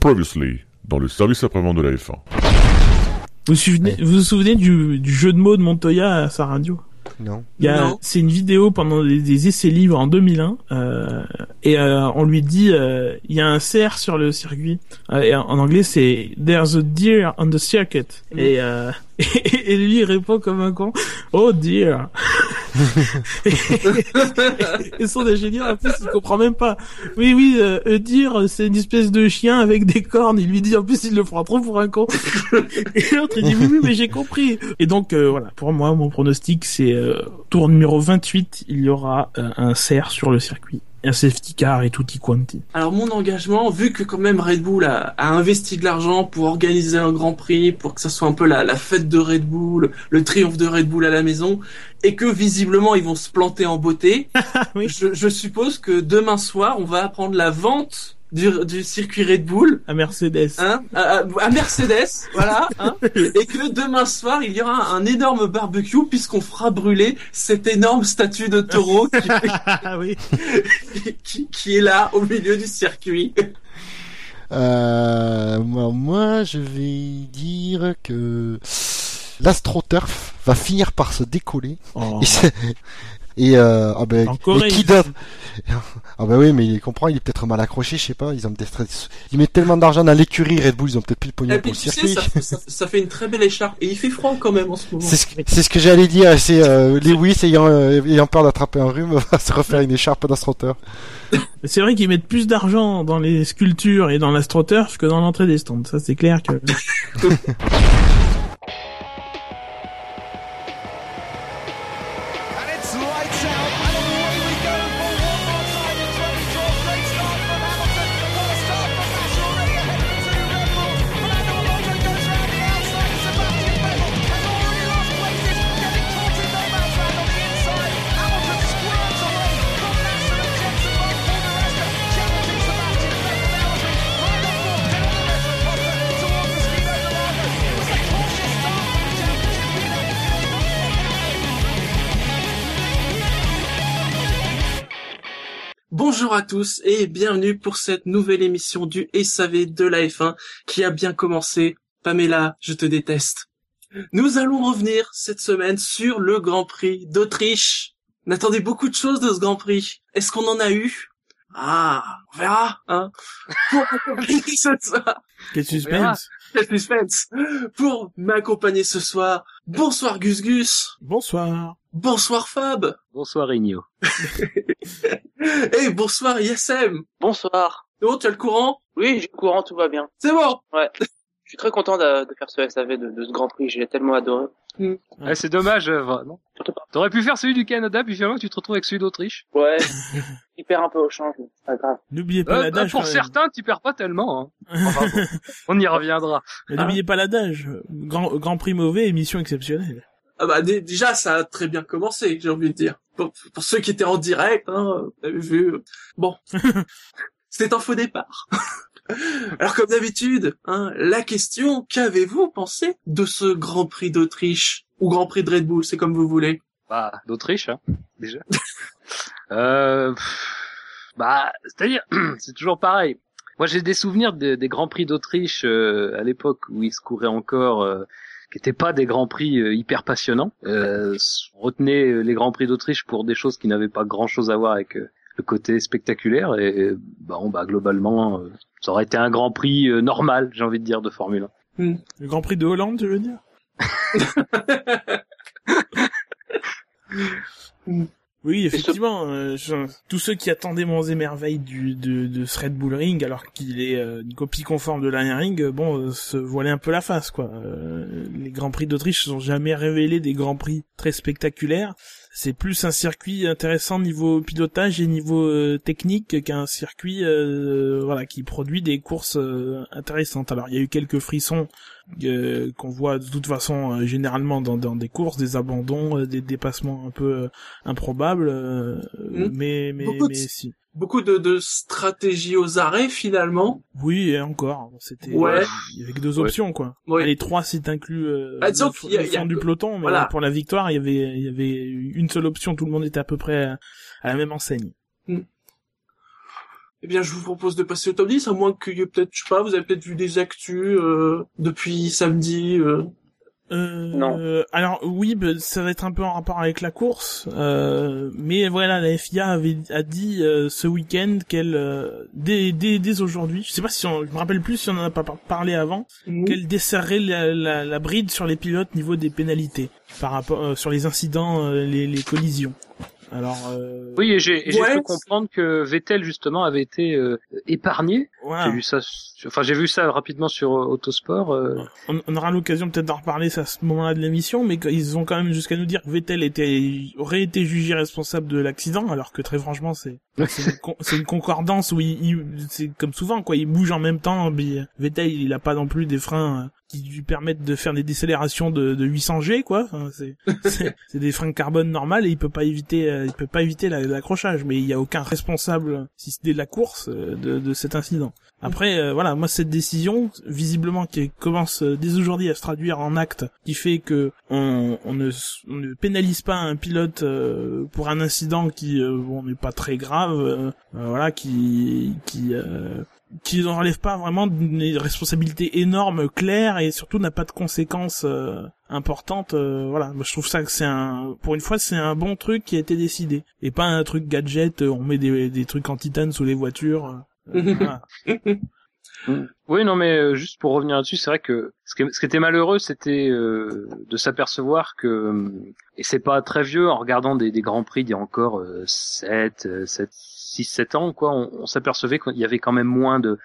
Previously, dans le service après-vente de la F1. Vous vous souvenez, vous vous souvenez du, du jeu de mots de Montoya à sa radio? Non. Il y a, Non. c'est une vidéo pendant des, des essais libres en 2001, euh, et euh, on lui dit, euh, il y a un cerf sur le circuit. Euh, et en, en anglais, c'est There's a deer on the circuit. Et, euh, et, lui il répond comme un con, Oh dear. Et, son ingénieur en plus il comprend même pas. Oui oui, euh, a deer c'est une espèce de chien avec des cornes. Il lui dit en plus il le prend trop pour un con. et l'autre il dit oui oui mais j'ai compris. Et donc euh, voilà, pour moi mon pronostic c'est euh, tour numéro 28, il y aura euh, un cerf sur le circuit. Un safety car et tutti quanti. Alors mon engagement, vu que quand même Red Bull a, a investi de l'argent pour organiser un Grand Prix, pour que ça soit un peu la, la fête de Red Bull, le triomphe de Red Bull à la maison, et que visiblement ils vont se planter en beauté, Oui. je, je suppose que demain soir on va apprendre la vente du, du circuit Red Bull. Un Mercedes. Hein, à, à Mercedes, voilà, hein, et que demain soir il y aura un énorme barbecue puisqu'on fera brûler cette énorme statue de taureau qui, Ah oui. qui, qui est là au milieu du circuit. Euh, moi, moi, je vais dire que l'astroturf va finir par se décoller. Oh. Et, et, euh, ah ben, En Corée, et qui d'autre Ah ben oui, mais il comprend, il est peut-être mal accroché, je sais pas. Ils ont peut-être, ils mettent tellement d'argent dans l'écurie Red Bull, ils ont peut-être plus de pognon Et pour le sais, circuit. ça, ça, ça fait une très belle écharpe. Et il fait froid quand même en ce moment. C'est ce, que- c'est ce que j'allais dire. C'est euh, Lewis ayant, euh, ayant peur d'attraper un rhume va se refaire une écharpe d'astroturf. C'est vrai qu'ils mettent plus d'argent dans les sculptures et dans l'astroturf que dans l'entrée des stands. Ça, c'est clair que... à tous et bienvenue pour cette nouvelle émission du SAV de la F1 qui a bien commencé. Pamela, je te déteste. Nous allons revenir cette semaine sur le Grand Prix d'Autriche. On attendait beaucoup de choses de ce Grand Prix. Est-ce qu'on en a eu? Ah, on verra, hein. Pour m'accompagner ce soir, Quel suspense. quel suspense. Pour m'accompagner ce soir, bonsoir Gus Gus, Bonsoir. Bonsoir Fab, Bonsoir Igno. et bonsoir Yassem. Bonsoir. C'est bon, tu as le courant? Oui, j'ai le courant, tout va bien. C'est bon Je suis très content de, de faire ce SAV de, de ce Grand Prix, je l'ai tellement adoré. Ah, c'est dommage, euh, vraiment. Surtout pas. T'aurais pu faire celui du Canada, puis finalement tu te retrouves avec celui d'Autriche. Ouais, il perd un peu au change, mais c'est pas grave. N'oubliez pas Euh, bah, l'adage. pour quand même. certains, tu perds pas tellement. Hein. Enfin, bon, on y reviendra. Mais N'oubliez pas l'adage. Grand, grand prix mauvais, émission exceptionnelle. Ah bah dé- déjà ça a très bien commencé, j'ai envie de dire. Pour, pour ceux qui étaient en direct, hein, vous avez vu. Bon, c'était un faux départ. Alors comme d'habitude, hein, la question qu'avez-vous pensé de ce Grand Prix d'Autriche ou Grand Prix de Red Bull, c'est comme vous voulez. Bah, d'Autriche, hein, déjà. euh, bah, c'est-à-dire, c'est toujours pareil. Moi, j'ai des souvenirs de- des grands prix d'Autriche euh, à l'époque où ils se couraient encore, euh, qui n'étaient pas des grands prix euh, hyper passionnants. Euh, on retenait euh, les grands prix d'Autriche pour des choses qui n'avaient pas grand-chose à voir avec euh, le côté spectaculaire. Et bah, bon, bah, globalement, euh, ça aurait été un grand prix euh, normal, j'ai envie de dire, de Formule 1. Le grand prix de Hollande, tu veux dire? Oui, effectivement, euh, je- tous ceux qui attendaient Monts et Merveilles du, de, de ce Red Bull Ring, alors qu'il est euh, une copie conforme de l'Iron Ring, euh, bon, euh, se voilaient un peu la face, quoi. Euh, les Grands Prix d'Autriche n'ont jamais révélé des Grands Prix très spectaculaires. C'est plus un circuit intéressant niveau pilotage et niveau euh, technique qu'un circuit, euh, voilà, qui produit des courses euh, intéressantes. Alors, il y a eu quelques frissons euh, qu'on voit de toute façon euh, généralement dans, dans des courses, des abandons, euh, des dépassements un peu euh, improbables, euh, Mm. mais mais Beaucoup de- mais si. Beaucoup de, de stratégies aux arrêts finalement. Oui, et encore, c'était Ouais. il y avait que deux Ouais. options quoi. Les trois c'est inclus euh, Bah, disons le, qu'il y a- le il y a fond du peloton, mais voilà. pour la victoire, il y avait il y avait une seule option, tout le monde était à peu près à, à la même enseigne. Eh bien, je vous propose de passer au top 10, à moins qu'il y ait peut-être, je sais pas, vous avez peut-être vu des actus euh, depuis samedi. euh. Euh, Non. euh, alors oui, bah, ça va être un peu en rapport avec la course, euh, mais voilà, la FIA avait a dit euh, ce week-end qu'elle euh, dès dès, dès aujourd'hui, je sais pas si on, je me rappelle plus si on en a pas par- parlé avant, qu'elle desserrait la, la, la bride sur les pilotes niveau des pénalités par rapport euh, sur les incidents, euh, les, les collisions. Alors euh, Oui, et j'ai Ouais. pu comprendre que Vettel justement avait été euh, épargné. voilà. J'ai vu ça, enfin j'ai vu ça rapidement sur euh, Autosport. euh, on, on aura l'occasion peut-être d'en reparler à ce moment-là de l'émission, mais ils ont quand même jusqu'à nous dire que Vettel était aurait été jugé responsable de l'accident, alors que très franchement c'est c'est une, con- c'est une concordance où il, il- c'est comme souvent quoi, il bouge en même temps. Mais Vettel il a pas non plus des freins euh, qui lui permettent de faire des décélérations de, de 800 G quoi. Enfin, c'est des freins carbone normales et il peut pas éviter euh, il peut pas éviter la- l'accrochage, mais il y a aucun responsable si c'était de la course euh, de, de cet incident. Après, euh, voilà, moi cette décision, visiblement, qui commence euh, dès aujourd'hui à se traduire en acte, qui fait que on, on ne, on ne pénalise pas un pilote pour un incident qui, bon, n'est pas très grave, voilà, qui, qui, qui ne relève pas vraiment d'une responsabilité énorme, claire, et surtout n'a pas de conséquences euh, importantes. euh, voilà, moi je trouve ça que c'est un, pour une fois, c'est un bon truc qui a été décidé, et pas un truc gadget. euh, on met des, des trucs en titane sous les voitures. euh, euh, voilà. Oui, non, mais euh, juste pour revenir là-dessus, c'est vrai que ce qui, ce qui était malheureux, c'était euh, de s'apercevoir que, euh, et c'est pas très vieux, en regardant des, des grands prix d'il y a encore euh, 7, euh, 7, 6, 7 ans, quoi, on, s'apercevait qu'il y avait quand même moins de,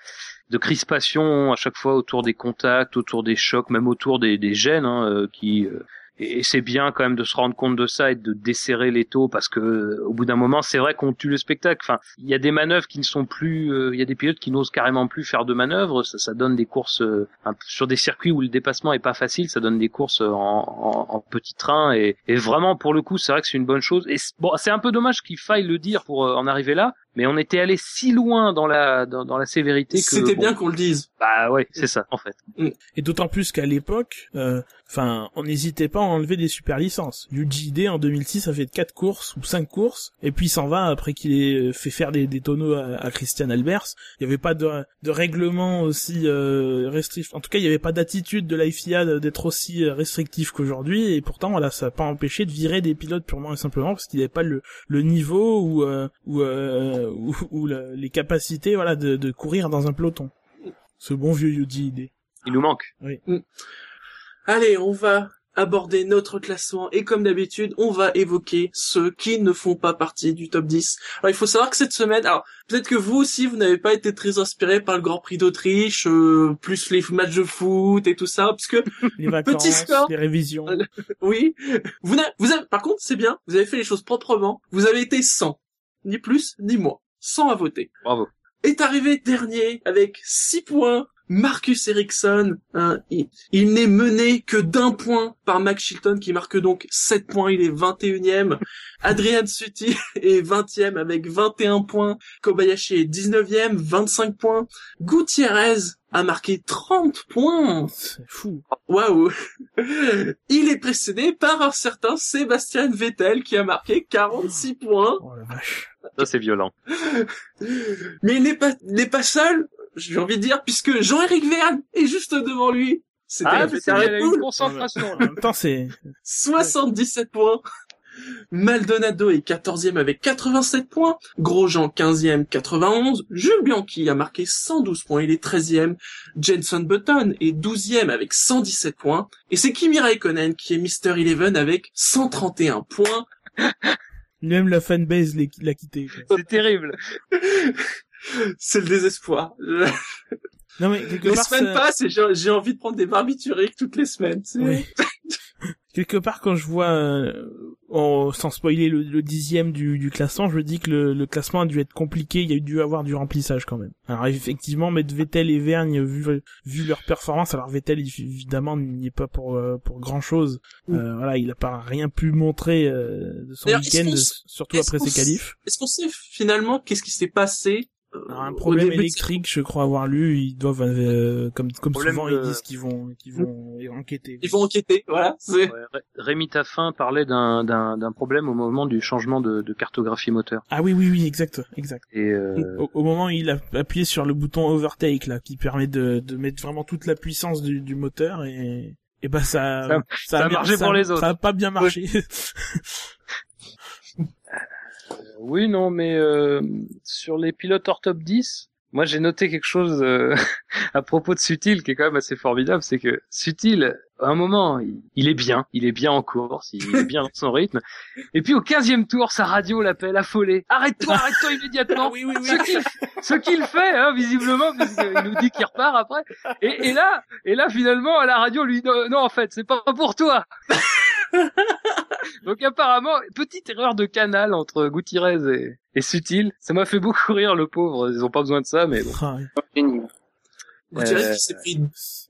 de crispation à chaque fois autour des contacts, autour des chocs, même autour des, des gènes, hein, euh, qui euh, et, c'est bien quand même de se rendre compte de ça et de desserrer les taux parce que euh, au bout d'un moment, c'est vrai qu'on tue le spectacle. Enfin, il y a des manœuvres qui ne sont plus, il y a des pilotes qui n'osent carrément plus faire de manœuvres. Ça, ça donne des courses euh, sur des circuits où le dépassement est pas facile. Ça donne des courses en, en, en petit train et, et vraiment pour le coup, c'est vrai que c'est une bonne chose. Et bon, c'est un peu dommage qu'il faille le dire pour en arriver là, mais on était allé si loin dans la dans, dans la sévérité que C'était bon, bien qu'on le dise. Bah ouais, c'est ça en fait. Et d'autant plus qu'à l'époque, euh, enfin, on n'hésitait pas à enlever des super licences. UGD en 2006 a fait quatre courses ou cinq courses, et puis il s'en va après qu'il ait fait faire des, des tonneaux à, à Christian Albers. Il n'y avait pas de, de règlement aussi euh, restrictif. En tout cas, il n'y avait pas d'attitude de la FIA d'être aussi euh, restrictif qu'aujourd'hui, et pourtant, voilà, ça n'a pas empêché de virer des pilotes purement et simplement parce qu'il n'y avait pas le, le niveau ou euh, ou, euh, ou, ou la- les capacités, voilà, de, de courir dans un peloton. Ce bon vieux UGD. Il nous manque. Allez, on va aborder notre classement et comme d'habitude, on va évoquer ceux qui ne font pas partie du top 10. Alors il faut savoir que cette semaine, alors peut-être que vous aussi vous n'avez pas été très inspiré par le Grand Prix d'Autriche, euh, plus les matchs de foot et tout ça, parce que les vacances, score. les révisions. oui, vous n'avez, vous avez, par contre c'est bien, vous avez fait les choses proprement, vous avez été 100, ni plus ni moins, 100 à voter. Bravo. est arrivé dernier avec 6 points. Marcus Ericsson, hein, il, il n'est mené que d'un point par Max Chilton qui marque donc 7 points, il est 21e. Adrian Sutti est 20e avec 21 points. Kobayashi est 19e, 25 points. Gutiérrez a marqué 30 points. C'est fou. Waouh Il est précédé par un certain Sébastien Vettel qui a marqué 46 points. Oh la vache. Ça c'est violent. Mais il n'est pas, il n'est pas seul, j'ai envie de dire, puisque Jean-Éric Verne est juste devant lui. C'était Ah, la concentration. En même temps, c'est, 77 points. Maldonado est 14e avec 87 points. Grosjean 15e 91. Jules Bianchi a marqué 112 points. Il est 13e. Jenson Button est 12e avec 117 points. Et c'est Kimi Raikkonen qui est Mr. Eleven avec 131 points. Même la fanbase l'a quitté. C'est terrible. C'est le désespoir. Non mais quelque Les part, semaines ça- passent et j'ai envie de prendre des barbituriques toutes les semaines. Oui. quelque part, quand je vois, euh, en- sans spoiler le, le dixième du, du classement, je me dis que le, le classement a dû être compliqué. Il y a dû avoir du remplissage quand même. Alors effectivement, mettre Vettel et Vergne vu vu leur performance. Alors Vettel évidemment n'y est pas pour euh, pour grand chose. Mm. voilà, il a pas rien pu montrer euh, de son week-end, surtout après ses qualifs. Est-ce qu'on sait finalement qu'est-ce qui s'est passé euh, Alors, un au problème électrique, je crois avoir lu, ils doivent, euh, comme, comme Problème souvent, ils disent qu'ils vont, qu'ils vont enquêter. Ils vont enquêter, voilà. Ouais, Ré- Rémi Taffin parlait d'un d'un d'un problème au moment du changement de, de cartographie moteur. Ah oui, oui, oui, exact, exact. Et euh, Au, au moment où il a appuyé sur le bouton overtake, là, qui permet de, de mettre vraiment toute la puissance du, du moteur et, et bah ça, Ça- ça a marché pour les autres. Ça a pas bien marché. oui, non, mais euh, sur les pilotes hors top 10, moi j'ai noté quelque chose euh, à propos de Sutil qui est quand même assez formidable, c'est que Sutil, à un moment, il, est bien, il est bien en course, il est bien dans son rythme, et puis au 15e tour, sa radio l'appelle affolé. Arrête-toi, arrête-toi immédiatement. oui, oui, oui. ce qu'il ce qu'il fait hein, visiblement puisqu'il nous dit qu'il repart après et, et là et là finalement à la radio lui dit non en fait c'est pas pour toi donc apparemment petite erreur de canal entre Gutiérrez et, et Sutil ça m'a fait beaucoup rire le pauvre ils ont pas besoin de ça mais bon Ah, oui. Génie. Gutiérrez Euh, qui s'est pris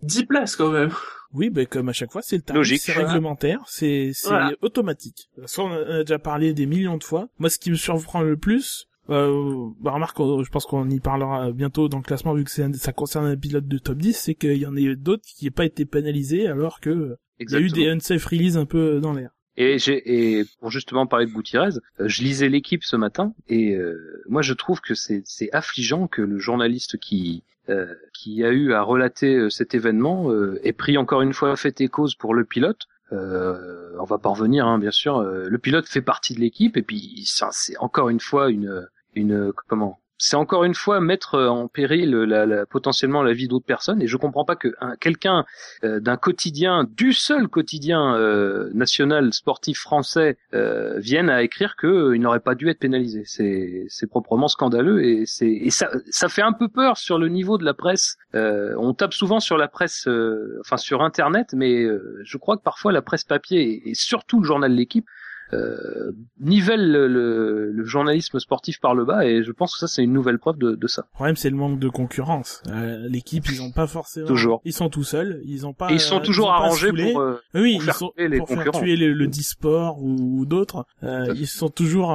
10 places quand même. Oui, ben comme à chaque fois, c'est le tarif, Logique. c'est réglementaire, c'est c'est Voilà. automatique. Ça, on en a déjà parlé des millions de fois. Moi, ce qui me surprend le plus, euh, bah remarque, je pense qu'on y parlera bientôt dans le classement vu que c'est un- ça concerne un pilote de top 10, c'est qu'il y en a d'autres qui n'ont pas été pénalisés alors que euh, il y a eu des unsafe release un peu dans l'air. Et et pour justement parler de Gutiérrez, euh, je lisais l'équipe ce matin et euh, moi je trouve que c'est affligeant que le journaliste qui euh, qui a eu à relater cet événement euh, ait pris encore une fois fait et cause pour le pilote. On va pas revenir, hein, bien sûr. le pilote fait partie de l'équipe et puis ça, c'est encore une fois une une comment c'est encore une fois mettre en péril la, la- potentiellement la vie d'autres personnes et je comprends pas que un- quelqu'un euh, d'un quotidien, du seul quotidien euh, national sportif français, euh, viennent à écrire que euh, il n'aurait pas dû être pénalisé. C'est proprement scandaleux et et ça ça fait un peu peur sur le niveau de la presse. Euh, on tape souvent sur la presse, euh, enfin sur Internet, mais euh, je crois que parfois la presse papier et surtout le journal de l'équipe euh, nivelle le, le- le journalisme sportif par le bas et je pense que ça c'est une nouvelle preuve de, de ça. Le problème, c'est le manque de concurrence. Euh, L'équipe, ils ont pas forcément. Toujours. Ils sont tout seuls. Ils ont pas. et ils sont euh, toujours arrangés pour euh, Oui, pour ils faire sont tuer les pour faire tuer le, le Disport ou, ou d'autres. Euh, ils sont toujours.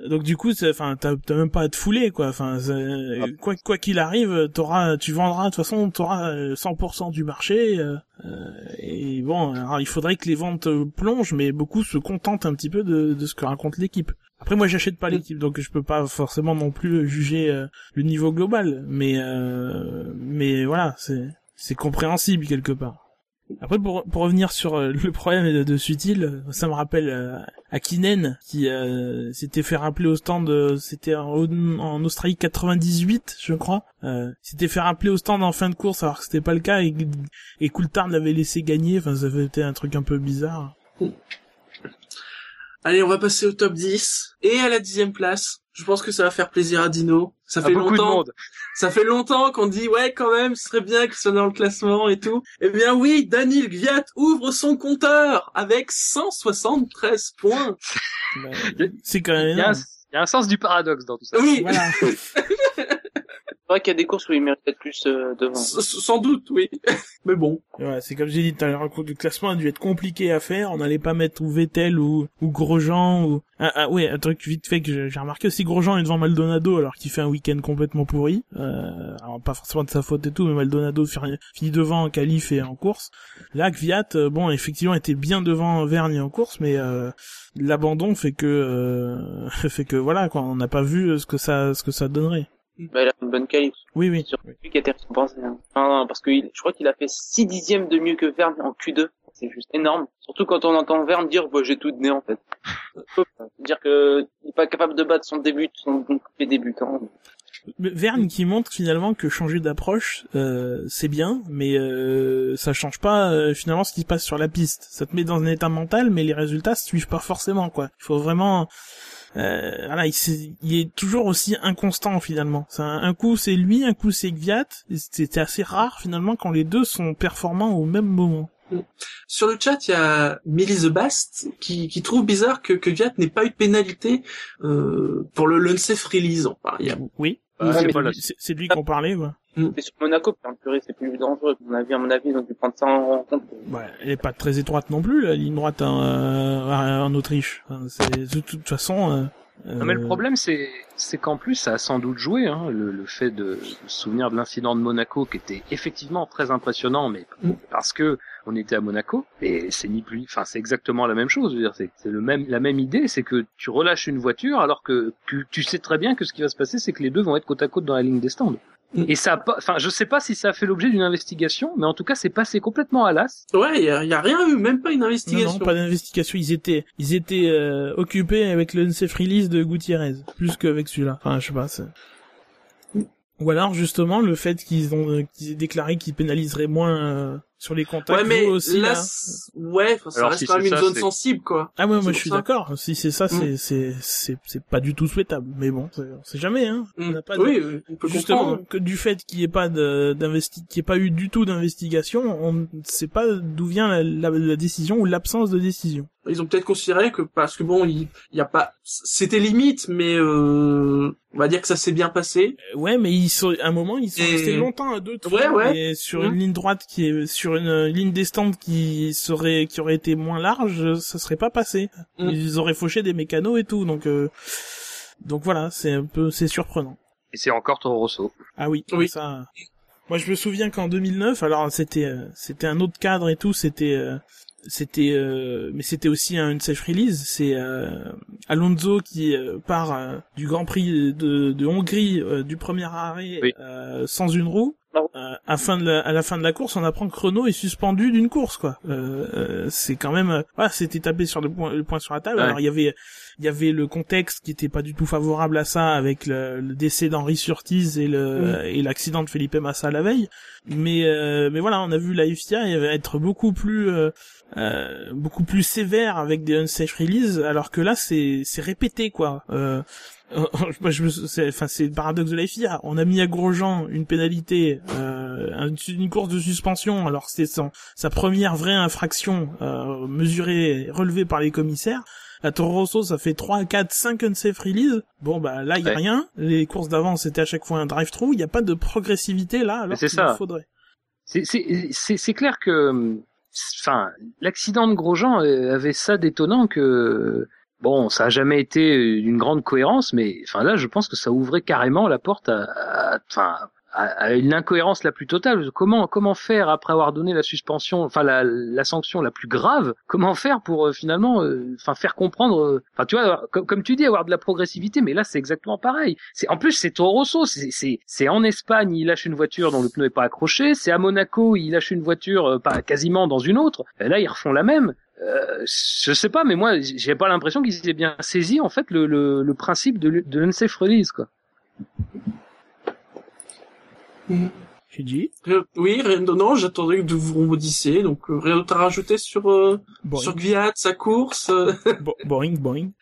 Euh, Donc du coup, enfin, t'as même pas à te fouler, quoi. Enfin, Ah. quoi quoi qu'il arrive, t'auras, tu vendras de toute façon, t'auras euh, 100% du marché. euh, euh, et bon, alors, il faudrait que les ventes euh, plongent, mais beaucoup se contentent un petit peu de, de ce que raconte l'équipe. Après, moi, j'achète pas l'équipe, donc je peux pas forcément non plus juger euh, le niveau global. Mais euh, mais voilà, c'est c'est compréhensible quelque part. Après, pour, pour revenir sur euh, le problème de, de Sutil, ça me rappelle euh, Akinen qui euh, s'était fait rappeler au stand, euh, c'était en, Australie 98, je crois. Euh, s'était fait rappeler au stand en fin de course alors que c'était pas le cas et, et Coulthard l'avait laissé gagner. Enfin, ça avait été un truc un peu bizarre. Allez, on va passer au top 10 et à la dixième place. Je pense que ça va faire plaisir à Dino. Ça fait beaucoup de longtemps. monde. Ça fait longtemps qu'on dit ouais quand même, ce serait bien qu'il soit dans le classement et tout. Eh bien oui, Daniel Gviat ouvre son compteur avec 173 points. C'est quand même Il y, a un, énorme. il y a un sens du paradoxe dans tout ça. Oui, Voilà. C'est vrai qu'il y a des courses où il mérite peut-être plus euh, devant. S- sans doute, oui. Mais bon. Ouais, c'est comme j'ai dit, tout à l'heure, le classement a dû être compliqué à faire. On n'allait pas mettre ou Vettel ou, ou Grosjean ou... Ah, ah ouais, un truc vite fait que j'ai remarqué aussi, Grosjean est devant Maldonado alors qu'il fait un week-end complètement pourri. Euh, alors pas forcément de sa faute et tout, mais Maldonado fi- finit devant en qualif et en course. Là, Kvyat, euh, bon, effectivement, était bien devant Vergne en course, mais euh, l'abandon fait que euh, fait que voilà, quoi, on n'a pas vu ce que ça ce que ça donnerait. Bah, il a une bonne qualité. Oui, oui. Sur lui qui a été récompensé. Hein. Non, non, parce que il- je crois qu'il a fait 6 dixièmes de mieux que Verne en Q2. C'est juste énorme. Surtout quand on entend Verne dire, bah, j'ai tout donné, en fait. dire que il est pas capable de battre son début, son les débutants. Mais Verne qui montre finalement que changer d'approche euh, c'est bien, mais euh, ça change pas euh, finalement ce qui se passe sur la piste. Ça te met dans un état mental, mais les résultats suivent pas forcément quoi. Il faut vraiment euh, voilà, il, est toujours aussi inconstant finalement. Un, un coup c'est lui, un coup c'est Gviat. C'était assez rare finalement quand les deux sont performants au même moment. Sur le chat, il y a Millie the Bast qui, qui trouve bizarre que, que Gviat n'ait pas eu de pénalité euh, pour le l'unsafe release. Enfin, il y a... Oui, Ah, c'est pas de lui qu'on parlait. Ouais. C'est sur Monaco, puis en purée, c'est plus dangereux. À mon avis, à mon avis, ils ont dû prendre ça en compte. Ouais, elle est pas très étroite non plus la ligne droite en, euh, en Autriche. Enfin, c'est de toute façon. euh, Non, mais le Euh, problème, c'est, c'est qu'en plus, ça a sans doute joué, hein, le, le fait de, souvenir de l'incident de Monaco, qui était effectivement très impressionnant, mais Mm. parce que on était à Monaco, et c'est ni plus, enfin, c'est exactement la même chose. Je veux dire, c'est, c'est le même, la même idée, c'est que tu relâches une voiture, alors que, que tu sais très bien que ce qui va se passer, c'est que les deux vont être côte à côte dans la ligne des stands. Mm. Et ça, a pas, enfin, je sais pas si ça a fait l'objet d'une investigation, mais en tout cas, c'est passé complètement à l'as. Ouais, y a, y a rien eu, même pas une investigation. non, pas d'investigation. Ils étaient, ils étaient euh, occupés avec le unsafe release de Gutiérrez, plus qu'avec celui-là. Enfin, je sais pas. c'est- Ou alors justement le fait qu'ils ont, euh, qu'ils aient déclaré qu'ils pénaliseraient moins euh, sur les contacts. Ouais, mais aussi là, là. c'est- ouais, enfin, ça Alors, reste si quand même une ça, zone sensible, quoi. Ah ouais, moi je suis d'accord. Si c'est ça, c'est Mm. c'est c'est c'est pas du tout souhaitable. Mais bon, c'est- on sait jamais. Hein. On Mm. n'a pas de- Oui, on peut Justement, comprendre. que du fait qu'il n'y ait pas de- d'investi, qu'il n'y ait pas eu du tout d'investigation, on ne sait pas d'où vient la, la- la décision ou l'absence de décision. Ils ont peut-être considéré que parce que bon, il y a pas, c'était limite, mais euh, on va dire que ça s'est bien passé. Ouais, mais ils sont, à un moment, ils sont Et- restés longtemps à deux tours, Ouais, ouais. et sur Mhm. une ligne droite qui est, sur une ligne des stands qui serait, qui aurait été moins large, ça serait pas passé. Mhm. Ils auraient fauché des mécanos et tout, donc, euh, donc voilà, c'est un peu, c'est surprenant. Et c'est encore Toro Rosso. Ah oui, Oui. ça. Moi, je me souviens qu'en 2009, alors c'était, euh, c'était un autre cadre et tout, c'était, euh, c'était, euh, mais c'était aussi un une safe release. C'est euh, Alonso qui euh, part euh, du Grand Prix de, de Hongrie euh, du premier arrêt Oui. euh, sans une roue. Euh, à, fin de la, à la fin de la course, on apprend que Renault est suspendu d'une course, quoi. Euh, euh, c'est quand même, euh, voilà, c'était tapé sur le point, le point sur la table. Ouais. Alors il y avait, il y avait le contexte qui était pas du tout favorable à ça avec le, le décès d'Henri Surtees et le et l'accident de Felipe Massa la veille. Mais euh, mais voilà, on a vu la FIA être beaucoup plus euh, beaucoup plus sévère avec des unsafe release, alors que là c'est c'est répété quoi. Euh, je me, c'est, enfin, c'est le paradoxe de la FIA. On a mis à Grosjean une pénalité, euh, une, course de suspension, alors que c'était son, sa première vraie infraction euh, mesurée, relevée par les commissaires. À Toro Rosso, ça fait 3, 4, 5 unsafe release. Bon, bah là, il y a Ouais. rien. Les courses d'avant, c'était à chaque fois un drive-through. Il n'y a pas de progressivité là, alors c'est qu'il faudrait. C'est, c'est, c'est, c'est clair que, hum, l'accident de Grosjean euh, avait ça d'étonnant que, bon, ça a jamais été d'une grande cohérence, mais, enfin là, je pense que ça ouvrait carrément la porte à, à- à, une incohérence la plus totale. Comment, comment faire après avoir donné la suspension, enfin la, la sanction la plus grave Comment faire pour euh, finalement, euh, enfin, faire comprendre, euh, enfin, tu vois, comme, comme tu dis, avoir de la progressivité, mais là, c'est exactement pareil. C'est, en plus, c'est Toro Rosso, c'est, c'est, en Espagne, il lâche une voiture dont le pneu est pas accroché. C'est à Monaco, il lâche une voiture euh, pas quasiment dans une autre. Et là, ils refont la même. Euh, je sais pas, mais moi, j'ai pas l'impression qu'ils aient bien saisi en fait le, le, le principe de, de l'unsafe release, quoi. J'ai dit. Oui, rien de, non, j'attendais que vous rebondissiez, donc euh, rien d'autre à rajouter sur euh, Boring, sur Gviat, sa course. euh. Bo- boring, boring.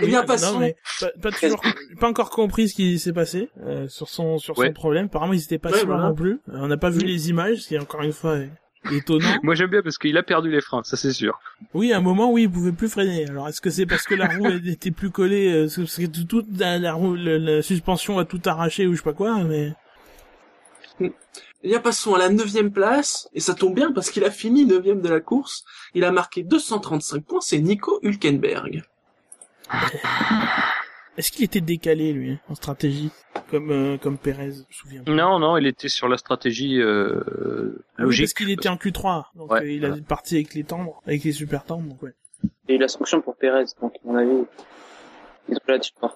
Eh bien, passons. Non, mais pas, pas toujours, pas encore compris ce qui s'est passé euh, sur son sur Ouais. son problème. Apparemment, ils étaient pas Ouais, sûrs voilà. non plus. Euh, on n'a pas vu Mm. les images, ce qui est encore une fois euh, étonnant. Moi, j'aime bien parce qu'il a perdu les freins, ça c'est sûr. Oui, à un moment, oui, il pouvait plus freiner. Alors, est-ce que c'est parce que la roue était plus collée, euh, parce que tout- toute la, la roue, la, la suspension a tout arraché ou je sais pas quoi, mais Eh bien, passons à la neuvième place, et ça tombe bien parce qu'il a fini neuvième de la course. Il a marqué 235 points, c'est Nico Hülkenberg. est-ce qu'il était décalé lui en stratégie, comme euh, comme Perez, je me souviens. pas. Non, non, il était sur la stratégie euh, Ah oui, logique. parce qu'il était en Q3, donc Ouais, euh, il a voilà. parti avec les tendres, avec les super tendres, donc ouais. Il y a sanction pour Perez, donc à mon avis, ils ont.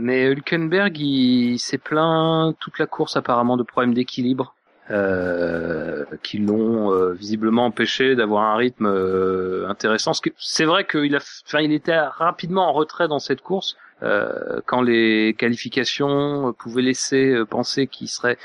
Mais Hülkenberg, il s'est plaint toute la course apparemment de problèmes d'équilibre euh, qui l'ont euh, visiblement empêché d'avoir un rythme euh, intéressant. C'est vrai qu'il a, enfin, il était rapidement en retrait dans cette course. euh, quand les qualifications pouvaient laisser euh, penser qu'il serait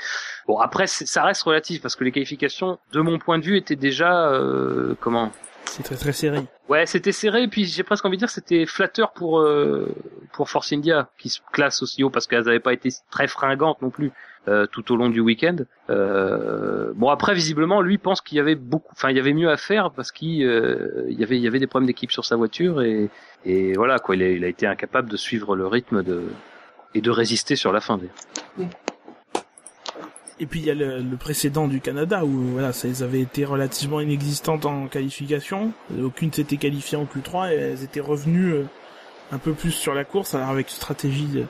bon après ça reste relatif parce que les qualifications de mon point de vue étaient déjà euh, comment? C'est très très serré. Ouais, c'était serré, puis j'ai presque envie de dire que c'était flatteur pour euh, pour Force India, qui se classe aussi haut parce qu'elles n'avaient pas été très fringantes non plus euh, tout au long du week-end. Euh, bon après, visiblement, lui pense qu'il y avait beaucoup, enfin il y avait mieux à faire parce qu'il euh, il y avait il y avait des problèmes d'équipe sur sa voiture et et voilà quoi, il a, il a été incapable de suivre le rythme de et de résister sur la fin. d'ailleurs. Et puis il y a le, le précédent du Canada où voilà, ça, elles avaient été relativement inexistantes en qualification. Aucune s'était qualifiée en Q3 et elles étaient revenues euh, un peu plus sur la course, alors avec une stratégie euh,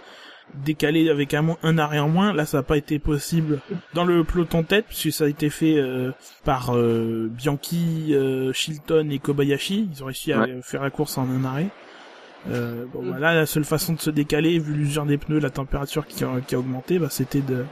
décalée avec un, arrêt en moins. Là, ça n'a pas été possible dans le peloton tête, puisque ça a été fait euh, par euh, Bianchi, euh, Shilton et Kobayashi. Ils ont réussi à Ouais. faire la course en un arrêt. Euh, bon, Mm. voilà, la seule façon de se décaler, vu l'usure des pneus, la température qui a, qui a augmenté, bah, c'était de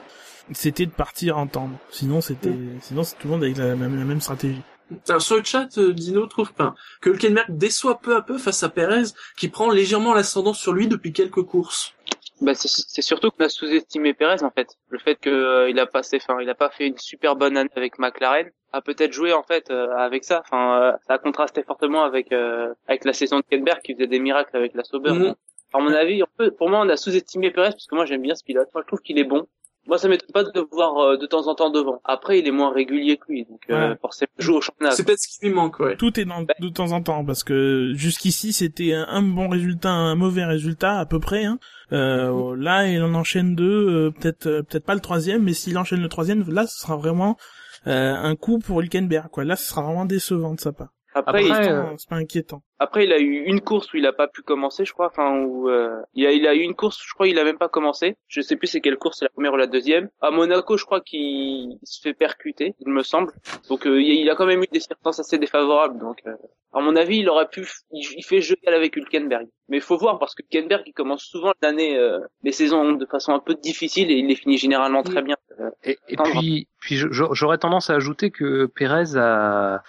c'était de partir en tendre. Sinon, c'était sinon c'est tout le monde avec la même, la même stratégie. Alors, sur le chat, euh, Dino trouve pas que Hülkenberg déçoit peu à peu face à Perez, qui prend légèrement l'ascendant sur lui depuis quelques courses. Bah, c'est c'est surtout qu'on a sous-estimé Perez en fait. Le fait que euh, il a passé, enfin, il a pas fait une super bonne année avec McLaren a peut-être joué en fait euh, avec ça. Enfin, euh, ça a contrasté fortement avec euh, avec la saison de Hülkenberg qui faisait des miracles avec la Sauber. Mhm. À mon avis, on peut, pour moi, on a sous-estimé Perez parce que moi j'aime bien ce pilote. Moi, je trouve qu'il est bon. Moi, ça m'étonne pas de le voir euh, de temps en temps devant. Après, il est moins régulier que lui, donc euh, Ouais. forcément, il joue au championnat. C'est peut-être ce qui lui manque, ouais. Tout est dans, de temps en temps parce que jusqu'ici c'était un, un bon résultat, un mauvais résultat à peu près. Hein. Euh, là, il en enchaîne deux, euh, peut-être euh, peut-être pas le troisième, mais s'il enchaîne le troisième, là, ce sera vraiment euh, un coup pour Hülkenberg. Quoi. Là, ce sera vraiment décevant de sa part. Après, Après, euh, c'est pas inquiétant. Après, il a eu une course où il a pas pu commencer, je crois. Enfin, où euh, il a, il a eu une course, je crois, il a même pas commencé. Je sais plus c'est quelle course, c'est la première ou la deuxième. À Monaco, je crois qu'il il se fait percuter, il me semble. Donc, euh, il a quand même eu des circonstances assez défavorables. Donc, euh, à mon avis, il aurait pu, il, il fait jeu avec Hülkenberg. Mais il faut voir parce que Hülkenberg, il commence souvent l'année, euh, les saisons de façon un peu difficile et il les finit généralement très bien. Euh, Et, et puis, puis j'aurais tendance à ajouter que Pérez a.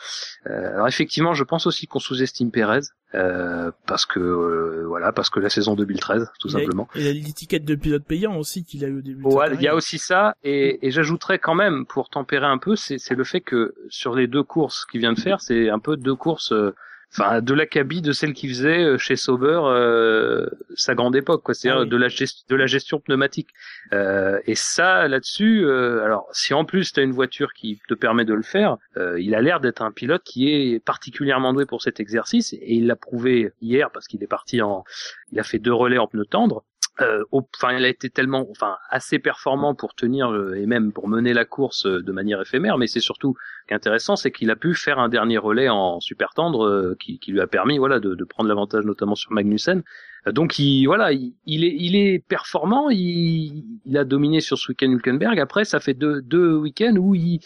euh, alors effectivement, je pense aussi qu'on sous-estime Pérez euh, parce que euh, voilà, parce que la saison 2013, tout Il simplement. Il a l'étiquette de pilote payant aussi qu'il a eu au début. Ouais, il y a aussi ça, et, et j'ajouterais quand même, pour tempérer un peu, c'est c'est le fait que sur les deux courses qu'il vient de faire, c'est un peu deux courses, euh, enfin de l'acabit de celle qu'il faisait euh, chez Sauber euh, sa grande époque, quoi. C'est-à-dire Ah oui. de la gestion, de la gestion pneumatique. Euh, et ça, là-dessus, euh, alors si en plus tu as une voiture qui te permet de le faire, euh, il a l'air d'être un pilote qui est particulièrement doué pour cet exercice, et il l'a prouvé hier parce qu'il est parti en, il a fait deux relais en pneus tendres. Euh, enfin, il a été tellement, enfin, assez performant pour tenir euh, et même pour mener la course euh, de manière éphémère. Mais c'est surtout intéressant, c'est qu'il a pu faire un dernier relais en super tendre euh, qui, qui lui a permis, voilà, de, de prendre l'avantage notamment sur Magnussen. Euh, donc, il, voilà, il, il est, il est performant. Il, il a dominé sur ce week-end Hülkenberg. Après, ça fait deux, deux week-ends où il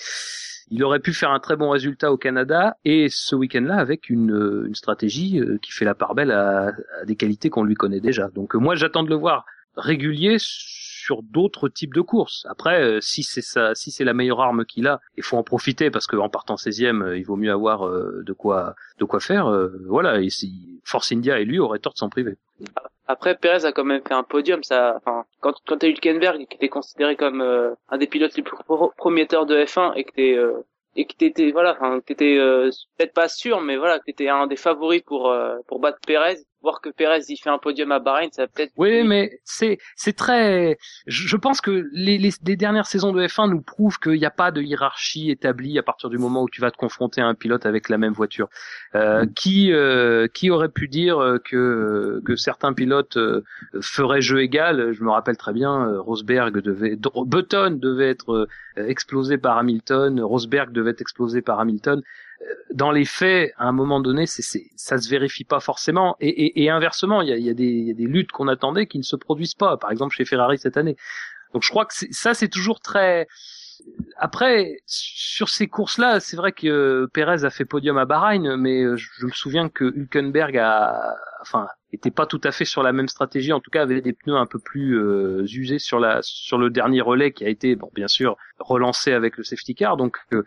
il aurait pu faire un très bon résultat au Canada et ce week-end-là avec une, euh, stratégie euh, qui fait la part belle à, à des qualités qu'on lui connaît déjà. Donc euh, moi j'attends de le voir régulier sur d'autres types de courses. Après, euh, si c'est ça, si c'est la meilleure arme qu'il a, il faut en profiter parce qu'en partant 16e, euh, il vaut mieux avoir euh, de quoi de quoi faire. voilà, et si Force India et lui auraient tort de s'en priver. Après, Perez a quand même fait un podium. Ça, enfin, quand quand t'as Hülkenberg qui était considéré comme euh, un des pilotes les plus pro- prometteurs de F1 et que t'es euh, et que t'étais voilà, enfin, t'étais euh, peut-être pas sûr, mais voilà, que t'étais un des favoris pour pour battre Perez. Voir que Perez il fait un podium à Bahreïn, ça peut-être. Oui, mais c'est c'est très. Je pense que les, les, les dernières saisons de F1 nous prouvent qu'il n'y a pas de hiérarchie établie à partir du moment où tu vas te confronter à un pilote avec la même voiture. Euh, Qui euh, qui aurait pu dire euh, que que certains pilotes feraient jeu égal? Je me rappelle très bien, Rosberg devait, Button devait être explosé par Hamilton, Rosberg devait être explosé par Hamilton dans les faits, à un moment donné, c'est, c'est, ça se vérifie pas forcément. Et, et, et inversement, il y a, y, a y a des luttes qu'on attendait qui ne se produisent pas. Par exemple, chez Ferrari cette année. Donc, je crois que ça, c'est toujours très. Après, sur ces courses-là, c'est vrai que Perez a fait podium à Bahreïn, mais euh, je, me souviens que Hülkenberg a, enfin, était pas tout à fait sur la même stratégie. En tout cas, avait des pneus un peu plus euh, usés sur la, sur le dernier relais qui a été, bon, bien sûr, relancé avec le safety car. Donc euh,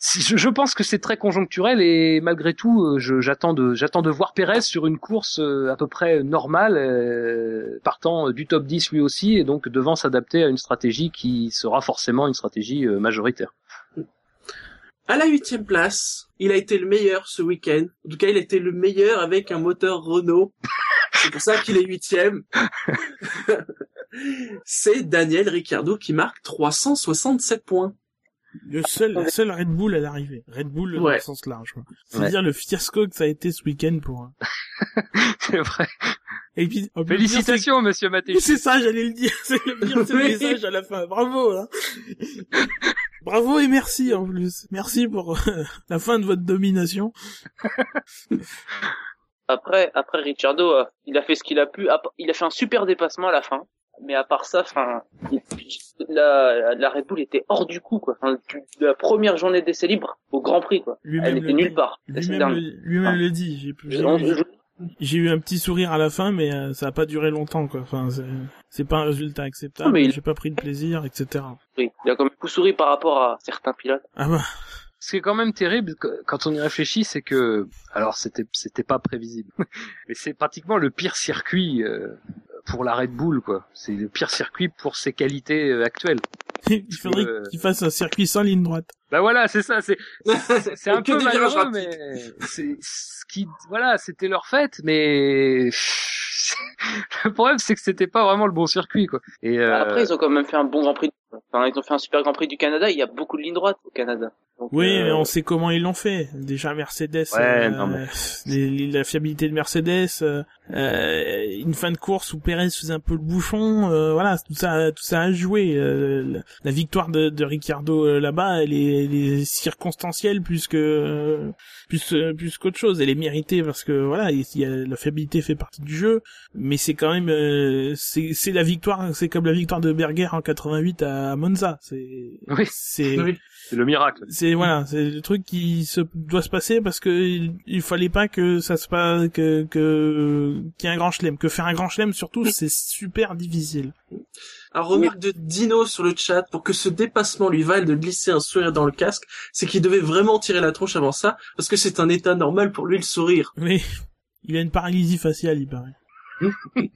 je, je pense que c'est très conjoncturel et malgré tout, euh, j'attends de j'attends de voir Pérez sur une course euh, à peu près normale, euh, partant du top 10 lui aussi, et donc devant s'adapter à une stratégie qui sera forcément une stratégie majoritaire. À la huitième place, il a été le meilleur ce week-end. En tout cas, il a été le meilleur avec un moteur Renault. C'est pour ça qu'il est huitième. C'est Daniel Ricciardo qui marque 367 points. Le seul, la seule Red Bull à l'arrivée. Red Bull dans le sens large. quoi. C'est Ouais. dire le fiasco que ça a été ce week-end pour. un- C'est vrai. Et puis, Félicitations, Monsieur Maté. C'est ça, j'allais le dire. C'est le pire, c'est le Oui. message à la fin. Bravo. Hein. Bravo et merci en plus. Merci pour euh, la fin de votre domination. Après, après Ricciardo, euh, il a fait ce qu'il a pu. Il a fait un super dépassement à la fin. Mais à part ça, enfin, la, la Red Bull était hors du coup, quoi. Enfin, du- de la première journée d'essai libre au Grand Prix, quoi. Elle le était dit. nulle part. Lui-même le, dit. J'ai, eu, un petit sourire à la fin, mais euh, ça a pas duré longtemps, quoi. Enfin, c'est, pas un résultat acceptable. Il- J'ai pas pris de plaisir, etc. oui, il a quand même beaucoup souri par rapport à certains pilotes. Ah bah, Ce qui est quand même terrible quand on y réfléchit, c'est que, alors c'était c'était pas prévisible, mais c'est pratiquement le pire circuit euh, pour la Red Bull, quoi. C'est le pire circuit pour ses qualités euh, actuelles. il faudrait Euh, qu'il fasse un circuit sans ligne droite. Bah voilà, c'est ça, c'est c'est- c'est un peu malheureux, mais c'est ce qui, voilà, c'était leur fête, mais le problème c'est que c'était pas vraiment le bon circuit, quoi. Et euh, Après, ils ont quand même fait un bon Grand Prix. Enfin, ils ont fait un super Grand Prix du Canada. Il y a beaucoup de lignes droites au Canada. Donc, Oui, euh, mais on sait comment ils l'ont fait. Déjà Mercedes, Ouais, euh, non, mais- les- la fiabilité de Mercedes, euh, euh, une fin de course où Perez faisait un peu le bouchon, euh, voilà, tout ça, tout ça a joué. Euh, la, la victoire de, de Ricciardo euh, là-bas, elle est, elle est circonstancielle plus que euh, plus euh, plus qu'autre chose. Elle est méritée parce que voilà, il y a, la fiabilité fait partie du jeu, mais c'est quand même euh, c'est c'est la victoire, c'est comme la victoire de Berger en 88 à Monza. C'est Oui. c'est Oui. C'est le miracle. c'est voilà, c'est le truc qui se doit se passer parce que il, il fallait pas que ça se passe que que qu'il y ait un grand chelem, que faire un grand chelem surtout c'est super difficile. Un remarque de Dino sur le chat pour que ce dépassement lui vaille de glisser un sourire dans le casque, c'est qu'il devait vraiment tirer la tronche avant ça, parce que c'est un état normal pour lui le sourire. Mais il a une paralysie faciale, il paraît.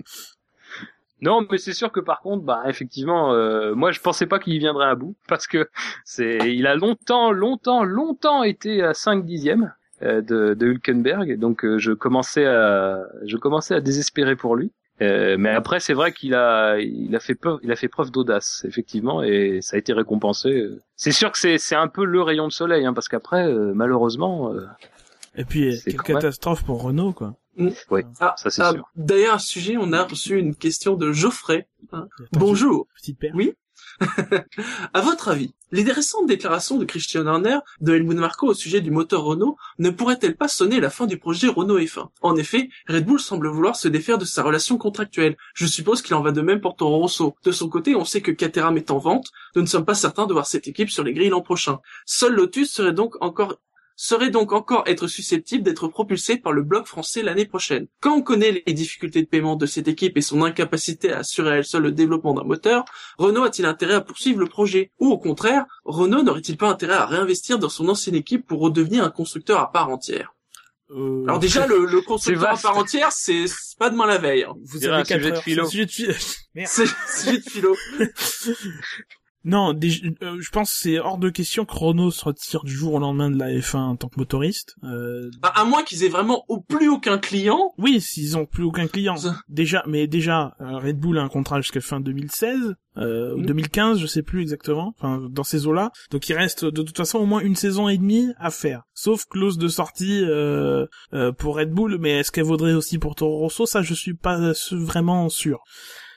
Non, mais c'est sûr que par contre, bah effectivement, euh, moi je pensais pas qu'il y viendrait à bout parce que c'est, il a longtemps, longtemps, longtemps été à 5 dixièmes euh, de, de Hülkenberg, donc euh, je commençais à, je commençais à désespérer pour lui. Euh, mais après, c'est vrai qu'il a, il a fait preuve, il a fait preuve d'audace, effectivement, et ça a été récompensé. C'est sûr que c'est, c'est un peu le rayon de soleil, hein, parce qu'après, euh, malheureusement, euh, Et puis C'est quelle même- catastrophe pour Renault quoi. Ah, ça c'est ah, sûr. D'ailleurs, à ce sujet, on a reçu une question de Geoffrey. Attends, Bonjour. Petite paire. Oui. à votre avis, les récentes déclarations de Christian Horner de Helmut Marko au sujet du moteur Renault ne pourraient-elles pas sonner la fin du projet Renault F1 En effet, Red Bull semble vouloir se défaire de sa relation contractuelle. Je suppose qu'il en va de même pour Toro Rosso. De son côté, on sait que Caterham est en vente. Nous ne sommes pas certains de voir cette équipe sur les grilles l'an prochain. Seul Lotus serait donc encore serait donc encore être susceptible d'être propulsé par le bloc français l'année prochaine. Quand on connaît les difficultés de paiement de cette équipe et son incapacité à assurer à elle seule le développement d'un moteur, Renault a-t-il intérêt à poursuivre le projet? Ou au contraire, Renault n'aurait-il pas intérêt à réinvestir dans son ancienne équipe pour redevenir un constructeur à part entière? Euh, Alors déjà, le, le constructeur à part entière, c'est pas demain la veille. hein. vous avez un quatre sujet de heures. philo. C'est un sujet de philo. Merde. C'est sujet de philo. Non, déjà, euh, je pense que c'est hors de question que Renault se retire du jour au lendemain de la F1 en tant que motoriste. Euh, À, à moins qu'ils aient vraiment au plus aucun client. oui, s'ils ont plus aucun client. Ça. Déjà, mais déjà, euh, Red Bull a un contrat jusqu'à fin 2016 euh, ou Mm. 2015, je sais plus exactement. Enfin, dans ces eaux-là. Donc, il reste de toute façon au moins une saison et demie à faire. Sauf clause de sortie euh, euh, pour Red Bull, mais est-ce qu'elle vaudrait aussi pour Toro Rosso? Ça, je suis pas vraiment sûr.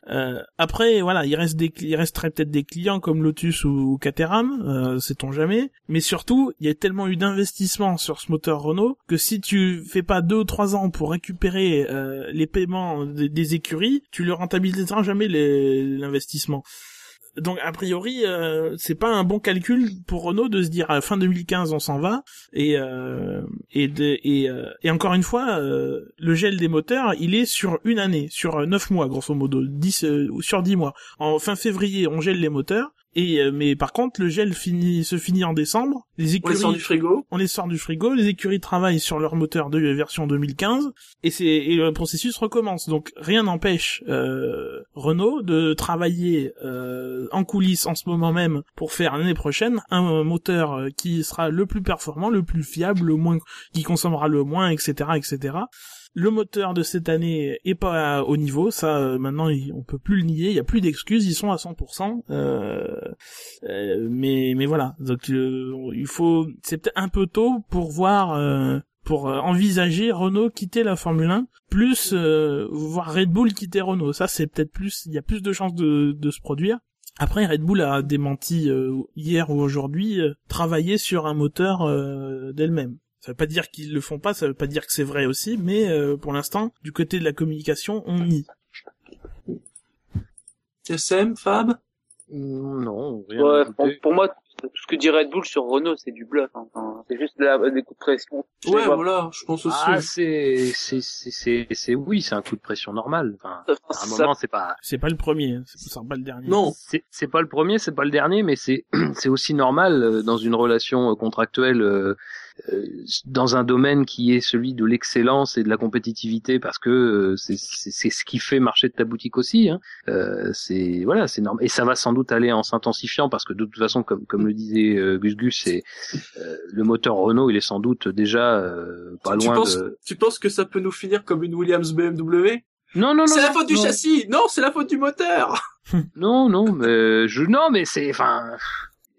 Euh, après, voilà, il reste des, il resterait peut-être des clients comme Lotus ou, ou Caterham, euh, sait-on jamais. Mais surtout, il y a tellement eu d'investissements sur ce moteur Renault que si tu fais pas deux ou trois ans pour récupérer euh, les paiements des, écuries, tu le rentabiliseras jamais l'investissement. Donc a priori, euh, c'est pas un bon calcul pour Renault de se dire à fin 2015 on s'en va. Et euh, et de, et, euh, encore une fois euh, le gel des moteurs il est sur une année, sur euh, neuf mois grosso modo, 10 euh, ou sur 10 mois. En fin février on gèle les moteurs et euh, mais par contre le gel finit se finit en décembre. Les On les écuries sort du frigo. on les sort du frigo, les écuries travaillent sur leur moteur de version 2015 et c'est et le processus recommence. Donc rien n'empêche euh, Renault de travailler euh, en coulisses en ce moment même pour faire l'année prochaine un moteur qui sera le plus performant, le plus fiable, le moins qui consommera le moins, etc., etc. Le moteur de cette année est pas au niveau, ça euh, maintenant on peut plus le nier, il y a plus d'excuses, ils sont à 100%. Euh, euh, mais mais voilà, donc il faut, c'est peut-être un peu tôt pour voir, euh, pour envisager Renault quitter la Formule 1, plus voir Red Bull quitter Renault. Ça c'est peut-être plus, il y a plus de chances de, de se produire. Après, Red Bull a démenti hier ou aujourd'hui travailler sur un moteur d'elle-même. Ça veut pas dire qu'ils le font pas, ça veut pas dire que c'est vrai aussi, mais euh, pour l'instant, du côté de la communication, on nie. SM, Fab? Mm, Non, rien. Ouais, pour, pour moi, tout ce que dit Red Bull sur Renault, c'est du bluff. hein. Enfin, c'est juste de la, des coups de pression. Ouais, voilà, je pense aussi. Ah, c'est, c'est, c'est, c'est, c'est, oui, c'est un coup de pression normal. Enfin, à un moment, c'est pas, C'est pas le premier, hein, ce sera pas le dernier. Non, c'est, c'est pas le premier, c'est pas le dernier, mais c'est, c'est aussi normal euh, dans une relation euh, contractuelle, euh, dans un domaine qui est celui de l'excellence et de la compétitivité, parce que euh, c'est, ce qui fait marcher de ta boutique aussi. Hein. Euh, c'est, voilà, c'est normal. Et ça va sans doute aller en s'intensifiant, parce que de toute façon, comme, comme le disait euh, Gus Gus, c'est euh, le moteur Renault, il est sans doute déjà euh, pas tu, loin penses, de. tu penses que ça peut nous finir comme une Williams BMW Non, non, non. C'est la non, faute du non. châssis Non, c'est la faute du moteur Non, non, mais je non, mais c'est enfin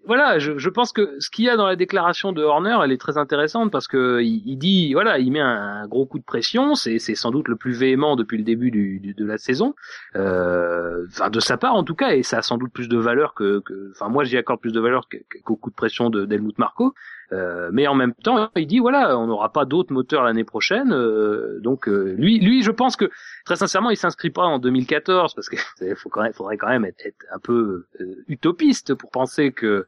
voilà, je, pense que ce qu'il y a dans la déclaration de Horner, elle est très intéressante parce que il, dit voilà, il met un, gros coup de pression, c'est sans doute le plus véhément depuis le début de la saison, euh, enfin de sa part en tout cas, et ça a sans doute plus de valeur que que enfin moi j'y accorde plus de valeur qu'au coup de pression de d'Helmut Marko. Euh, mais en même temps, il dit voilà, on n'aura pas d'autres moteurs l'année prochaine, euh, donc euh, lui, lui, je pense que très sincèrement, il s'inscrit pas en 2014 parce que faut quand même, faudrait quand même être, être un peu euh, utopiste pour penser que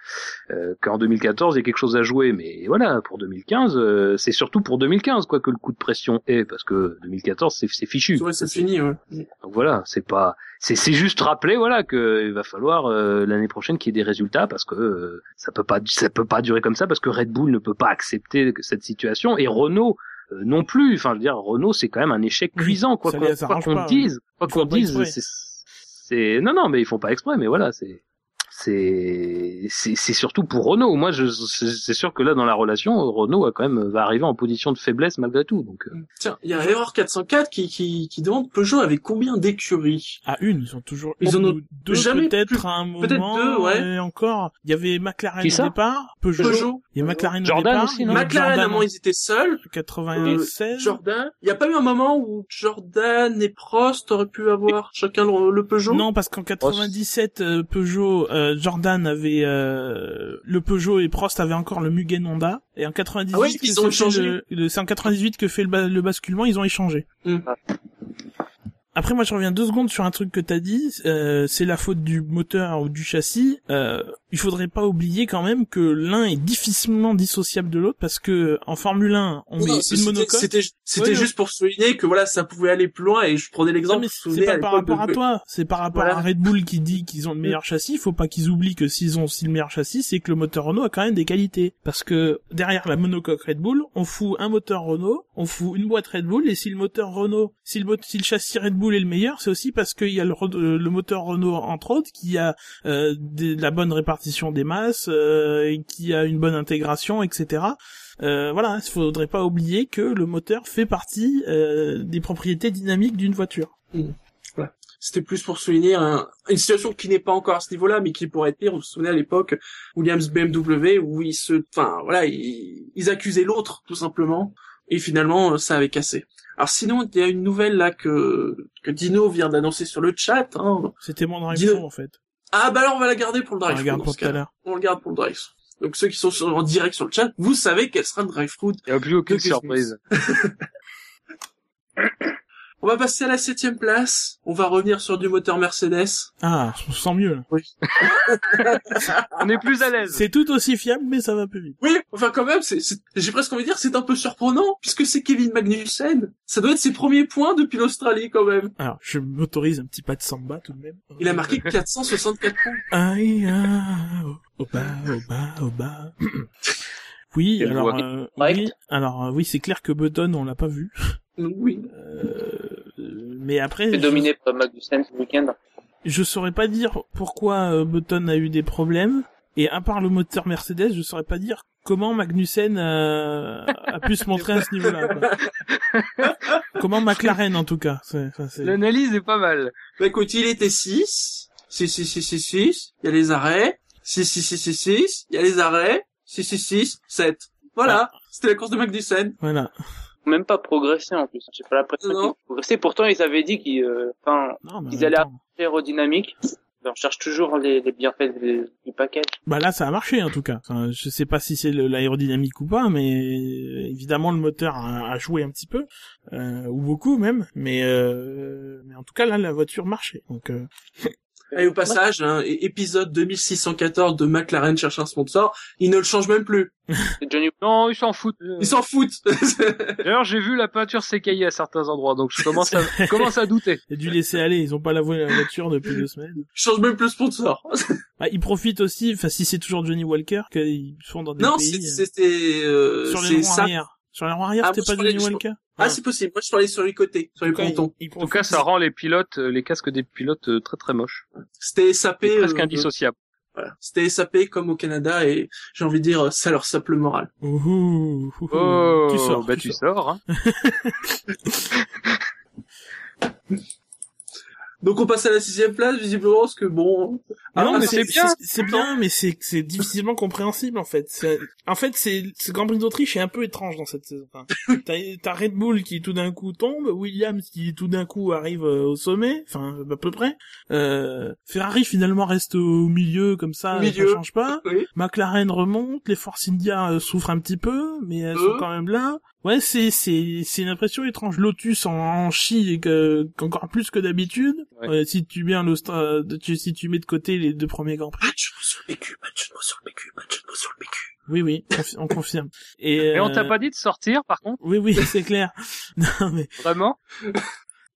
euh, qu'en 2014 il y a quelque chose à jouer. Mais voilà, pour 2015, euh, c'est surtout pour 2015 quoi que le coup de pression est parce que 2014 c'est c'est fichu. Ouais, c'est fini, ouais. Donc voilà, c'est pas, c'est c'est juste rappeler voilà que il va falloir euh, l'année prochaine qu'il y ait des résultats parce que euh, ça peut pas ça peut pas durer comme ça parce que Red Bull ne peut pas accepter cette situation et Renault euh, non plus. Enfin, je veux dire, Renault c'est quand même un échec cuisant quoi qu'on dise, quoi qu'on dise, c'est non non mais ils font pas exprès mais voilà c'est c'est surtout pour Renault. Moi, je c'est sûr que là dans la relation, Renault a quand même va arriver en position de faiblesse malgré tout. Donc euh, Tiens, il y a Error 404 qui, qui, qui demande Peugeot avait combien d'écuries? À une, ils ont toujours Ils en ont deux jamais peut-être à un moment. peut-être deux, ouais. Et encore, il y avait McLaren au départ, Peugeot. Peugeot, Il y a McLaren Jordan au départ. aussi, non McLaren, à un Jordan moment, ils étaient seuls. 96. Jordan. Il n'y a pas eu un moment où Jordan et Prost auraient pu avoir chacun le, le Peugeot? Non, parce qu'en 97, euh, Peugeot, euh, Jordan avait euh, le Peugeot et Prost avaient encore le Mugen Honda. Et en 98, Ah ils ont échangé. le- le- c'est en 98 que fait le, ba- le basculement, ils ont échangé. Hmm. Après, moi, je reviens deux secondes sur un truc que t'as dit. Euh, c'est la faute du moteur ou du châssis. Euh, il faudrait pas oublier quand même que l'un est difficilement dissociable de l'autre parce que en Formule 1, on Non, met une monocoque. C'était c'était Ouais, juste pour souligner que voilà, ça pouvait aller plus loin et je prenais l'exemple. c'est pas par rapport à toi, c'est par rapport Voilà. à Red Bull qui dit qu'ils ont le meilleur châssis. Il faut pas qu'ils oublient que s'ils ont aussi le meilleur châssis, c'est que le moteur Renault a quand même des qualités. Parce que derrière la monocoque Red Bull, on fout un moteur Renault, on fout une boîte Red Bull, et si le moteur Renault, si le, si le châssis Red Bull est le meilleur, c'est aussi parce qu'il y a le, euh, le moteur Renault entre autres qui a euh, des- la bonne répartition des masses, euh, et qui a une bonne intégration, etc. Euh, voilà, il faudrait pas oublier que le moteur fait partie euh, des propriétés dynamiques d'une voiture. C'était plus pour souligner un- une situation qui n'est pas encore à ce niveau-là, mais qui pourrait être pire. Vous vous souvenez à l'époque, Williams BMW, où ils se, enfin, voilà, ils, ils accusaient l'autre, tout simplement. Et finalement, ça avait cassé. Alors sinon, il y a une nouvelle là que, que Dino vient d'annoncer sur le chat. Hein. C'était mon Dis-le. through, en fait. Ah bah alors on va la garder pour le On drive. regarde dans pour tout à l'heure. On le garde pour le drive. Donc ceux qui sont sur- en direct sur le chat, vous savez quel sera le drive through il n'y a plus aucune surprise. On va passer à la septième place. On va revenir sur du moteur Mercedes. Ah, je me sens mieux, là. On est plus à l'aise. C'est tout aussi fiable, mais ça va plus vite. Oui, enfin quand même, c'est, c'est- j'ai presque envie de dire, c'est un peu surprenant, puisque c'est Kevin Magnussen. Ça doit être ses premiers points depuis l'Australie quand même. Alors, je m'autorise un petit pas de samba, tout de même. Il a marqué 464 points. Aïe, ah, au bas, au bas, au bas. Oui, Quelle alors, euh, oui, alors, euh, oui, c'est clair que Button, on l'a pas vu. Oui. Euh, mais après, dominé par Magnussen ce week-end. je saurais pas dire pourquoi euh, Button a eu des problèmes. Et à part le moteur Mercedes, je saurais pas dire comment Magnussen euh, a pu se montrer à ce niveau-là. quoi. comment McLaren, en tout cas. C'est- enfin, c'est- L'analyse est pas mal. Bah écoute, il était 6. 6, 6, 6, 6, 6. Il y a les arrêts. 6, 6, 6, 6, 6. Il y a les arrêts. 6, 6, 6, 7. Voilà. C'était la course de Magnussen. Voilà. Même pas progressé en plus. J'ai pas l'impression qu'ils progressaient. Pourtant, ils avaient dit qu'ils, euh, enfin, en Ils allaient aérodynamique. On cherche toujours les, les bienfaits du, du package. Bah là, ça a marché en tout cas. Enfin, je sais pas si c'est l'aérodynamique ou pas, mais euh, évidemment le moteur a, a joué un petit peu euh, ou beaucoup même. Mais euh, mais en tout cas là, la voiture marchait. Donc euh, Et au passage, hein, épisode 2614 de McLaren cherche un sponsor, ils ne le changent même plus. Johnny Non, ils s'en foutent. Ils s'en foutent. D'ailleurs, j'ai vu la peinture s'écailler à certains endroits, donc je commence à, je commence à douter. il a dû laisser aller. Ils ont pas lavé la voiture depuis deux semaines. Ils changent même plus le sponsor. Bah, ils profitent aussi. Enfin, si c'est toujours Johnny Walker, qu'ils sont dans des non, pays euh, c'était euh, sur les ronds ça. arrière. Sur les ronds arrière, Ah, c'était sur pas Johnny Walker. Ah, c'est possible. Moi, je parlais sur les côtés, sur les En tout cas, pontons. En tout cas, ça rend les pilotes, euh, les casques des pilotes euh, très très moches. C'était SAP. Et presque euh, indissociables. voilà. C'était SAP comme au Canada et j'ai envie de dire, ça leur sape le moral. Ouh, ouh, ouh, Oh, tu sors, bah tu tu sors. sors. Hein. Donc on passe à la sixième place, visiblement, parce que bon. Ah non, Ah, mais c'est bien. C'est bien, mais c'est c'est difficilement compréhensible en fait. En fait, c'est ce Grand Prix d'Autriche est un peu étrange dans cette saison. Enfin, T'as Red Bull qui tout d'un coup tombe, Williams qui tout d'un coup arrive euh, au sommet, enfin à peu près. Euh, Ferrari finalement reste au milieu comme ça, milieu. ça change pas. Oui. McLaren remonte, les Force India euh, souffrent un petit peu, mais elles Euh. sont quand même là. Ouais, c'est c'est c'est une impression étrange. Lotus en, en chie que encore plus que d'habitude. Ouais. Euh, si tu mets le sta- tu- si tu mets de côté les deux premiers grands prix. Match sur le PQ, match sur le PQ, match sur le PQ. Oui oui, confi- on confirme. Et, Et on euh, t'a pas dit de sortir, par contre, Oui oui, c'est clair. non mais vraiment?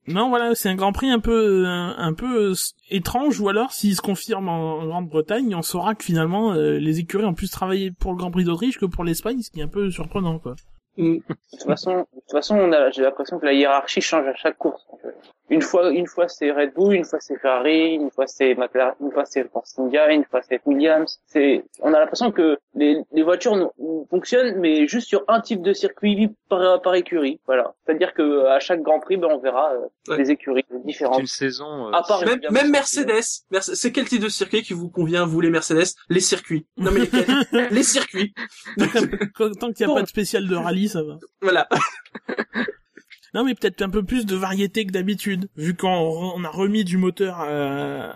Non voilà, c'est un Grand Prix un peu un, un peu euh, étrange ou alors s'il se confirme en, en Grande-Bretagne, on saura que finalement euh, les écuries ont plus travaillé pour le Grand Prix d'Autriche que pour l'Espagne, ce qui est un peu surprenant quoi. Mm. De toute façon, de toute façon, on a, j'ai l'impression que la hiérarchie change à chaque course. fait. Une fois, une fois c'est Red Bull, une fois c'est Ferrari, une fois c'est McLaren, une fois c'est Force India, une fois c'est Williams. C'est, on a l'impression que les, les voitures fonctionnent, mais juste sur un type de circuit par, par écurie. Voilà. C'est-à-dire que à chaque Grand Prix, ben, on verra euh, Ouais. des écuries différentes. une saison. euh, À part- Même, même. Mercedes. Merce- C'est quel type de circuit qui vous convient, vous les Mercedes? Les circuits. Non mais Les circuits. Tant tant qu'il n'y a Bon. pas de spécial de rallye, ça va. Voilà. Non, mais peut-être un peu plus de variété que d'habitude, vu qu'on on a remis du moteur, euh,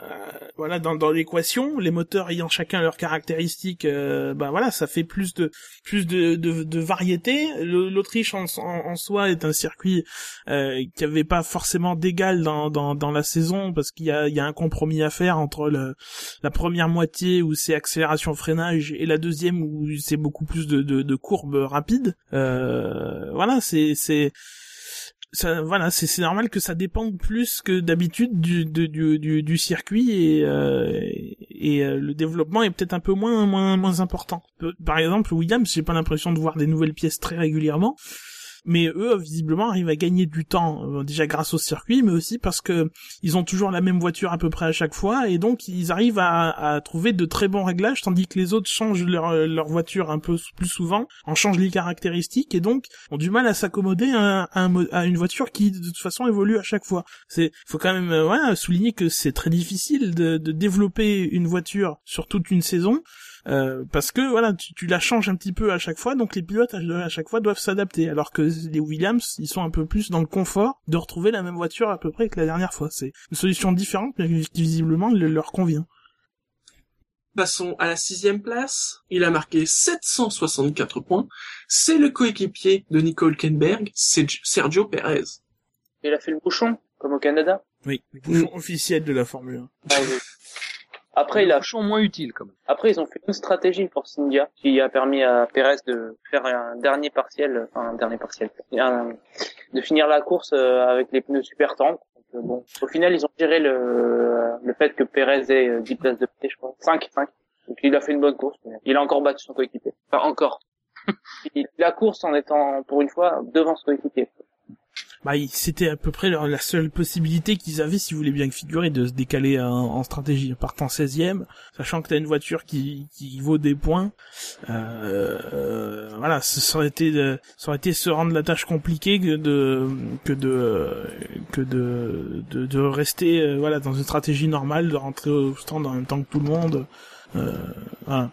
voilà, dans, dans l'équation, les moteurs ayant chacun leurs caractéristiques, euh, bah voilà, ça fait plus de plus de, de, de variété. L'Autriche en, en, en soi est un circuit euh, qui avait pas forcément d'égal dans, dans, dans la saison, parce qu'il y a, y a un compromis à faire entre le, la première moitié où c'est accélération freinage et la deuxième où c'est beaucoup plus de, de, de courbes rapides. Euh, voilà, c'est c'est ça, voilà, c'est normal que ça dépende plus que d'habitude du, du, du, du circuit et, euh, et euh, le développement est peut-être un peu moins moins moins important. Par exemple, Williams, j'ai pas l'impression de voir des nouvelles pièces très régulièrement. Mais eux, visiblement, arrivent à gagner du temps, euh, déjà grâce au circuit, mais aussi parce que ils ont toujours la même voiture à peu près à chaque fois, et donc ils arrivent à, trouver de très bons réglages, tandis que les autres changent leur, leur voiture un peu plus souvent, en changent les caractéristiques, et donc ont du mal à s'accommoder à, une voiture qui de toute façon évolue à chaque fois. C'est faut quand même euh, voilà, souligner que c'est très difficile de développer une voiture sur toute une saison. Euh, parce que voilà, tu, tu la changes un petit peu à chaque fois, donc les pilotes à, à chaque fois doivent s'adapter. Alors que les Williams, ils sont un peu plus dans le confort de retrouver la même voiture à peu près que la dernière fois. C'est une solution différente, mais qui visiblement le- leur convient. Passons à la sixième place. Il a marqué 764 points. C'est le coéquipier de Nicole Kenberg, Sergio Perez. Il a fait le bouchon, comme au Canada. Oui, le bouchon officiel de la Formule 1. Ah oui. Après, il a Vachement moins utile quand même. Après, ils ont fait une stratégie pour India qui a permis à Perez de faire un dernier partiel, enfin un dernier partiel, un- de finir la course euh, avec les pneus super tendres. Donc, euh, bon, au final, ils ont géré le, le fait que Perez ait euh, 10 places de paix, je crois. 5, 5. Donc il a fait une bonne course. mais il a encore battu son coéquipier. Enfin, encore. il la course en étant, pour une fois, devant son coéquipier. Bah, c'était à peu près leur- la seule possibilité qu'ils avaient, si vous voulez bien figurer, de se décaler en, en stratégie, partant 16e, sachant que t'as une voiture qui, qui vaut des points. Euh, euh, voilà, ça aurait été, ça aurait été se rendre la tâche compliquée que de que de que de de, de rester euh, voilà dans une stratégie normale, de rentrer au stand en même temps que tout le monde. Euh, voilà.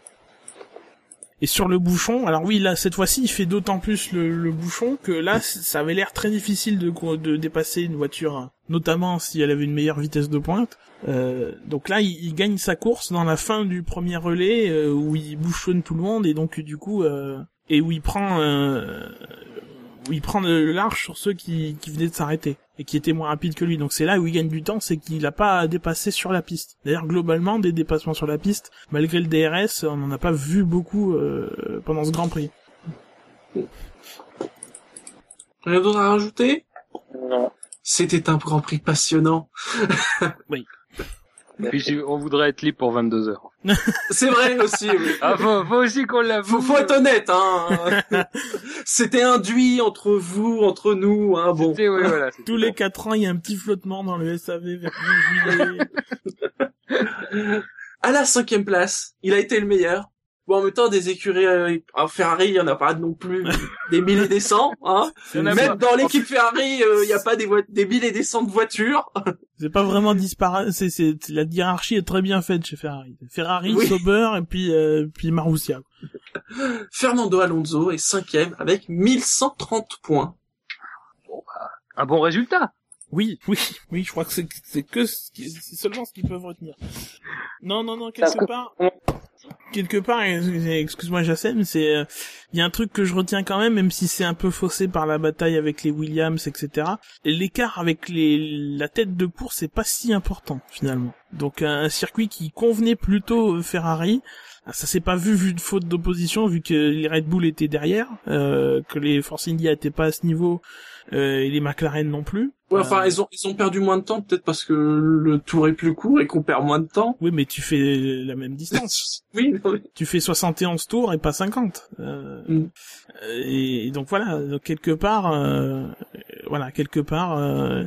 Et sur le bouchon, alors oui, là cette fois-ci, il fait d'autant plus le, le bouchon que là, ça avait l'air très difficile de, de dépasser une voiture, notamment si elle avait une meilleure vitesse de pointe. Euh, donc là, il, il gagne sa course dans la fin du premier relais euh, où il bouchonne tout le monde et donc du coup euh, et où il prend euh, où il prend le large sur ceux qui, qui venaient de s'arrêter et qui étaient moins rapides que lui. Donc c'est là où il gagne du temps, c'est qu'il n'a pas dépassé sur la piste. D'ailleurs, globalement, des dépassements sur la piste, malgré le DRS, on n'en a pas vu beaucoup euh, pendant ce Grand Prix. Rien d'autre à rajouter? Non. C'était un Grand Prix passionnant. Puis si on voudrait être libre pour 22 heures. C'est vrai aussi. oui. Ah, faut, faut aussi qu'on Faut, l'avoue. faut être honnête, hein. C'était induit entre vous, entre nous, hein. Bon. C'était- oui, voilà, Tous les bon. quatre ans, il y a un petit flottement dans le SAV vers juillet. À la cinquième place, il a été le meilleur. Bon, en même temps, des écuries, euh, en Ferrari, il y en a pas non plus des mille et des cents, hein. Même pas. dans l'équipe Ferrari, euh, il y a pas des, des mille et des cents de voitures. c'est pas vraiment disparu. C'est, c'est, la hiérarchie est très bien faite chez Ferrari. Ferrari, Oui. Sauber et puis euh, puis Marussia. Fernando Alonso est cinquième avec 1130 points. Un bon résultat. Oui, oui, oui, je crois que c'est, c'est que ce qui- c'est seulement ce qu'ils peuvent retenir. Non, non, non, quelque que- part, quelque part, excuse-moi Jacem, c'est, euh, il y a un truc que je retiens quand même, même si c'est un peu faussé par la bataille avec les Williams, etc. L'écart avec les, la tête de course c'est pas si important finalement. Donc un, un circuit qui convenait plutôt Ferrari. ah, Ça s'est pas vu vu de faute d'opposition, vu que les Red Bull étaient derrière, euh, que les Force India étaient pas à ce niveau, euh, et les McLaren non plus. Ouais, enfin, Euh, ils ont, ils ont perdu moins de temps, peut-être parce que le tour est plus court et qu'on perd moins de temps. Oui, mais tu fais la même distance. oui, tu fais 71 tours et pas 50. Euh, Mm. euh, et, et donc voilà, donc quelque part, euh, voilà, quelque part, euh,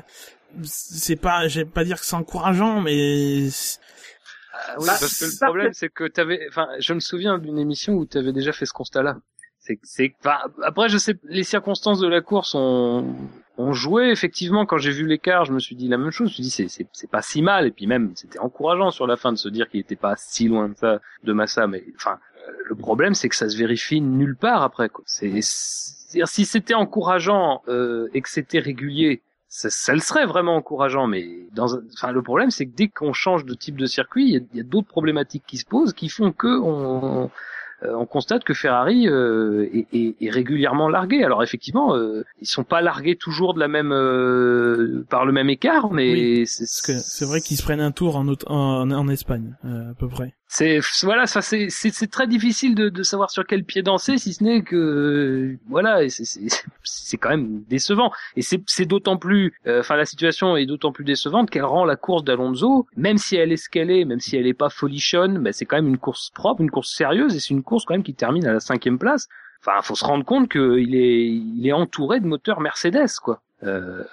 c'est pas, j'aime pas dire que c'est encourageant, mais c'est- Ah oui, parce que le problème, c'est que t'avais, enfin, je me souviens d'une émission où t'avais déjà fait ce constat-là. C'est, enfin, après, je sais, les circonstances de la course ont, ont joué, effectivement, quand j'ai vu l'écart, je me suis dit la même chose, je me suis dit, c'est, c'est, pas si mal, et puis même, c'était encourageant sur la fin de se dire qu'il était pas si loin de ça, de Massa, mais, enfin, euh, le problème, c'est que ça se vérifie nulle part après, quoi. C'est, si c'était encourageant, euh, et que c'était régulier, ça, ça le serait vraiment encourageant, mais dans, enfin, le problème, c'est que dès qu'on change de type de circuit, il y a, y a d'autres problématiques qui se posent, qui font que on, on constate que Ferrari euh, est, est- est régulièrement largué. Alors effectivement, euh, ils sont pas largués toujours de la même euh, par le même écart, mais Oui, c'est vrai qu'ils se prennent un tour en, en, en Espagne, euh, à peu près. C'est voilà, ça c'est c'est très difficile de, de savoir sur quel pied danser, si ce n'est que euh, voilà, c'est quand même décevant. Et c'est c'est d'autant plus, euh, enfin la situation est d'autant plus décevante qu'elle rend la course d'Alonso, même si elle est ce qu'elle est, même si elle est pas folichonne, ben c'est quand même une course propre, une course sérieuse, et c'est une course quand même qui termine à la cinquième place. Enfin, faut se rendre compte qu'il est il est entouré de moteurs Mercedes, quoi. Euh,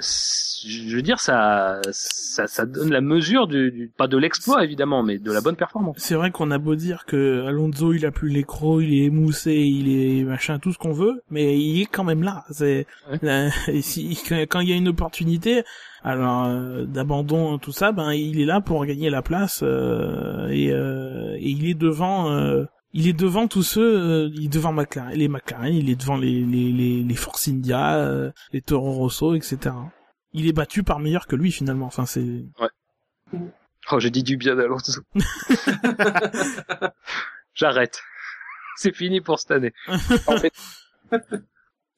je veux dire, ça, ça, ça donne la mesure du, du- pas de l'exploit évidemment, mais de la bonne performance. C'est vrai qu'on a beau dire que Alonso il a plus l'écro, il est émoussé, il est machin, tout ce qu'on veut, mais il est quand même là. C'est Ouais. là, et si, quand quand il y a une opportunité, alors euh, d'abandon tout ça, ben il est là pour gagner la place euh, et, euh, et il est devant. Il est devant tous ceux, euh, il est devant McLaren, les McLaren, il est devant les les les, les Force India, euh, les Toro Rosso, etc. Il est battu par meilleur que lui finalement. Enfin c'est Oh, j'ai dit du bien d'Alonso. J'arrête. C'est fini pour cette année. En fait,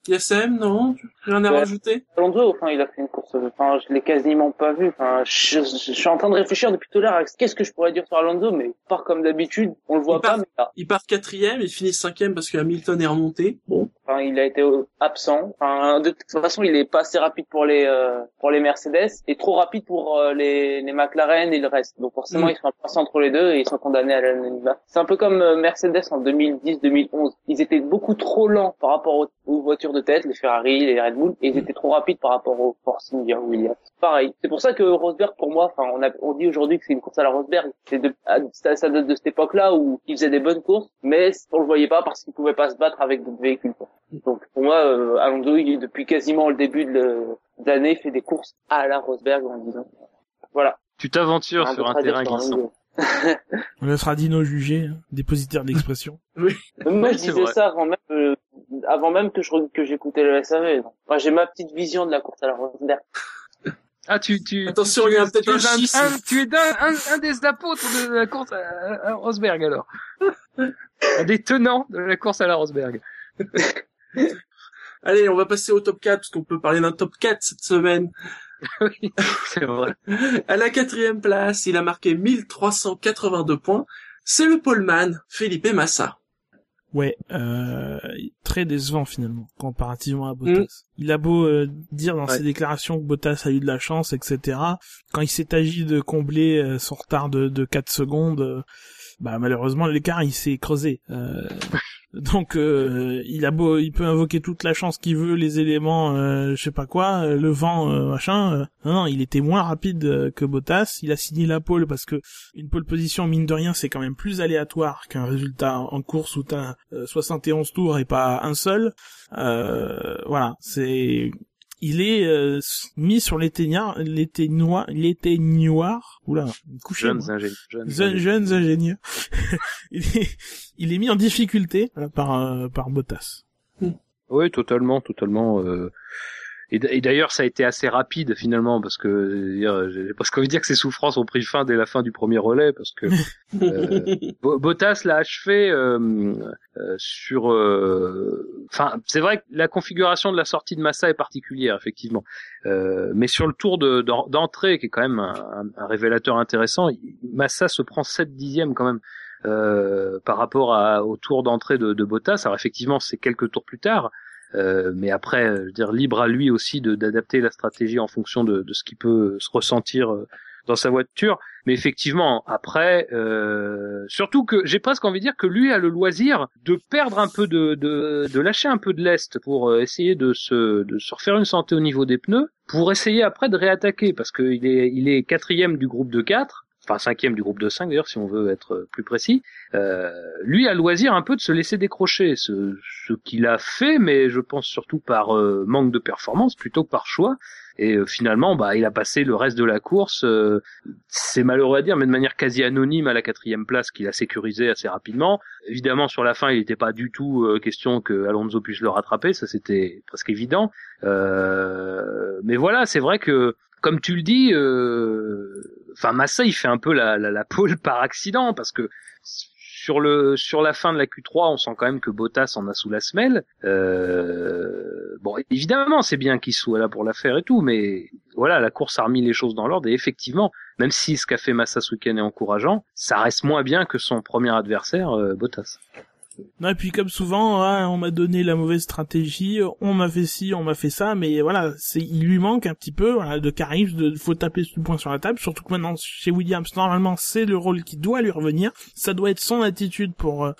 ISM, non? Rien à rajouter? Alonso, enfin, il a fait une course, enfin, je l'ai quasiment pas vu. Enfin, je, je- je suis en train de réfléchir depuis tout à l'heure. Qu'est-ce que je pourrais dire sur Alonso, mais part comme d'habitude, on le voit Il pas, part- mais là, Ils partent quatrième, ils finissent cinquième parce que Hamilton est remonté. Bon. Enfin, il a été absent. Enfin, de toute façon, il est pas assez rapide pour les euh, pour les Mercedes et trop rapide pour euh, les, les McLaren et le reste. Donc forcément, Mm. ils sont passés entre les deux et ils sont condamnés à l'anonymat. C'est un peu comme euh, Mercedes en 2010-2011. Ils étaient beaucoup trop lents par rapport aux, aux voitures de tête, les Ferrari, les Red Bull, et ils étaient trop rapides par rapport aux Force India Williams. Pareil. C'est pour ça que Rosberg, pour moi, enfin, on, a, on dit aujourd'hui que c'est une course à la Rosberg. C'est de, à- ça, ça date de cette époque-là où il faisait des bonnes courses, mais on le voyait pas parce qu'il pouvait pas se battre avec d'autres véhicules. quoi. Donc pour moi, euh, Alonso, il, depuis quasiment le début de l'année, fait des courses à la Rosberg en disant. Voilà. Tu t'aventures sur un terrain glissant. On laissera Dino juger, hein, dépositaire d'expression. Moi, je disais vrai. ça avant même, euh, avant même que je que j'écoutais le SAV. donc. Moi, j'ai ma petite vision de la course à la Rosberg. Ah, tu, tu, Attention, tu, il y a peut-être un un, tu es d'un- un, un des apôtres de la course à, à Rosberg, alors. un des tenants de la course à la Rosberg. Allez, on va passer au top 4, parce qu'on peut parler d'un top 4 cette semaine. oui, c'est vrai. À la quatrième place, il a marqué 1382 points. C'est le poleman, Felipe Massa. Ouais, euh, très décevant finalement, comparativement à Bottas. Mm. Il a beau euh, dire dans Ouais. ses déclarations que Bottas a eu de la chance, etc. Quand il s'est agi de combler euh, son retard de, de 4 secondes, euh, bah malheureusement l'écart il s'est creusé. Donc euh, il a beau, il peut invoquer toute la chance qu'il veut, les éléments, euh, je sais pas quoi, euh, le vent, euh, machin. euh, non, il était moins rapide que Bottas. Il a signé la pole parce que une pole position mine de rien c'est quand même plus aléatoire qu'un résultat en course où t'as euh, 71 tours et pas un seul. Voilà, c'est il est euh, mis sur l'éteignard, l'éteignoir, l'éteignoir. Oula, couché. Jeunes ingénieurs. Jeunes Jeunes, ingénieurs. jeunes ingénieurs. il, est, il est mis en difficulté euh, par euh, par Bottas. Oui, totalement, totalement. euh, Et, d'ailleurs, ça a été assez rapide finalement parce que presque envie de dire que ses souffrances ont pris fin dès la fin du premier relais parce que euh, Bo- Bottas l'a achevé euh, euh, sur. euh, Enfin, c'est vrai que la configuration de la sortie de Massa est particulière effectivement, Euh, mais sur le tour de- d'en- d'entrée qui est quand même un, un- un révélateur intéressant, Massa se prend 7 dixièmes quand même. euh, par rapport à, au tour d'entrée de, de Bottas, alors effectivement c'est quelques tours plus tard, euh, mais après, euh, je veux dire, libre à lui aussi d'adapter la stratégie en fonction de, de ce qui peut se ressentir euh, dans sa voiture. Mais effectivement, après, euh, surtout que j'ai presque envie de dire que lui a le loisir de perdre un peu de, de, de lâcher un peu de lest pour euh, essayer de se, de se refaire une santé au niveau des pneus, pour essayer après de réattaquer, parce qu'il est, il est quatrième du groupe de 4, enfin cinquième du groupe de 5 d'ailleurs si on veut être plus précis. Euh, lui a loisir un peu de se laisser décrocher, ce, qu'il a fait, mais je pense surtout par euh, manque de performance plutôt que par choix. Et euh, finalement, bah, il a passé le reste de la course, c'est malheureux à dire, mais de manière quasi anonyme à la quatrième place qu'il a sécurisé assez rapidement. Évidemment, sur la fin, il n'était pas du tout question que Alonso puisse le rattraper, ça c'était presque évident. Mais voilà, c'est vrai que, comme tu le dis, euh, enfin Massa, il fait un peu la, la, la pole par accident parce que sur le sur la fin de la Q3, on sent quand même que Bottas en a sous la semelle. Euh, bon, évidemment, c'est bien qu'il soit là pour la faire et tout, mais voilà, la course a remis les choses dans l'ordre et effectivement, même si ce qu'a fait Massa ce week-end est encourageant, ça reste moins bien que son premier adversaire, euh, Bottas. Non, et puis comme souvent, ah, on m'a donné la mauvaise stratégie, on m'a fait ci, on m'a fait ça, mais voilà, c'est il lui manque un petit peu voilà, de charisme, de faut taper du poing sur la table, surtout que maintenant chez Williams, normalement c'est le rôle qui doit lui revenir, ça doit être son attitude pour euh,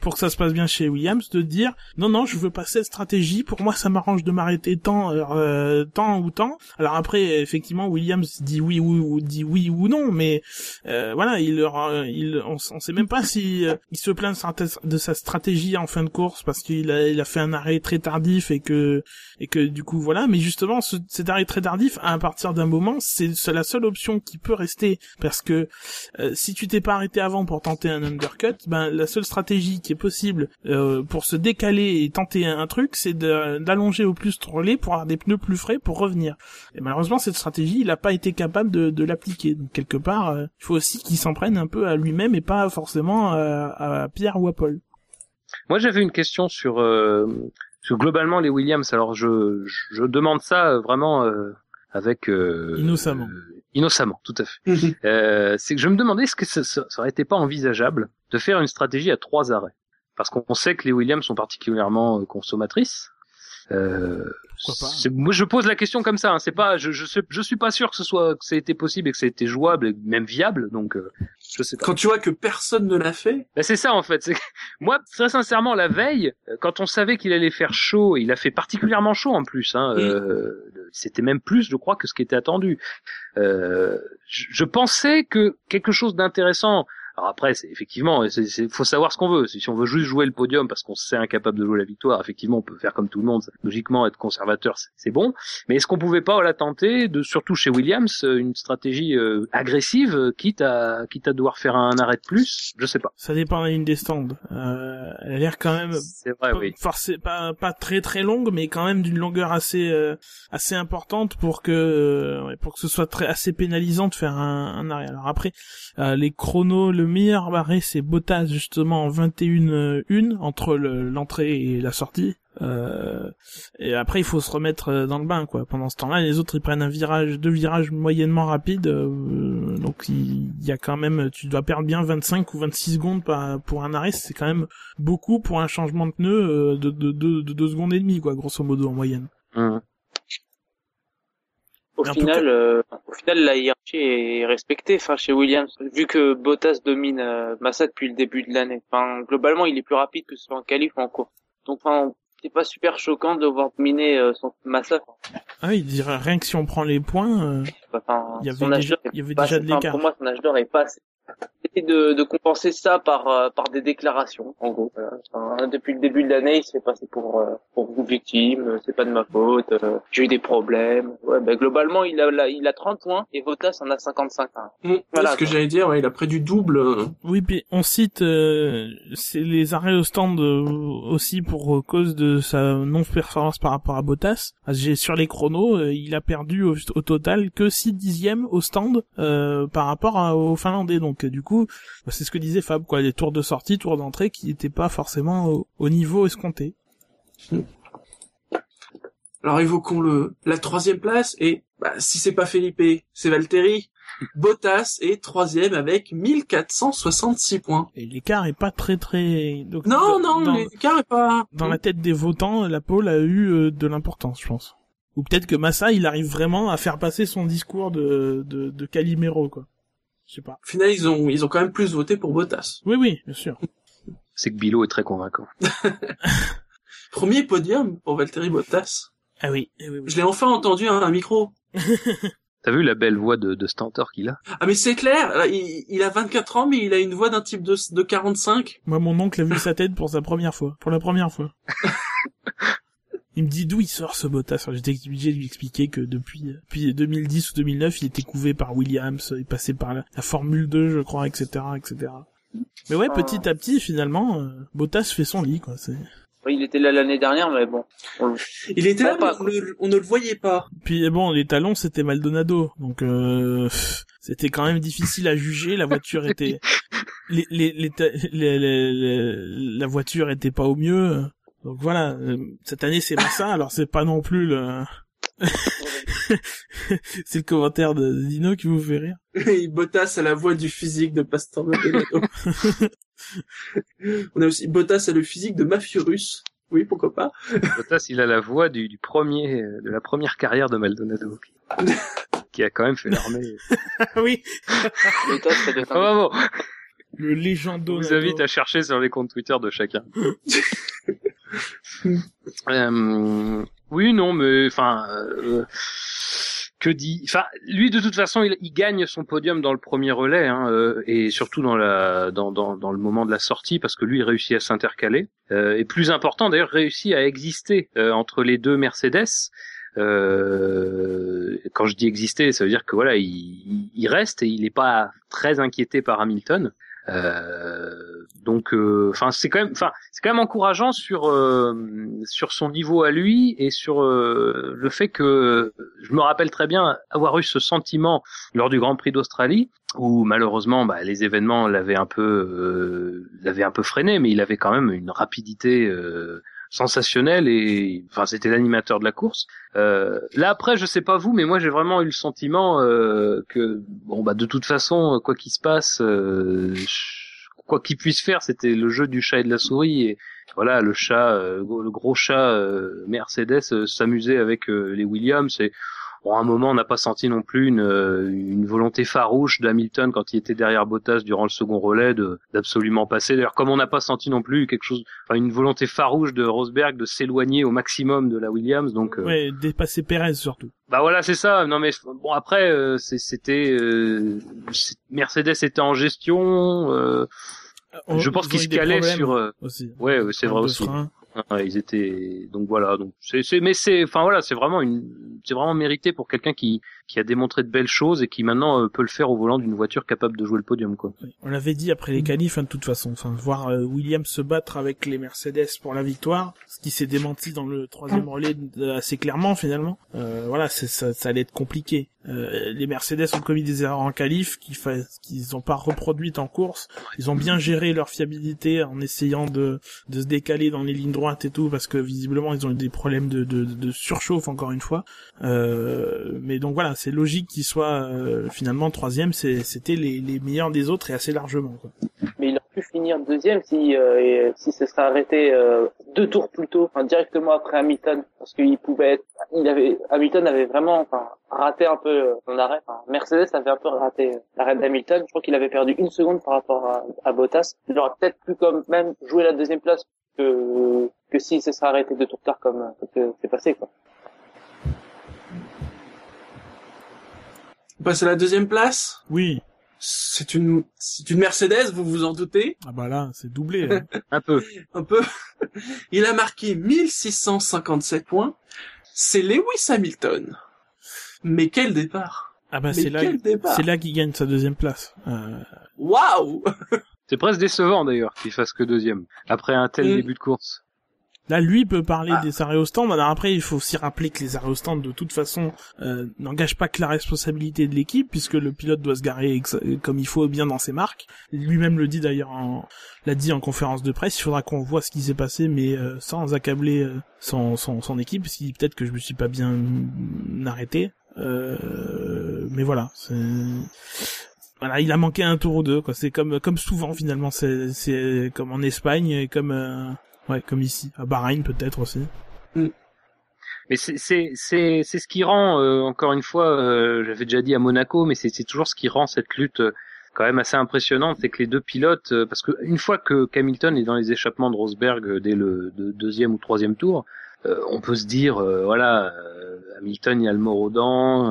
pour que ça se passe bien chez Williams, de dire non non, je veux pas cette stratégie, pour moi ça m'arrange de m'arrêter tant euh, tant ou tant. Alors après effectivement Williams dit oui ou, ou dit oui ou non, mais euh, voilà, il euh, il on, on sait même pas si euh, il se plaint de sa, sa stratégie en fin de course parce qu'il a il a fait un arrêt très tardif et que et que du coup voilà. Mais justement ce, cet arrêt très tardif à partir d'un moment c'est la seule option qui peut rester. Parce que euh, si tu t'es pas arrêté avant pour tenter un undercut ben la seule stratégie qui est possible euh, pour se décaler et tenter un, truc c'est d'allonger au plus ton relais pour avoir des pneus plus frais pour revenir. Et malheureusement cette stratégie il a pas été capable de, de l'appliquer. Donc quelque part euh, il faut aussi qu'il s'en prenne un peu à lui-même et pas forcément euh, à Pierre ou à Paul Moi, j'avais une question sur, euh, sur globalement les Williams. Alors, je, je, je demande ça euh, vraiment euh, avec euh, Innocemment. euh, innocemment, tout à fait. Euh, c'est que je me demandais est-ce que ça, ça, ça aurait été pas envisageable de faire une stratégie à trois arrêts, parce qu'on sait que les Williams sont particulièrement consommatrices. Euh, c'est- Moi, je pose la question comme ça. Hein. C'est pas, je, je, suis, je suis pas sûr que ce soit que ça ait été possible et que ça ait été jouable et même viable. Donc, euh, je sais pas. Quand tu vois que personne ne l'a fait, Bah, c'est ça en fait. Que- Moi, très sincèrement, la veille, euh, quand on savait qu'il allait faire chaud, il a fait particulièrement chaud en plus. Hein, Mm. euh, C'était même plus, je crois, que ce qui était attendu. Euh, je, je pensais que quelque chose d'intéressant. Alors après, c'est effectivement, c'est- faut savoir ce qu'on veut. Si on veut juste jouer le podium parce qu'on sait incapable de jouer la victoire, effectivement, on peut faire comme tout le monde. Logiquement, être conservateur, c'est, bon. Mais est-ce qu'on pouvait pas la tenter de, surtout chez Williams, euh, une stratégie euh, agressive, euh, quitte à, quitte à devoir faire un arrêt de plus? Je sais pas. Ça dépend de la ligne des stands. Euh, elle a l'air quand même C'est vrai, pas, oui. forcé- pas pas très très longue, mais quand même d'une longueur assez euh, assez importante pour que pour que ce soit très assez pénalisant de faire un, un arrêt. Alors après, les chronos, le meilleur arrêt c'est Bottas justement en 21 1 entre le- l'entrée et la sortie. Euh, et après il faut se remettre euh, dans le bain quoi. Pendant ce temps-là, les autres ils prennent un virage, deux virages moyennement rapides, euh, donc il y a quand même, tu dois perdre bien 25 ou 26 secondes pour un arrêt, c'est quand même beaucoup pour un changement de pneu euh, de, de, de, de deux secondes et demie quoi, grosso modo en moyenne. Hum. Au Mais final, euh, au final, la hiérarchie est respectée. Enfin, chez Williams, vu que Bottas domine euh, Massa depuis le début de l'année. Enfin, globalement, il est plus rapide que ce soit en qualif ou en course. Donc, enfin, c'est pas super choquant de voir dominer euh, son Massa. Ah oui, je dirais, rien que si on prend les points, euh, Enfin, Il y avait déjà- il y avait déjà de l'écart. Pour moi, son âge d'or est pas assez. De, de compenser ça par euh, par des déclarations, en gros. Voilà. Enfin, depuis le début de l'année, il se fait passer pour euh, pour une victime. euh, C'est pas de ma faute. euh, J'ai eu des problèmes. Ouais, ben globalement, il a là, il a 30 points et Bottas en a 55. hein. Mm, Voilà, ce que j'allais dire, ouais, il a près du double. euh. oui, puis on cite euh, c'est les arrêts au stand euh, aussi pour euh, cause de sa non-performance par rapport à Bottas. Ah, J'ai sur les chronos, euh, il a perdu au, au total que 6 dixièmes au stand euh, par rapport à- aux Finlandais. Donc du coup, bah, c'est ce que disait Fab, quoi, les tours de sortie, tours d'entrée qui n'étaient pas forcément au, au niveau escompté. Alors évoquons le la troisième place et bah, si c'est pas Felipe, c'est Valtteri. Bottas est troisième avec 1466 points. Et l'écart est pas très très. Donc, Non, dans- non, l'écart est pas. dans la tête des votants, la pole a eu euh, de l'importance, je pense. Ou peut-être que Massa, il arrive vraiment à faire passer son discours de, de, de Calimero, quoi. Je sais pas. Au final, ils ont ils ont quand même plus voté pour Bottas. Oui, oui, bien sûr. C'est que Bilo est très convaincant. Premier podium pour Valtteri Bottas. Ah oui, eh oui, oui. Je l'ai enfin entendu à un micro. T'as vu la belle voix de, de Stentor qu'il a? Ah mais c'est clair, il, il a 24 ans mais il a une voix d'un type de, de 45. Moi, mon oncle a vu sa tête pour sa première fois. Pour la première fois. Il me dit d'où il sort ce Bottas. Alors, J'étais obligé de lui expliquer que depuis, depuis 2010 ou 2009, il était couvé par Williams, il passait par la, la Formule 2, je crois, etc., etc. Mais ouais, Ah. petit à petit, finalement, euh, Bottas fait son lit, quoi. C'est... Il était là l'année dernière, mais bon. On Il était là, Pas, mais on, ne- on ne le voyait pas. Puis bon, les talons c'était Maldonado, donc euh, c'était quand même difficile à juger. La voiture était, les, les, les, ta- les- les- les- la voiture était pas au mieux. Donc voilà, euh, cette année c'est Massa, alors c'est pas non plus le, c'est le commentaire de Dino qui vous fait rire. Et Bottas a la voix du physique de Pastor Maldonado. on a aussi Bottas a le physique de Mafiurus. Oui, pourquoi pas. Bottas, il a la voix du, du premier, euh, de la première carrière de Maldonado, qui, qui a quand même fait l'armée. oui, Bottas, ça doit être Ah, le Je légendo. vous invite à chercher sur les comptes Twitter de chacun. Euh, oui, non, mais enfin, euh, que dit Enfin, lui de toute façon, il, gagne son podium dans le premier relais hein, euh, et surtout dans dans, le moment de la sortie parce que lui il réussit à s'intercaler et plus important d'ailleurs réussit à exister entre les deux Mercedes. Quand je dis exister, ça veut dire que voilà, il, reste et il n'est pas très inquiété par Hamilton. Donc, enfin, c'est quand même, enfin, c'est quand même encourageant sur euh, sur son niveau à lui et sur euh, le fait que je me rappelle très bien avoir eu ce sentiment lors du Grand Prix d'Australie où malheureusement bah, les événements l'avaient un peu euh, l'avaient un peu freiné, mais il avait quand même une rapidité euh, sensationnelle et enfin c'était l'animateur de la course. Euh, là après, je sais pas vous, mais moi j'ai vraiment eu le sentiment euh, que bon bah de toute façon quoi qu'il se passe, euh, quoi qu'il puisse faire, c'était le jeu du chat et de la souris et voilà le chat, euh, le gros chat euh, Mercedes euh, s'amusait avec les Williams et Bon, à un moment, on n'a pas senti non plus une, euh, une volonté farouche d'Hamilton quand il était derrière Bottas durant le second relais de d'absolument passer. D'ailleurs, comme on n'a pas senti non plus quelque chose, enfin une volonté farouche de Rosberg de s'éloigner au maximum de la Williams. Donc, euh, Ouais, dépasser Perez surtout. bah voilà, c'est ça. Non mais bon après, euh, c'était euh, Mercedes était en gestion. euh, je pense ont se problèmes sur. euh, aussi. Ouais, c'est vrai aussi. frein. Ouais, ils étaient donc voilà donc c'est mais c'est enfin voilà c'est vraiment une c'est vraiment mérité pour quelqu'un qui qui a démontré de belles choses et qui maintenant euh, peut le faire au volant d'une voiture capable de jouer le podium quoi. On l'avait dit après les qualifs, hein, de toute façon. Enfin, voir euh, Williams se battre avec les Mercedes pour la victoire, ce qui s'est démenti dans le troisième relais euh, assez clairement finalement. Euh, voilà, c'est ça, ça allait être compliqué. Euh, les Mercedes ont commis des erreurs en qualif qui fa... qu'ils n'ont pas reproduites en course. Ils ont bien géré leur fiabilité en essayant de de se décaler dans les lignes droites et tout parce que visiblement ils ont eu des problèmes de de, de surchauffe encore une fois. Euh, mais donc voilà, c'est logique qu'ils soient euh, finalement troisième. C'était les, meilleurs des autres et assez largement. Mais il aurait pu finir deuxième si euh, si ça serait arrêté euh, deux tours plus tôt, enfin directement après Hamilton, parce qu'il pouvait être, il avait Hamilton avait vraiment enfin, raté un peu euh, son arrêt. Enfin, Mercedes avait un peu raté l'arrêt d'Hamilton. Je crois qu'il avait perdu une seconde par rapport à, à Bottas. Il aurait peut-être pu comme même jouer la deuxième place que que s'il se serait arrêté deux tours tard comme comme c'est passé quoi. On passe à la deuxième place. Oui. C'est une, c'est une Mercedes, vous vous en doutez, Ah bah là, c'est doublé. hein. Un peu. un peu. Il a marqué 1657 points. C'est Lewis Hamilton. Mais quel départ Ah bah c'est là, quel départ c'est là qu'il gagne sa deuxième place. Euh, Waouh C'est presque décevant d'ailleurs qu'il fasse que deuxième après un tel Mm. début de course. Là, lui peut parler Ah. des stand. Alors après, il faut aussi rappeler que les stand, de toute façon, euh, n'engagent pas que la responsabilité de l'équipe, puisque le pilote doit se garer comme il faut bien dans ses marques. Lui-même le dit d'ailleurs, en- l'a dit en conférence de presse. Il faudra qu'on voit ce qui s'est passé, mais euh, sans accabler euh, son, son, son équipe, parce qu'il dit peut-être que je me suis pas bien arrêté. Euh, mais voilà, c'est voilà, il a manqué un tour ou deux. Quoi. C'est comme comme souvent finalement. C'est c'est comme en Espagne et comme euh, ouais comme ici à Bahreïn peut-être aussi. Mais c'est ce qui rend euh, encore une fois, euh, j'avais déjà dit à Monaco, mais c'est toujours ce qui rend cette lutte euh, quand même assez impressionnante, c'est que les deux pilotes, parce que une fois que Hamilton est dans les échappements de Rosberg dès le de- deuxième ou troisième tour, on peut se dire euh, voilà euh, Hamilton il y a le mort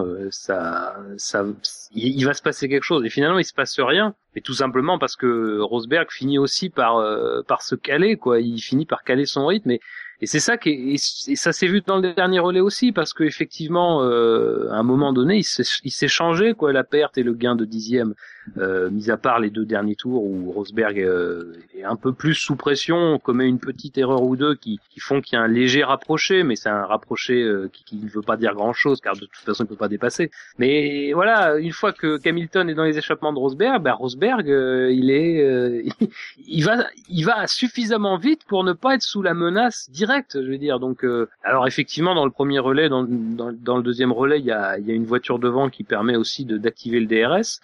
euh, ça ça il, va se passer quelque chose. Et finalement il se passe rien, mais tout simplement parce que Rosberg finit aussi par euh, par se caler quoi, il finit par caler son rythme et c'est ça qui est, et ça s'est vu dans le dernier relais aussi parce que effectivement euh, à un moment donné il s'est il changé quoi la perte et le gain de dixième. Euh, mis à part les deux derniers tours où Rosberg euh, est un peu plus sous pression on commet une petite erreur ou deux qui, qui font qu'il y a un léger rapproché mais c'est un rapproché euh, qui, qui ne veut pas dire grand chose car de toute façon il peut pas dépasser. Mais voilà une fois que Hamilton est dans les échappements de Rosberg ben Rosberg euh, il est euh, il va il va suffisamment vite pour ne pas être sous la menace je veux dire. Donc euh, alors effectivement dans le premier relais dans, dans, le deuxième relais il y a, y a une voiture devant qui permet aussi d'activer le DRS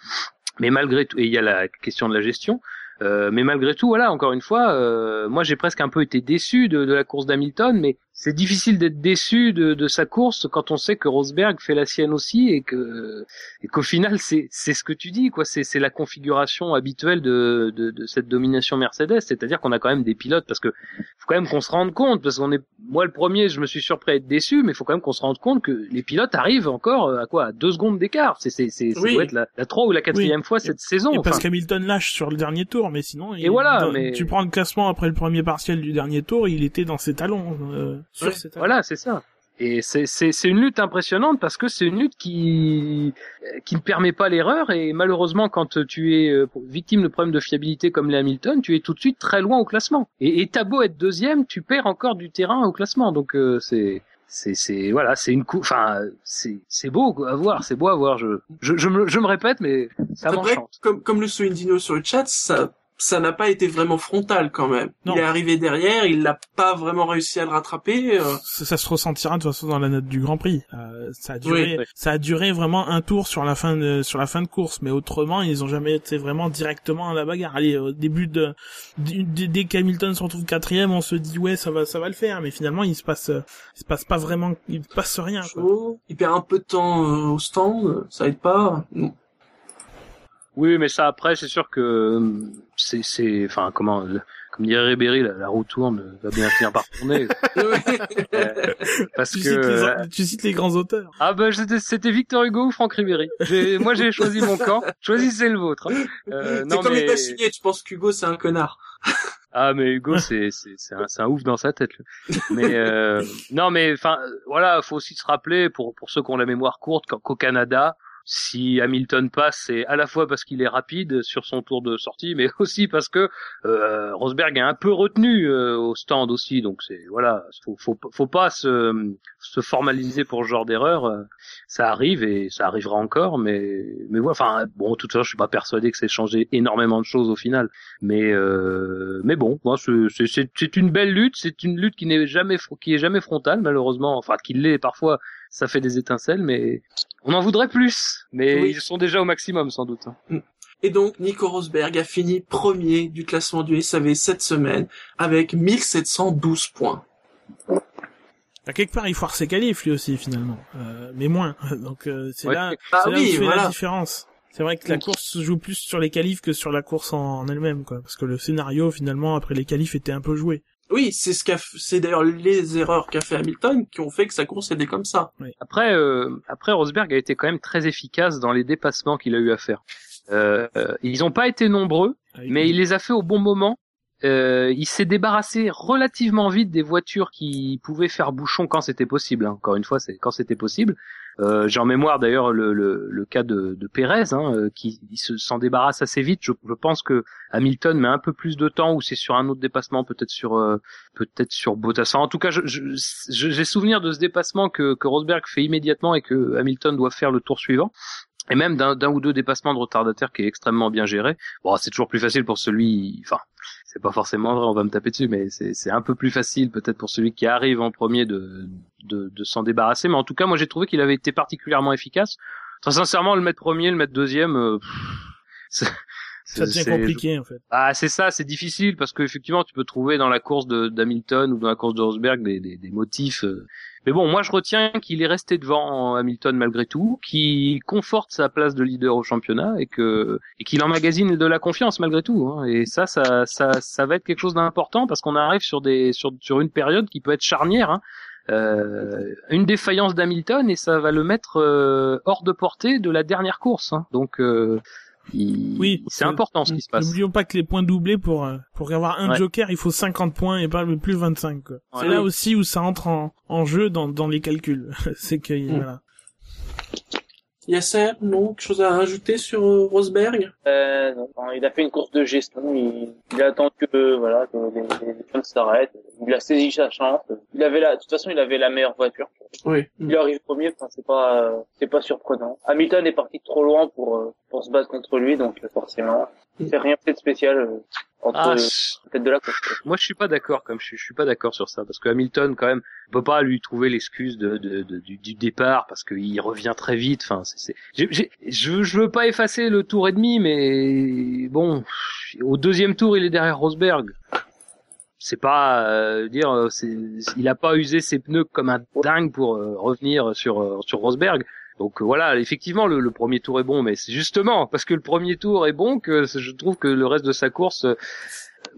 mais malgré tout et il y a la question de la gestion euh, mais malgré tout, voilà, encore une fois, euh, moi j'ai presque un peu été déçu de, de la course d'Hamilton, mais c'est difficile d'être déçu de, de sa course quand on sait que Rosberg fait la sienne aussi et que et qu'au final c'est c'est ce que tu dis quoi, c'est c'est la configuration habituelle de, de de cette domination Mercedes, c'est-à-dire qu'on a quand même des pilotes parce que faut quand même qu'on se rende compte parce qu'on est moi le premier, je me suis surpris à être déçu, mais il faut quand même qu'on se rende compte que les pilotes arrivent encore euh, à quoi? À deux secondes d'écart, c'est c'est c'est ça Oui. doit être la, la trois ou la quatrième fois cette saison. Et parce enfin. qu'Hamilton lâche sur le dernier tour, mais sinon, il- Et voilà, dans- mais- tu prends le classement après le premier partiel du dernier tour, il était dans ses talons, euh, sur Ouais. Voilà, c'est ça. Et c'est c'est c'est une lutte impressionnante parce que c'est une lutte qui qui ne permet pas l'erreur et malheureusement quand tu es euh, victime de problèmes de fiabilité comme les Hamilton, tu es tout de suite très loin au classement. Et, et t'as beau être deuxième, tu perds encore du terrain au classement. Donc euh, c'est c'est c'est voilà, c'est une cou enfin c'est c'est beau à voir, c'est beau à voir. Je je je me je me répète mais ça m'enchante. comme, comme le souligne Dino sur le chat, ça, ça n'a pas été vraiment frontal quand même. Non. Il est arrivé derrière, il n'a pas vraiment réussi à le rattraper. euh, ça, ça se ressentira de toute façon dans la note du Grand Prix. Euh, ça a duré, Oui, oui. ça a duré vraiment un tour sur la fin de, sur la fin de course, mais autrement ils ont jamais été vraiment directement à la bagarre. Allez, au début de, dès qu'Hamilton se retrouve quatrième, on se dit ouais ça va, ça va le faire, mais finalement il se passe, il se passe pas vraiment, il se passe rien. Quoi. Il perd un peu de temps euh, au stand, ça aide pas. Mm. Oui, mais ça après, c'est sûr que euh, c'est, c'est, enfin, comment, le- comme dirait Ribéry, la, la roue tourne, euh, va bien finir par tourner. Euh, parce Tu, que cites les, tu cites les grands auteurs. ah ben c'était, c'était Victor Hugo ou Franck Ribéry. J'ai, moi j'ai choisi mon camp. Choisissez le vôtre. hein. Euh, c'est non comme mais signé, tu penses qu'Hugo c'est un connard. ah mais Hugo c'est, c'est, c'est un, c'est un ouf dans sa tête. lui. Mais euh, non mais enfin euh, voilà, faut aussi se rappeler pour pour ceux qui ont la mémoire courte qu'au Canada. Si Hamilton passe, c'est à la fois parce qu'il est rapide sur son tour de sortie, mais aussi parce que euh, Rosberg est un peu retenu euh, au stand aussi. Donc c'est voilà, faut faut faut pas se se formaliser pour ce genre d'erreur. euh, Ça arrive et ça arrivera encore, mais mais voilà. Enfin bon, de toute façon, je suis pas persuadé que c'est changé énormément de choses au final. Mais euh, mais bon, moi, c'est une belle lutte. C'est une lutte qui n'est jamais qui est jamais frontale malheureusement. Enfin, qui l'est parfois. Ça fait des étincelles, mais on en voudrait plus. Mais Oui. ils sont déjà au maximum sans doute. Et donc, Nico Rosberg a fini premier du classement du SAV cette semaine avec 1712 points. À quelque part, il foire ses qualifs lui aussi finalement, euh, mais moins. Donc euh, c'est Ouais. là, Ah c'est là oui, se fait la différence. C'est vrai que la course se joue plus sur les qualifs que sur la course en, en elle-même, quoi. Parce que le scénario finalement après les qualifs était un peu joué. Oui, c'est ce qu'a, c'est d'ailleurs les erreurs qu'a fait Hamilton qui ont fait que sa course était comme ça. Après, euh, après Rosberg a été quand même très efficace dans les dépassements qu'il a eu à faire. Euh, euh, ils n'ont pas été nombreux, Avec- mais il les a fait au bon moment. Euh, il s'est débarrassé relativement vite des voitures qui pouvaient faire bouchon quand c'était possible. hein. Encore une fois, c'est quand c'était possible. Euh, J'ai en mémoire d'ailleurs le, le, cas de, de Pérez, hein, euh, qui s'en débarrasse assez vite. Je, pense que Hamilton met un peu plus de temps, ou c'est sur un autre dépassement, peut-être sur euh, peut-être sur Bottas. En tout cas, je- je- j'ai souvenir de ce dépassement que, que Rosberg fait immédiatement et que Hamilton doit faire le tour suivant. Et même d'un d'un ou deux dépassements de retardataire qui est extrêmement bien géré. Bon, c'est toujours plus facile pour celui, enfin, c'est pas forcément vrai, on va me taper dessus, mais c'est c'est un peu plus facile peut-être pour celui qui arrive en premier de de, de s'en débarrasser. Mais en tout cas, moi j'ai trouvé qu'il avait été particulièrement efficace. Très sincèrement, le mettre premier, le mettre deuxième, euh, pff, c'est- ça devient c'est- compliqué en fait. ah, c'est ça, c'est difficile parce que effectivement, tu peux trouver dans la course de d'Hamilton ou dans la course de Rosberg des, des, des motifs. euh. Mais bon, moi je retiens qu'il est resté devant Hamilton malgré tout, qu'il conforte sa place de leader au championnat et que et qu'il emmagasine de la confiance malgré tout. hein. Et ça, ça, ça, ça va être quelque chose d'important parce qu'on arrive sur des sur sur une période qui peut être charnière. Hein. Euh, une défaillance d'Hamilton et ça va le mettre euh, hors de portée de la dernière course. hein. Donc euh, il- Oui, c'est important ce qui se passe. N'oublions pas que les points doublés pour euh, pour avoir un Ouais. joker, il faut 50 points et pas plus 25 quoi. C'est là aussi où ça entre en, en jeu dans dans les calculs. c'est que Mm. voilà. Yasser, non, quelque chose à rajouter sur euh, Rosberg? Euh, non, il a fait une course de gestion. Il, il attend que voilà que les, les, s'arrêtent. Il a saisi sa chance. Il avait la, de toute façon, il avait la meilleure voiture. Oui. Il arrive premier. Enfin, c'est pas, euh, c'est pas surprenant. Hamilton est parti trop loin pour euh, pour se battre contre lui, donc forcément, c'est rien peut-être spécial euh, entre Ah, peut-être de la course. moi je suis pas d'accord comme je suis, je suis pas d'accord sur ça parce que Hamilton quand même on peut pas lui trouver l'excuse de, de, de- du, du départ parce qu'il revient très vite enfin c'est je je veux pas effacer le tour et demi mais bon au deuxième tour il est derrière Rosberg c'est pas euh, dire euh, c'est il a pas usé ses pneus comme un dingue pour euh, revenir sur euh, sur Rosberg donc euh, voilà, effectivement, le, le premier tour est bon, mais c'est justement parce que le premier tour est bon que je trouve que le reste de sa course euh,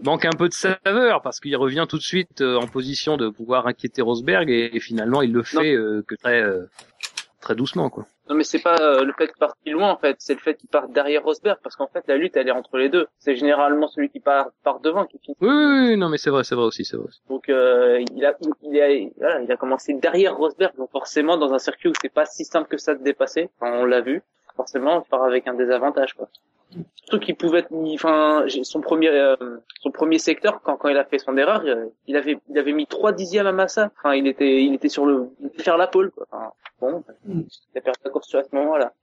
manque un peu de saveur parce qu'il revient tout de suite euh, en position de pouvoir inquiéter Rosberg et, et finalement il le fait euh, que très euh, très doucement quoi. Non, mais c'est pas euh, le fait qu'il parte loin en fait, c'est le fait qu'il parte derrière Rosberg parce qu'en fait la lutte elle est entre les deux. C'est généralement celui qui part part devant qui finit. Oui, oui, oui, non mais c'est vrai, c'est vrai aussi, c'est vrai. aussi. Donc euh, il a il, a voilà, il a commencé derrière Rosberg donc forcément dans un circuit où c'est pas si simple que ça de dépasser, enfin, on l'a vu. Forcément, il part avec un désavantage quoi. Surtout qu'il pouvait être mis- enfin son premier euh, son premier secteur quand quand il a fait son erreur, euh, il avait il avait mis trois dixièmes à Massa. Enfin, il était il était sur le faire la pole quoi. Enfin, bon, il a perdu la course à ce moment-là.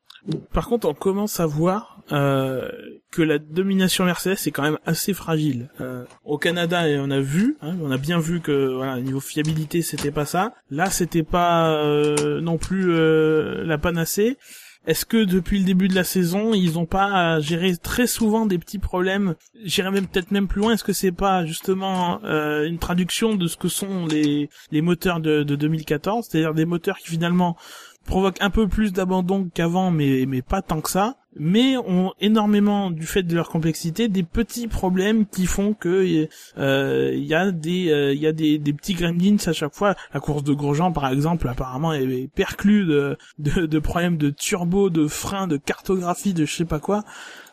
Par contre, on commence à voir euh, que la domination Mercedes est quand même assez fragile. Euh, au Canada, et on a vu, hein, on a bien vu que voilà, niveau fiabilité, c'était pas ça. Là, c'était pas euh, non plus euh, la panacée. Est-ce que depuis le début de la saison, ils ont pas géré très souvent des petits problèmes? J'irais même peut-être même plus loin. Est-ce que c'est pas justement euh, une traduction de ce que sont les les moteurs de, de 2014, c'est-à-dire des moteurs qui finalement provoquent un peu plus d'abandon qu'avant, mais mais pas tant que ça. Mais ont énormément, du fait de leur complexité, des petits problèmes qui font que euh, il y a des euh, y a des, des petits gremlins à chaque fois. La course de Grosjean, par exemple, apparemment est perclue de, de de problèmes de turbo, de frein, de cartographie, de je sais pas quoi.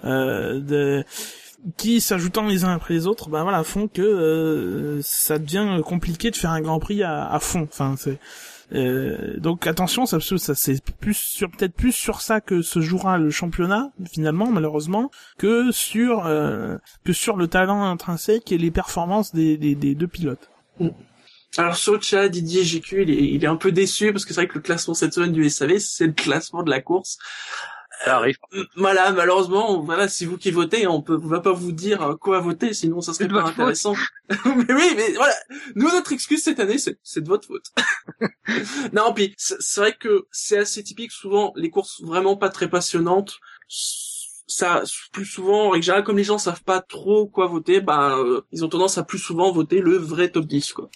Euh, de qui s'ajoutant les uns après les autres, ben voilà, font que euh, ça devient compliqué de faire un Grand Prix à, à fond. Enfin, c'est euh, donc attention, ça, ça c'est plus sur peut-être plus sur ça que se jouera le championnat finalement, malheureusement, que sur euh, que sur le talent intrinsèque et les performances des, des, des deux pilotes. Alors sur le chat, Didier GQ, il est, il est un peu déçu parce que c'est vrai que le classement cette semaine du SAV, c'est le classement de la course. Ça arrive. Euh, Voilà, malheureusement, voilà, c'est vous qui votez, on peut, on va pas vous dire euh, quoi voter, sinon ça serait pas intéressant. mais oui, mais voilà, nous notre excuse cette année, c'est, c'est de votre faute. non, puis c'est c'est vrai que c'est assez typique. Souvent, les courses vraiment pas très passionnantes, ça, plus souvent, en règle générale, comme les gens savent pas trop quoi voter, bah, euh, ils ont tendance à plus souvent voter le vrai top 10, quoi.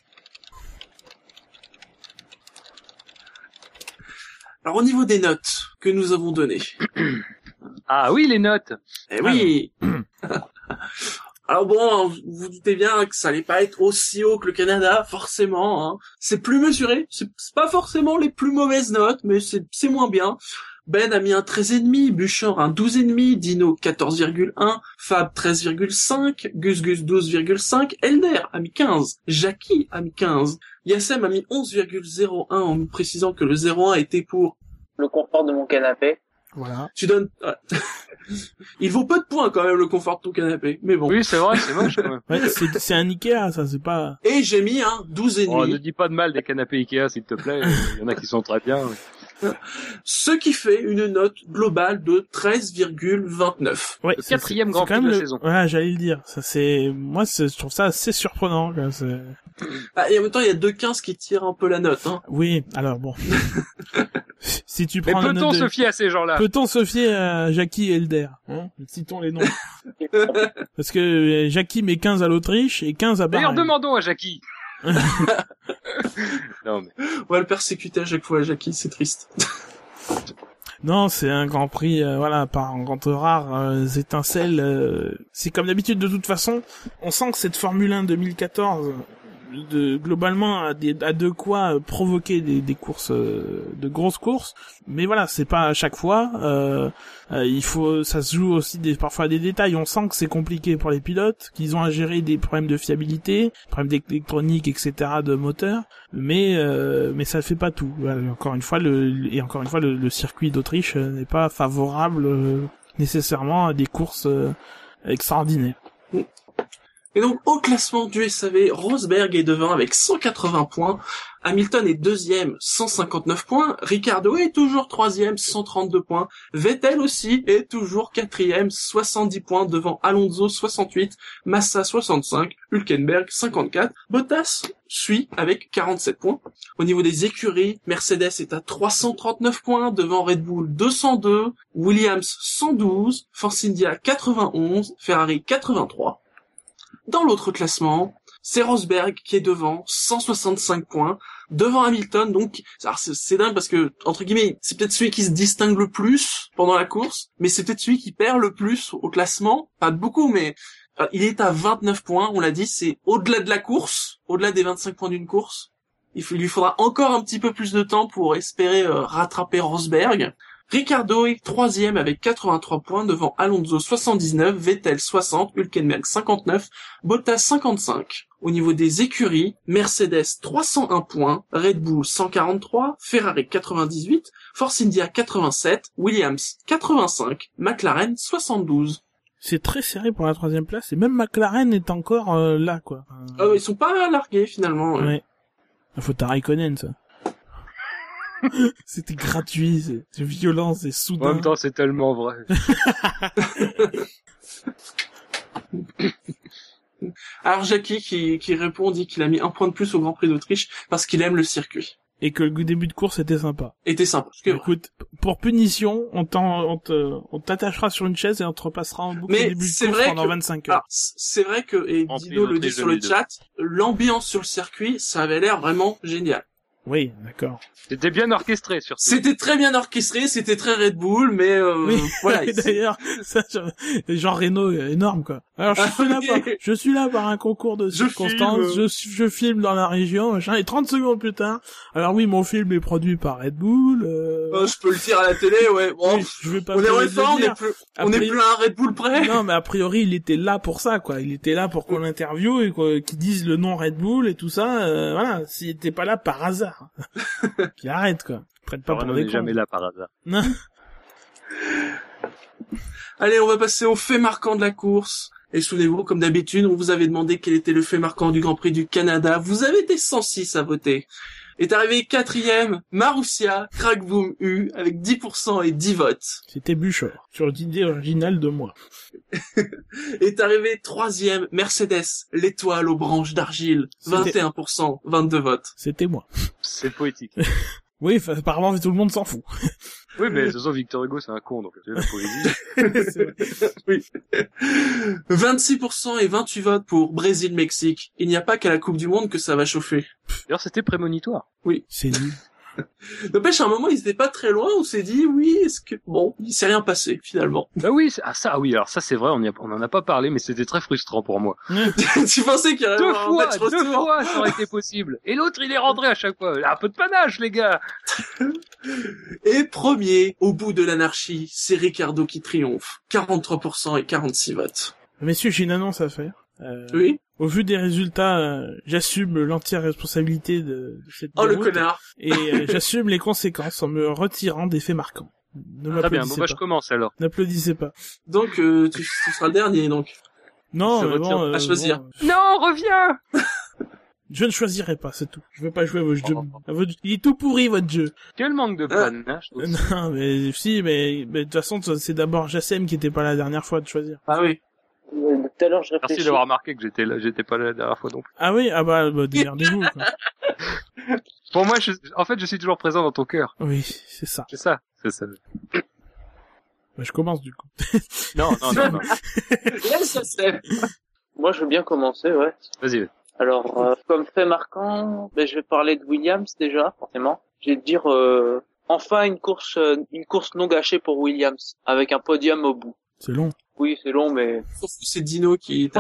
Alors au niveau des notes que nous avons données, Ah oui, les notes. eh oui. Alors bon, vous vous doutez bien que ça allait pas être aussi haut que le Canada, forcément. Hein. C'est plus mesuré. C'est pas forcément les plus mauvaises notes, mais c'est moins bien. Ben a mis un 13,5, Bouchard un 12,5, Dino 14,1, Fab 13,5, Gus Gus 12,5, Elder a mis 15, Jackie a mis 15, Yassem a mis 11,01 en nous précisant que le 0,1 était pour Le confort de mon canapé. Voilà. tu donnes ouais. il vaut peu de points quand même le confort de ton canapé mais bon Oui, c'est vrai, c'est moche quand même. Ouais, c'est c'est un Ikea, ça, c'est pas. et j'ai mis un 12 et Oh, demi ne dis pas de mal des canapés Ikea, s'il te plaît. Il y en a qui sont très bien. Ce qui fait une note globale de 13,29 Ouais, c'est- quatrième Grand Prix de la le- saison. Voilà, j'allais le dire. Ça c'est, moi, c'est- je trouve ça assez surprenant. quoi, c'est- ah, et en même temps il y a 2,15 qui tirent un peu la note hein. Oui, alors bon. si tu Mais prends la peut-on de- se fier à ces gens-là? Peut-on se fier à Jackie et Elder? Hein? Citons les noms. Parce que euh, Jackie met 15 à l'Autriche et 15 à D'ailleurs, Bahreïn. demandons à Jackie. non, mais on va le persécuter à chaque fois Jackie c'est triste Non, c'est un Grand Prix, euh, voilà, par entre rares euh, étincelles. euh, c'est comme d'habitude, de toute façon, on sent que cette Formule 1 2014, de, globalement, a, des, de quoi euh, provoquer des, des courses, euh, de grosses courses. Mais voilà, c'est pas à chaque fois. euh, euh, il faut, ça se joue aussi des, parfois des détails. On sent que c'est compliqué pour les pilotes, qu'ils ont à gérer des problèmes de fiabilité, problèmes d'électronique, etc., de moteur. Mais euh, mais ça ne fait pas tout. Encore une fois, le et encore une fois, le, le circuit d'Autriche euh, n'est pas favorable nécessairement à des courses extraordinaires. Et donc au classement du SAV Rosberg est devant avec 180 points Hamilton est deuxième 159 points Ricardo est toujours troisième 132 points Vettel aussi est toujours quatrième 70 points devant Alonso 68 Massa 65 Hülkenberg 54 Bottas suit avec 47 points Au niveau des écuries, Mercedes est à 339 points devant Red Bull 202, Williams 112, Force India 91, Ferrari 83. Dans l'autre classement, c'est Rosberg qui est devant 165 points devant Hamilton. Donc, c'est dingue parce que entre guillemets, c'est peut-être celui qui se distingue le plus pendant la course, mais c'est peut-être celui qui perd le plus au classement. Pas beaucoup, mais euh, il est à 29 points. On l'a dit, c'est au-delà de la course, au-delà des 25 points d'une course. Il lui faudra encore un petit peu plus de temps pour espérer euh, rattraper Rosberg. Ricardo est troisième avec 83 points devant Alonso 79, Vettel 60, Hülkenberg 59, Bottas 55. Au niveau des écuries, Mercedes 301 points, Red Bull 143, Ferrari 98, Force India 87, Williams 85, McLaren 72. C'est très serré pour la troisième place et même McLaren est encore euh, là, quoi. Euh, ils sont pas largués finalement. ouais. faut ta Raikkonen, ça. C'était gratuit, c'est c'est violent, c'est En soudain. même temps, c'est tellement vrai. Alors Jackie qui, qui répond dit qu'il a mis un point de plus au Grand Prix d'Autriche parce qu'il aime le circuit. Et que le début de course était sympa. Était sympa. Écoute, pour punition, on t'en- on te- on t'attachera sur une chaise et on te repassera en boucle Mais début de c'est course vrai pendant que- 25 heures. C'est vrai que, et En Dino le dit sur le 2002. chat, l'ambiance sur le circuit, ça avait l'air vraiment génial. Oui, d'accord. C'était bien orchestré, surtout. C'était très bien orchestré, c'était très Red Bull, mais euh, Oui. voilà. Et D'ailleurs, ça, Jean Reno, euh, énorme, quoi. Alors, je Ah, suis là par, je suis là par un concours de Je circonstances, filme. je, je filme dans la région, machin, et 30 secondes plus tard, alors oui, mon film est produit par Red Bull, euh, Euh, je peux le dire à la télé, ouais. Bon, oui, je vais pas on est F1, on est plus, on est plus à un Red Bull près. Non, mais a priori, il était là pour ça, quoi. Il était là pour qu'on l'interviewe et quoi- qu'il dise le nom Red Bull et tout ça. euh, voilà, s'il était pas là par hasard. Qu'il arrête, quoi. Prête pas Renault pour des n'est cons. jamais là par hasard. Non. Allez, on va passer au fait marquant de la course. Et souvenez-vous, comme d'habitude, on vous avait demandé quel était le fait marquant du Grand Prix du Canada. Vous avez été 106 à voter. Est arrivé quatrième, Marussia, Crackboom U, avec 10% et 10 votes. C'était Buchor, sur l'idée originale de moi. Est arrivé troisième, Mercedes, l'étoile aux branches d'argile, C'était- 21%, 22 votes. C'était moi. C'est poétique. Oui, apparemment, tout le monde s'en fout. Oui, mais de toute façon, Victor Hugo, c'est un con, donc c'est la poésie. Oui. 26% et 28 votes pour Brésil-Mexique. Il n'y a pas qu'à la Coupe du Monde que ça va chauffer. D'ailleurs, c'était prémonitoire. C'est nul. N'empêche, à un moment, ils étaient pas très loin, on s'est dit, oui, est-ce que... Bon, il s'est rien passé, finalement. Bah oui, c'est- ah ça, ah oui, alors ça c'est vrai, on, y a- on en a pas parlé, mais c'était très frustrant pour moi. tu pensais qu'il y aurait Deux un fois, match deux retour fois, ça aurait été possible. Et l'autre, il est rentré à chaque fois. Un peu de panache, les gars. Et premier, au bout de l'anarchie, c'est Ricardo qui triomphe. 43% et 46 votes. Messieurs, j'ai une annonce à faire. Euh, Oui Au vu des résultats, euh, j'assume l'entière responsabilité de, de cette Oh, le déroute connard et euh, j'assume les conséquences en me retirant des faits marquants. Ne Très bien, bon bah je commence alors. N'applaudissez pas. Donc, euh, tu, tu seras le dernier, donc. Non, Se mais bon, euh, À choisir. bon, Non, reviens je ne choisirai pas, c'est tout. Je veux pas jouer à vos jeux. Oh. à votre- Il est tout pourri votre jeu. Quel manque de Ah. panache. Euh, Non, mais si, mais mais de toute façon, c'est d'abord Jassem qui était pas la dernière fois de choisir. Ah oui. Tout à l'heure, je Merci d'avoir remarqué que j'étais là, j'étais pas là la dernière fois non plus. Ah oui, ah bah, bah démerdez-vous. Pour moi, je, en fait, je suis toujours présent dans ton cœur. Oui, c'est ça. C'est ça, c'est ça. Bah, je commence du coup. Non, non, non, non. Moi, je veux bien commencer, ouais. Vas-y. vas-y. Alors, euh, comme fait marquant, ben, je vais parler de Williams déjà, forcément. Je vais te dire, euh, enfin une course, euh, une course non gâchée pour Williams, avec un podium au bout. C'est long. Oui, c'est long, mais C'est Dino qui...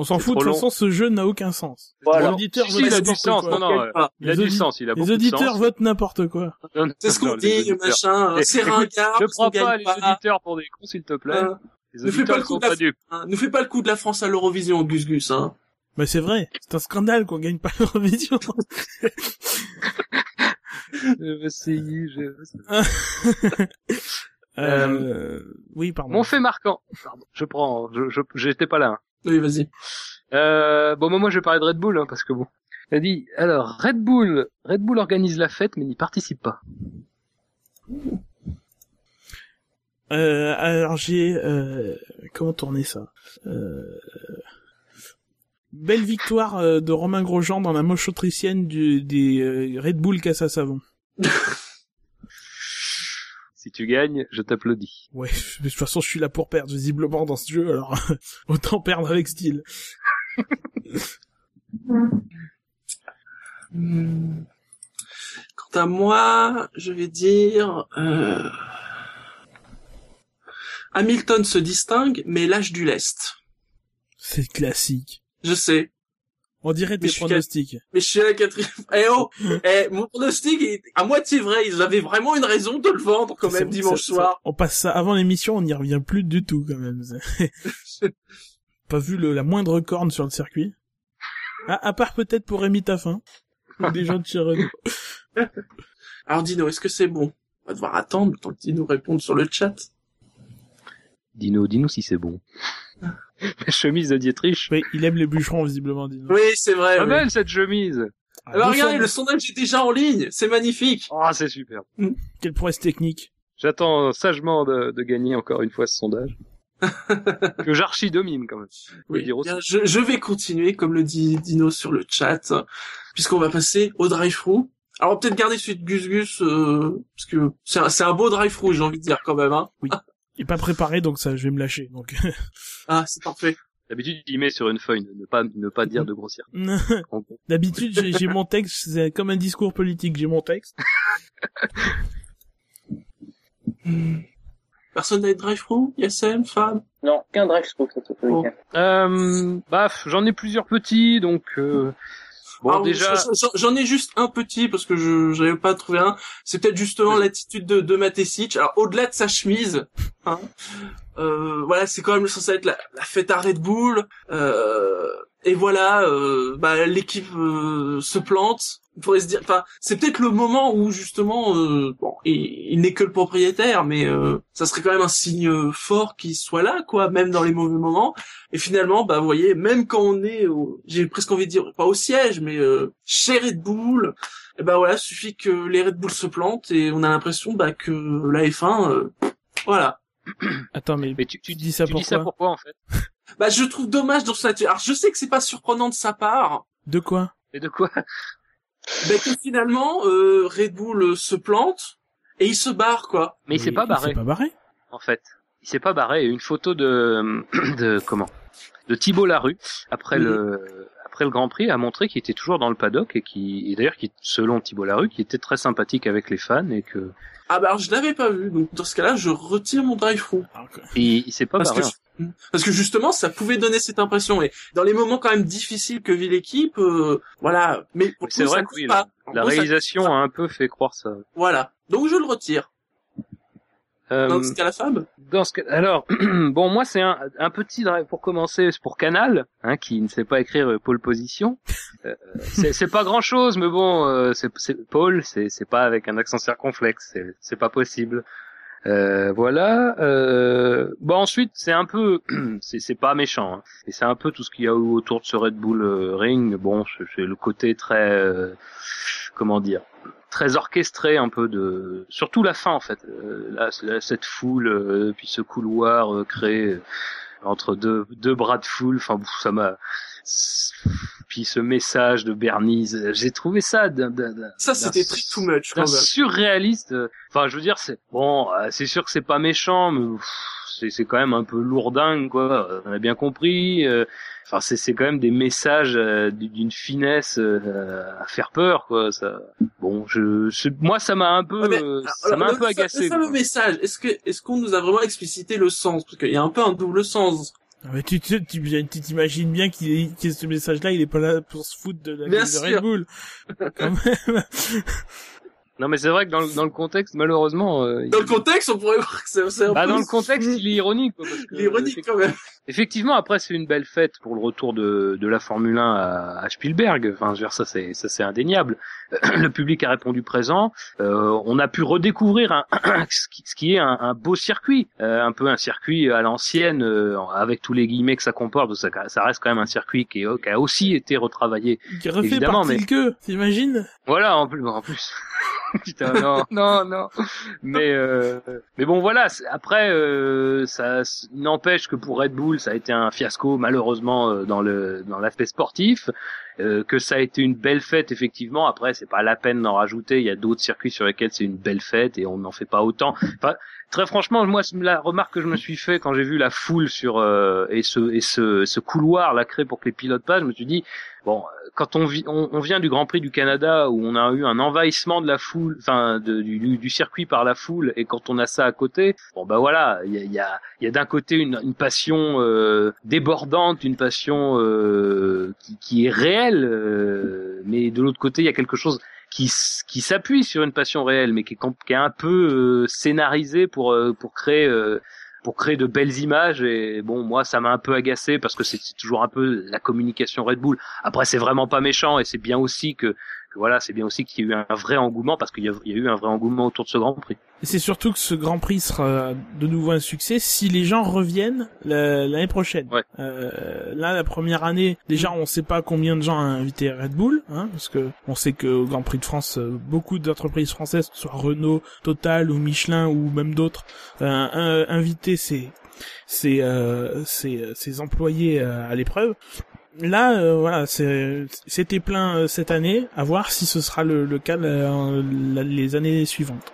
On s'en fout, de toute façon, ce jeu n'a aucun sens. Voilà. Les auditeurs Si, votent il a du n'importe sens, quoi. non, non, euh, il a du sens, il a beaucoup Les de auditeurs sens. votent n'importe quoi. C'est ce qu'on dit, auditeurs. machin. C'est ringard, Ne prends pas les auditeurs pour des cons, s'il te plaît. Hein. Les Ne fais pas le coup de la-. Hein, Ne fais pas le coup de la France à l'Eurovision, Gus Gus, hein. Mais c'est vrai, c'est un scandale qu'on gagne pas l'Eurovision. Je vais essayer, je- euh... Oui, pardon. Mon fait marquant. Pardon, je prends, je, j'étais pas là. hein. Oui, vas-y. Euh, bon, moi, je vais parler de Red Bull, hein, parce que bon. Elle dit, alors, Red Bull, Red Bull organise la fête, mais n'y participe pas. Euh, alors j'ai euh, comment tourner ça? Euh... Belle victoire euh, de Romain Grosjean dans la moche autrichienne du, des euh, Red Bull casse à savon. Si tu gagnes, je t'applaudis. Ouais, mais de toute façon je suis là pour perdre visiblement dans ce jeu, alors autant perdre avec style. Hmm. Quant à moi, je vais dire... euh, Hamilton se distingue, mais lâche du lest. C'est classique. Je sais. On dirait tes suis pronostics. Mais je suis à la quatrième... Eh oh eh, Mon pronostic est à moitié vrai. Ils avaient vraiment une raison de le vendre quand même dimanche soir. On passe ça avant l'émission, on n'y revient plus du tout quand même. Pas vu le, la moindre corne sur le circuit. Ah, à part peut-être pour Rémi Taffin. Ou des gens de chez Renault. Alors Dino, est-ce que c'est bon? On va devoir attendre le temps que Dino réponde sur le chat. Dis-nous, dis-nous si c'est bon. La chemise de Dietrich. Oui, il aime les bûcherons visiblement, dis Oui, c'est vrai. Pas oui. cette chemise. Ah, Alors regardez, le sondage est déjà en ligne, c'est magnifique. Ah, c'est super. Quelle prouesse technique. J'attends sagement de, de gagner encore une fois ce sondage. que j'archi domine quand même. Oui, dire aussi. bien, je, je vais continuer, comme le dit Dino sur le chat, puisqu'on va passer au drive-thru. Alors peut-être garder celui de Gus Gus, euh, parce que c'est un, c'est un beau drive-thru, j'ai envie de dire quand même. Hein. Il est pas préparé, donc ça, je vais me lâcher. Donc, Ah, c'est parfait. D'habitude, il met sur une feuille, ne pas, ne pas dire de grossière. d'habitude, j'ai j'ai mon texte, c'est comme un discours politique. J'ai mon texte. Personne n'a de drive-thru Yassem, femme Non, qu'un drive through ce Oh. Euh, bah, j'en ai plusieurs petits, donc, euh, bon, Ah, déjà, je- je- J'en ai juste un petit parce que je j'avais pas trouvé un. C'est peut-être justement l'attitude de, de Matesic. Alors au-delà de sa chemise, hein, euh, voilà, c'est quand même censé être la, la fête à Red Bull. Euh, et voilà, euh, bah, l'équipe euh, se plante. On pourrait se dire, enfin, c'est peut-être le moment où justement, euh, bon, il, il n'est que le propriétaire, mais euh, ça serait quand même un signe fort qu'il soit là, quoi, même dans les mauvais moments. Et finalement, bah, vous voyez, même quand on est, au- j'ai presque envie de dire, pas au siège, mais euh, chez Red Bull, et ben voilà, suffit que les Red Bull se plantent et on a l'impression bah, que la F1, euh, voilà. Attends, mais, mais tu, tu dis ça tu dis ça pourquoi, en fait? Bah, je trouve dommage dans sa Alors, je sais que c'est pas surprenant de sa part, De quoi? Et de quoi? Mais que finalement, euh, Red Bull euh, se plante et il se barre, quoi. Mais il s'est pas Il barré. s'est pas barré. en fait. Il s'est pas barré. Une photo de, de comment? De Thibault Larue après Oui. le après le Grand Prix a montré qu'il était toujours dans le paddock et qui et d'ailleurs qui selon Thibault Larue qui était très sympathique avec les fans et que Ah bah alors je l'avais pas vu, donc dans ce cas-là, je retire mon drive-through. Alors que- et il s'est pas Parce barré. que, fait. parce que justement, ça pouvait donner cette impression. Et dans les moments quand même difficiles que vit l'équipe, euh, voilà. Mais C'est vrai ça que oui, pas. La gros, ça- réalisation a un peu fait croire ça. Voilà. Donc je le retire. Euh, Dans ce cas, la Fab Dans ce cas, alors bon, moi c'est un, un petit drive pour commencer, c'est pour Canal, hein, qui ne sait pas écrire euh, pole position. Euh, c'est c'est pas grand chose, mais bon, euh, c'est Paul, c'est pas avec un accent circonflexe, c'est pas possible. Euh, voilà. Euh, bon ensuite c'est un peu, c'est pas méchant, hein, et c'est un peu tout ce qu'il y a autour de ce Red Bull euh, Ring. Bon, c'est le côté très, euh, comment dire, très orchestré un peu de surtout la fin en fait. Euh, là, cette foule euh, puis ce couloir euh, créé euh, entre deux deux bras de foule. Enfin ça m'a puis ce message de Bernise j'ai trouvé ça d'un d'un- d'un- Ça, c'était très too much quand même. surréaliste enfin je veux dire c'est bon euh, c'est sûr que c'est pas méchant mais c'est c'est quand même un peu lourdingue quoi Euh, on a bien compris euh, enfin c'est c'est quand même des messages d'une finesse à faire peur quoi ça bon je c'est- moi ça m'a un peu alors, ça m'a un peu agacé Le quoi. message, est-ce que est-ce qu'on nous a vraiment explicité le sens? Parce qu'il y a un peu un double sens. Mais tu tu tu tu t'imagines bien qu'il est- que ce message-là, il est pas là pour se foutre de la Bien de. Red Bull. Quand même. non mais c'est vrai que dans le, dans le contexte malheureusement euh, il- Dans le contexte, on pourrait voir que c'est c'est un bah, peu dans le contexte il est ironique quoi, parce que, l'ironique quand même. Effectivement, après c'est une belle fête pour le retour de, de la Formule 1 à, à Spielberg. Enfin, je veux dire, ça c'est ça c'est indéniable. Le public a répondu présent. Euh, on a pu redécouvrir un, ce, qui, est un, un beau circuit, Euh, un peu un circuit à l'ancienne, euh, avec tous les guillemets que ça comporte. que Ça, ça reste quand même un circuit qui, est- qui a aussi été retravaillé. Qui refait Évidemment, mais- Tilke, t'imagines? Voilà, en plus, en plus. Putain, non, non, non. Mais euh, mais bon, voilà. Après, euh, ça n'empêche que pour Red Bull, ça a été un fiasco malheureusement euh, dans le dans l'aspect sportif. Euh, que ça a été une belle fête effectivement. Après, c'est pas la peine d'en rajouter. Il y a d'autres circuits sur lesquels c'est une belle fête et on n'en fait pas autant. Enfin, très franchement, moi, la remarque que je me suis fait quand j'ai vu la foule sur euh, et ce et ce ce couloir là créé pour que les pilotes passent, je me suis dit bon, quand on, vi- on, vient du Grand Prix du Canada où on a eu un envahissement de la foule, enfin du, du, circuit par la foule, et quand on a ça à côté, bon bah voilà, il y a, y y a d'un côté une, une passion euh, débordante, une passion euh, qui, qui est réelle, euh, mais de l'autre côté il y a quelque chose qui, s'appuie sur une passion réelle, mais qui est, un peu euh, scénarisé pour euh, créer euh, pour créer de belles images. Et bon moi ça m'a un peu agacé parce que c'est toujours un peu la communication Red Bull. Après c'est vraiment pas méchant et c'est bien aussi que voilà, c'est bien aussi qu'il y ait eu un vrai engouement parce qu'il y, a il y a eu un vrai engouement autour de ce Grand Prix. Et c'est surtout que ce Grand Prix sera de nouveau un succès si les gens reviennent la- l'année prochaine. Ouais. Euh, là, la première année, déjà, on sait pas combien de gens a invité Red Bull, hein, parce que on sait que au Grand Prix de France, euh, beaucoup d'entreprises françaises, que ce soit Renault, Total ou Michelin ou même d'autres, euh, invité ses ses euh, ses, ses employés euh, à l'épreuve. Là, euh, voilà, c'est- c'était plein euh, cette année. À voir si ce sera le, le cas euh, la- les années suivantes.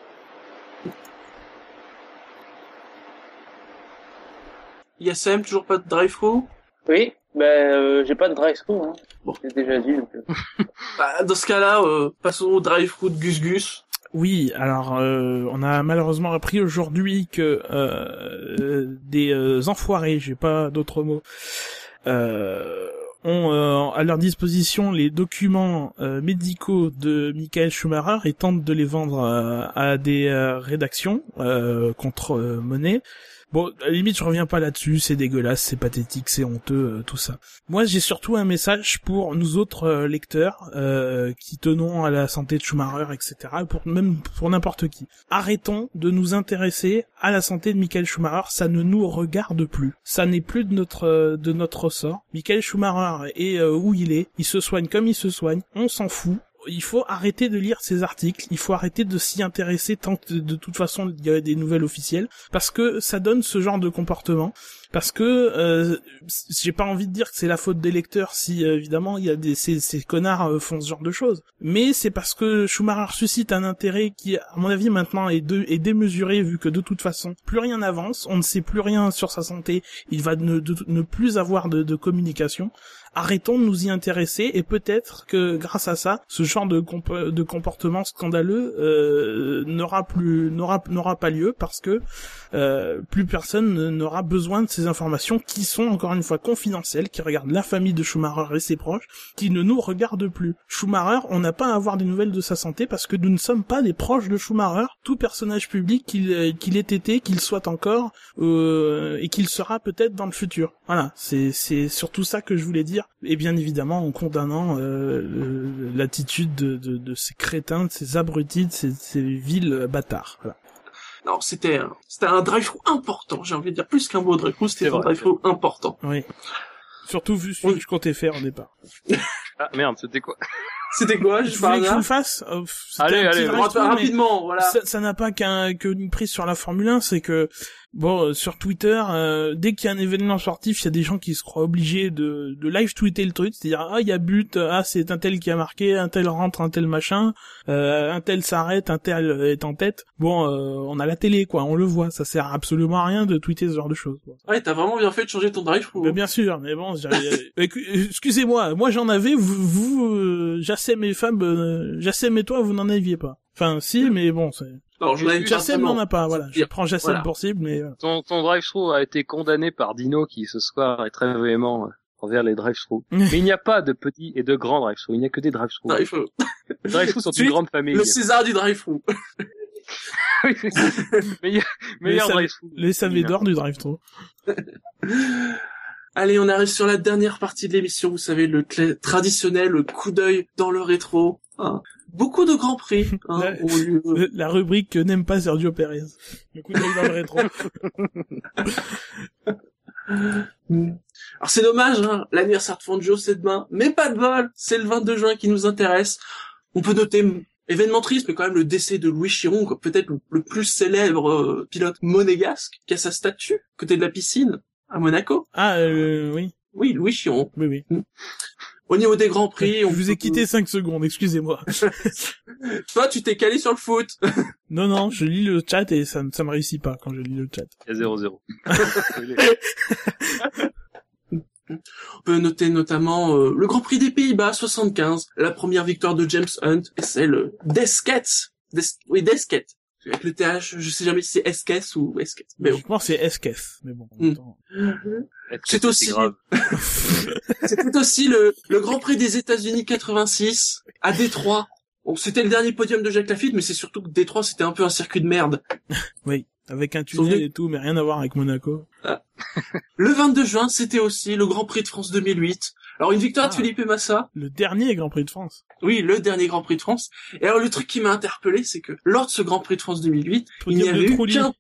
ISM, toujours pas de drive-through Oui, ben euh, j'ai pas de drive-thru, hein. Bon. J'ai déjà dit. Donc, euh. bah, Dans ce cas-là, euh, passons au drive-through de Gus Gus. Oui, alors euh, on a malheureusement appris aujourd'hui que euh, des euh, enfoirés, j'ai pas d'autres mots, euh, ont euh, à leur disposition les documents euh, médicaux de Michael Schumacher et tentent de les vendre euh, à des rédactions contre monnaie. Bon, limite, je reviens pas là-dessus, c'est dégueulasse, c'est pathétique, c'est honteux, euh, tout ça. Moi, j'ai surtout un message pour nous autres euh, lecteurs euh, qui tenons à la santé de Schumacher, etc. et Pour même pour n'importe qui. Arrêtons de nous intéresser à la santé de Michael Schumacher. Ça ne nous regarde plus. Ça n'est plus de notre euh, de notre ressort. Michael Schumacher est où il est. Il se soigne comme il se soigne. On s'en fout. Il faut arrêter de lire ces articles, il faut arrêter de s'y intéresser tant que de toute façon il y a des nouvelles officielles, parce que ça donne ce genre de comportement parce que euh, j'ai pas envie de dire que c'est la faute des lecteurs si euh, évidemment il y a des ces, ces connards euh, font ce genre de choses mais c'est parce que Schumacher suscite un intérêt qui à mon avis maintenant est, de, est démesuré vu que de toute façon plus rien n'avance on ne sait plus rien sur sa santé il va ne, de- ne plus avoir de, de communication arrêtons de nous y intéresser et peut-être que grâce à ça ce genre de, comp- de comportement scandaleux euh, n'aura plus n'aura n'aura pas lieu parce que euh, plus personne ne- n'aura besoin de ces informations qui sont encore une fois confidentielles, qui regardent la famille de Schumacher et ses proches, qui ne nous regardent plus. Schumacher, on n'a pas à avoir des nouvelles de sa santé parce que nous ne sommes pas des proches de Schumacher. Tout personnage public qu'il euh, qu'il ait été, qu'il soit encore euh, et qu'il sera peut-être dans le futur. Voilà, c'est c'est surtout ça que je voulais dire. Et bien évidemment en condamnant euh, le- l'attitude de, de, de ces crétins, de ces abrutis, de ces, ces vils bâtards. Voilà. Non, c'était un, c'était un drive-through important, j'ai envie de dire plus qu'un beau drive-through, c'était C'est un vrai. drive-through important. Oui. Surtout vu celui que je comptais faire au départ. Ah merde, c'était quoi? C'était quoi, je Je voulais que je le fasse? euh, c'était Allez, allez, Rapidement, voilà. Ça ça n'a pas qu'un qu'une prise sur la Formule 1, c'est que bon euh, sur Twitter, euh, dès qu'il y a un événement sportif, il y a des gens qui se croient obligés de, de live tweeter le truc, c'est-à-dire ah il y a but, ah c'est un tel qui a marqué, un tel rentre, un tel machin, euh, un tel s'arrête, un tel est en tête. Bon, euh, on a la télé quoi, on le voit, ça sert absolument à rien de tweeter ce genre de choses. quoi. Ouais, t'as vraiment bien fait de changer ton drive-through. Mais bien sûr, mais bon, j'ai- euh, excusez-moi, moi j'en avais, vous, vous euh, et Fab, euh, Jassem et toi, vous n'en aviez pas. Enfin, si, mais bon, c'est... Alors, je Jassem vraiment. n'en a pas, voilà. Je prends Jassem voilà. pour cible, mais... Ton, ton drive-thru a été condamné par Dino qui ce soir est très véhément euh, envers les drive-thru. Mais il n'y a pas de petits et de grands drive-thru, il n'y a que des drive-thru. Drive-through. Les drive-thru sont une grande famille. Le César du drive-through. Oui, c'est ça. meilleur drive-thru. Les savés d'or du drive-thru. Allez, on arrive sur la dernière partie de l'émission, vous savez, le traditionnel le coup d'œil dans le rétro. hein. Beaucoup de grands prix hein, lieu. Le- La rubrique que n'aime pas Sergio Perez. Le coup d'œil dans le rétro. Mm. Alors c'est dommage, hein, l'anniversaire de Fangio c'est demain, mais pas de bol, c'est le 22 juin qui nous intéresse. On peut noter, mm, événement triste, mais quand même le décès de Louis Chiron, peut-être le, le plus célèbre euh, pilote monégasque, qui a sa statue, côté de la piscine, à Monaco. Ah, euh, oui. Oui, Louis Chiron. Oui, oui. Au niveau des grands prix, Je on vous ai quitté 5 secondes, excusez-moi. Toi, tu t'es calé sur le foot. Non, non, je lis le chat et ça, ça me réussit pas quand je lis le chat. Il y a 0-0. On peut noter notamment euh, le Grand Prix des Pays-Bas 75, la première victoire de James Hunt et celle d'Esquette. Des... Oui, d'Esquette. Avec le TH, je sais jamais si c'est Esquesse ou Esquette. Mais bon. Je pense que c'est Esquef, mais bon. Mm. C'est aussi- C'était aussi le, le Grand Prix des États-Unis 86 à Détroit. Bon, c'était le dernier podium de Jacques Lafitte, mais c'est surtout que Détroit c'était un peu un circuit de merde. Oui. Avec un tunnel et tout, mais rien à voir avec Monaco. Le 22 juin, c'était aussi le Grand Prix de France 2008. Alors une victoire de Ah. Felipe Massa. Le dernier Grand Prix de France. Oui, le dernier Grand Prix de France. Et alors le truc qui m'a interpellé, c'est que lors de ce Grand Prix de France 2008, il n'y Podium de avait eu qu'un...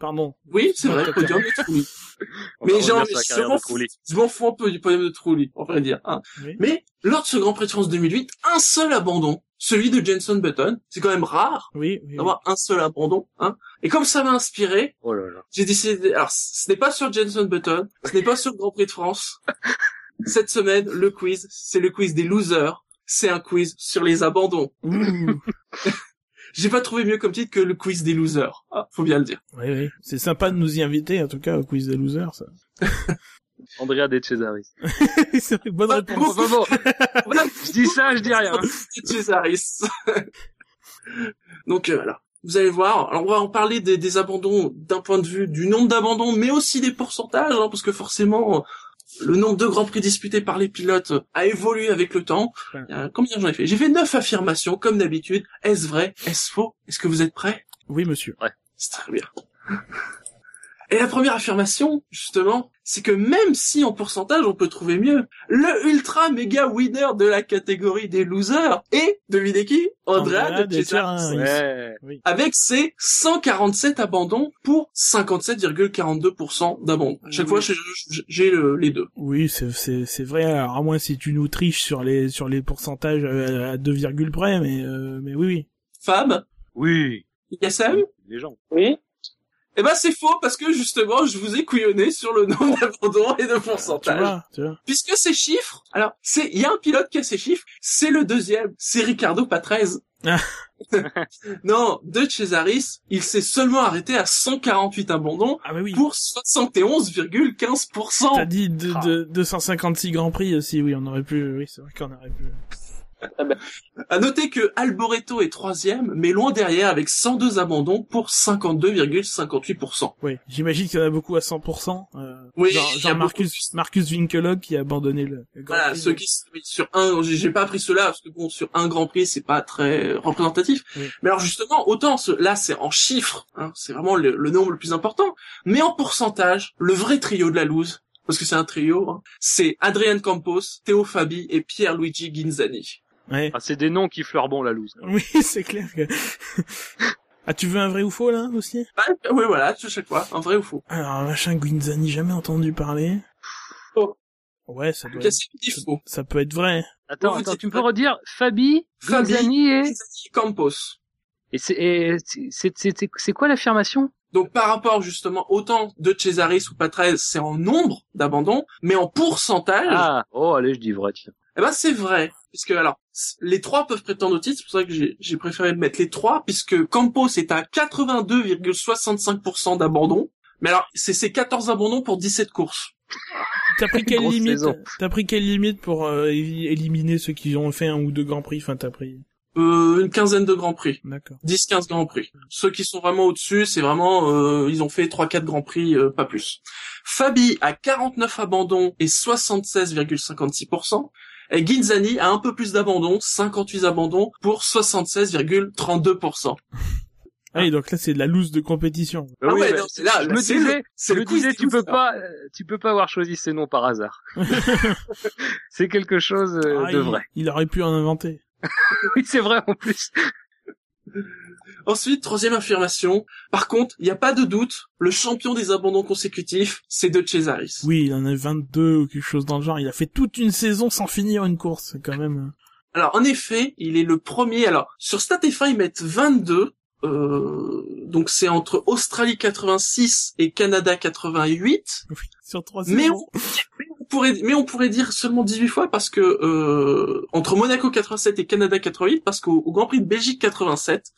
Pardon. Oui, c'est vrai, podium de Trulli. Va Mais genre, je m'en de fous un peu du podium de Trulli, on vrai dire. Hein. Oui. Mais lors de ce Grand Prix de France 2008, un seul abandon, celui de Jenson Button. C'est quand même rare Oui, oui. oui. d'avoir un seul abandon. Hein. Et comme ça m'a inspiré, Oh là là. j'ai décidé... Alors, ce n'est pas sur Jenson Button, ce n'est pas sur le Grand Prix de France. Cette semaine, le quiz, c'est le quiz des losers. C'est un quiz sur les abandons. J'ai pas trouvé mieux comme titre que le quiz des losers. Ah, faut bien le dire. oui, oui. C'est sympa de nous y inviter, en tout cas, au quiz des losers, ça. Andrea De Cesaris. c'est une bonne réponse. Bon, bon, bon. Voilà. Je dis ça, je dis rien. Cesaris. Donc euh, voilà. Vous allez voir. Alors on va en parler des, des abandons d'un point de vue du nombre d'abandons, mais aussi des pourcentages, hein, parce que forcément le nombre de grands prix disputés par les pilotes a évolué avec le temps. Ouais. Euh, combien j'en ai fait? J'ai fait neuf affirmations, comme d'habitude. Est-ce vrai? Est-ce faux? Est-ce que vous êtes prêts? Oui, monsieur. C'est très bien. Et la première affirmation, justement, c'est que même si en pourcentage on peut trouver mieux, le ultra méga winner de la catégorie des losers est, devinez qui? Andrea Andrea de Cesaris. Ouais. Avec ses 147 abandons pour 57,42% d'abandons. À chaque Oui. fois, j'ai- j'ai j'ai le- les deux. Oui, c'est, c'est, c'est vrai. Alors, à moins si tu nous triches sur les, sur les pourcentages euh, à 2 virgules près, mais, euh, mais oui, oui. Fab, Oui. Yassem? Les gens. Oui. Eh ben c'est faux parce que justement je vous ai couillonné sur le nombre d'abandons et de Tu pourcentage. vois, tu vois. Puisque ces chiffres, alors c'est il y a un pilote qui a ces chiffres, c'est le deuxième, c'est Ricardo Patrese. Ah. non, de Cesaris, il s'est seulement arrêté à 148 abandons Ah, bah oui. pour 71,15%. T'as dit de, de, 256 Grands Prix aussi, oui, on aurait pu, oui, c'est vrai qu'on aurait pu. À noter que Alboreto est troisième, mais loin derrière avec 102 abandons pour 52,58%. Oui, j'imagine qu'il y en a beaucoup à 100%. Euh, Oui, genre, il y a genre beaucoup Marcus, Marcus Winkelhock qui a abandonné le, le Grand Voilà, Prix. ceux qui sur un, j'ai pas pris cela parce que bon, sur un Grand Prix, c'est pas très représentatif. Oui. Mais alors justement, autant ce, là, c'est en chiffres, hein, c'est vraiment le, le nombre le plus important. Mais en pourcentage, le vrai trio de la loose, parce que c'est un trio, hein, c'est Adrian Campos, Théo Fabi et Pierre-Luigi Ginzani. Ouais. Ah, c'est des noms qui fleurent bon la loose. Oui, c'est clair que... ah, tu veux un vrai ou faux, là, aussi? Ah, oui, voilà, à chaque fois, un vrai ou faux. Alors, machin Guinzani, jamais entendu parler. Faux. Ouais, ça doit être... faux? Ça peut être vrai. Attends, Vous attends, tu pas- peux redire Fabi, Fabi, Gonzani et... Campos. Et c'est, quoi l'affirmation? Donc par rapport justement autant de Cesaris ou Patrese, c'est en nombre d'abandons, mais en pourcentage, Ah, oh, allez, je dis vrai, tiens. Eh ben c'est vrai, puisque alors les trois peuvent prétendre au titre, c'est pour ça que j'ai j'ai préféré mettre les trois, puisque Campos est à 82,65% d'abandon. Mais alors c'est ces 14 abandons pour 17 courses. T'as pris quelle limite. T'as pris quelle limite pour euh, éli- éliminer ceux qui ont fait un ou deux Grands Prix? Enfin, t'as pris... Euh, une quinzaine de grands prix, D'accord. 10-15 grands prix. Ceux qui sont vraiment au-dessus, c'est vraiment euh, ils ont fait 3-4 grands prix, euh, pas plus. Fabi a 49 abandons et 76,56%. Et Ginzani a un peu plus d'abandons, 58 abandons pour 76,32%. Ah oui, donc là, c'est de la loose de compétition. Ah Ah oui, ouais, bah, non, c'est là, je me c'est disais, le- c'est le disais, tu peux pas, euh, tu peux pas avoir choisi ces noms par hasard. c'est quelque chose euh, Ah, de il- vrai. Il aurait pu en inventer. Oui, c'est vrai en plus. Ensuite, troisième affirmation. Par contre, il n'y a pas de doute, le champion des abandons consécutifs, c'est De Cesaris. Oui, il en a 22 ou quelque chose dans le genre. Il a fait toute une saison sans finir une course. Quand même... Alors, en effet, il est le premier. Alors, sur Stat.F1, ils mettent 22. Euh, donc c'est entre Australie 86 et Canada 88. euh, Sur trois saisons. mais on pourrait, mais on pourrait dire seulement 18 fois parce que euh, entre Monaco 87 et Canada 88, parce qu'au au Grand Prix de Belgique 87,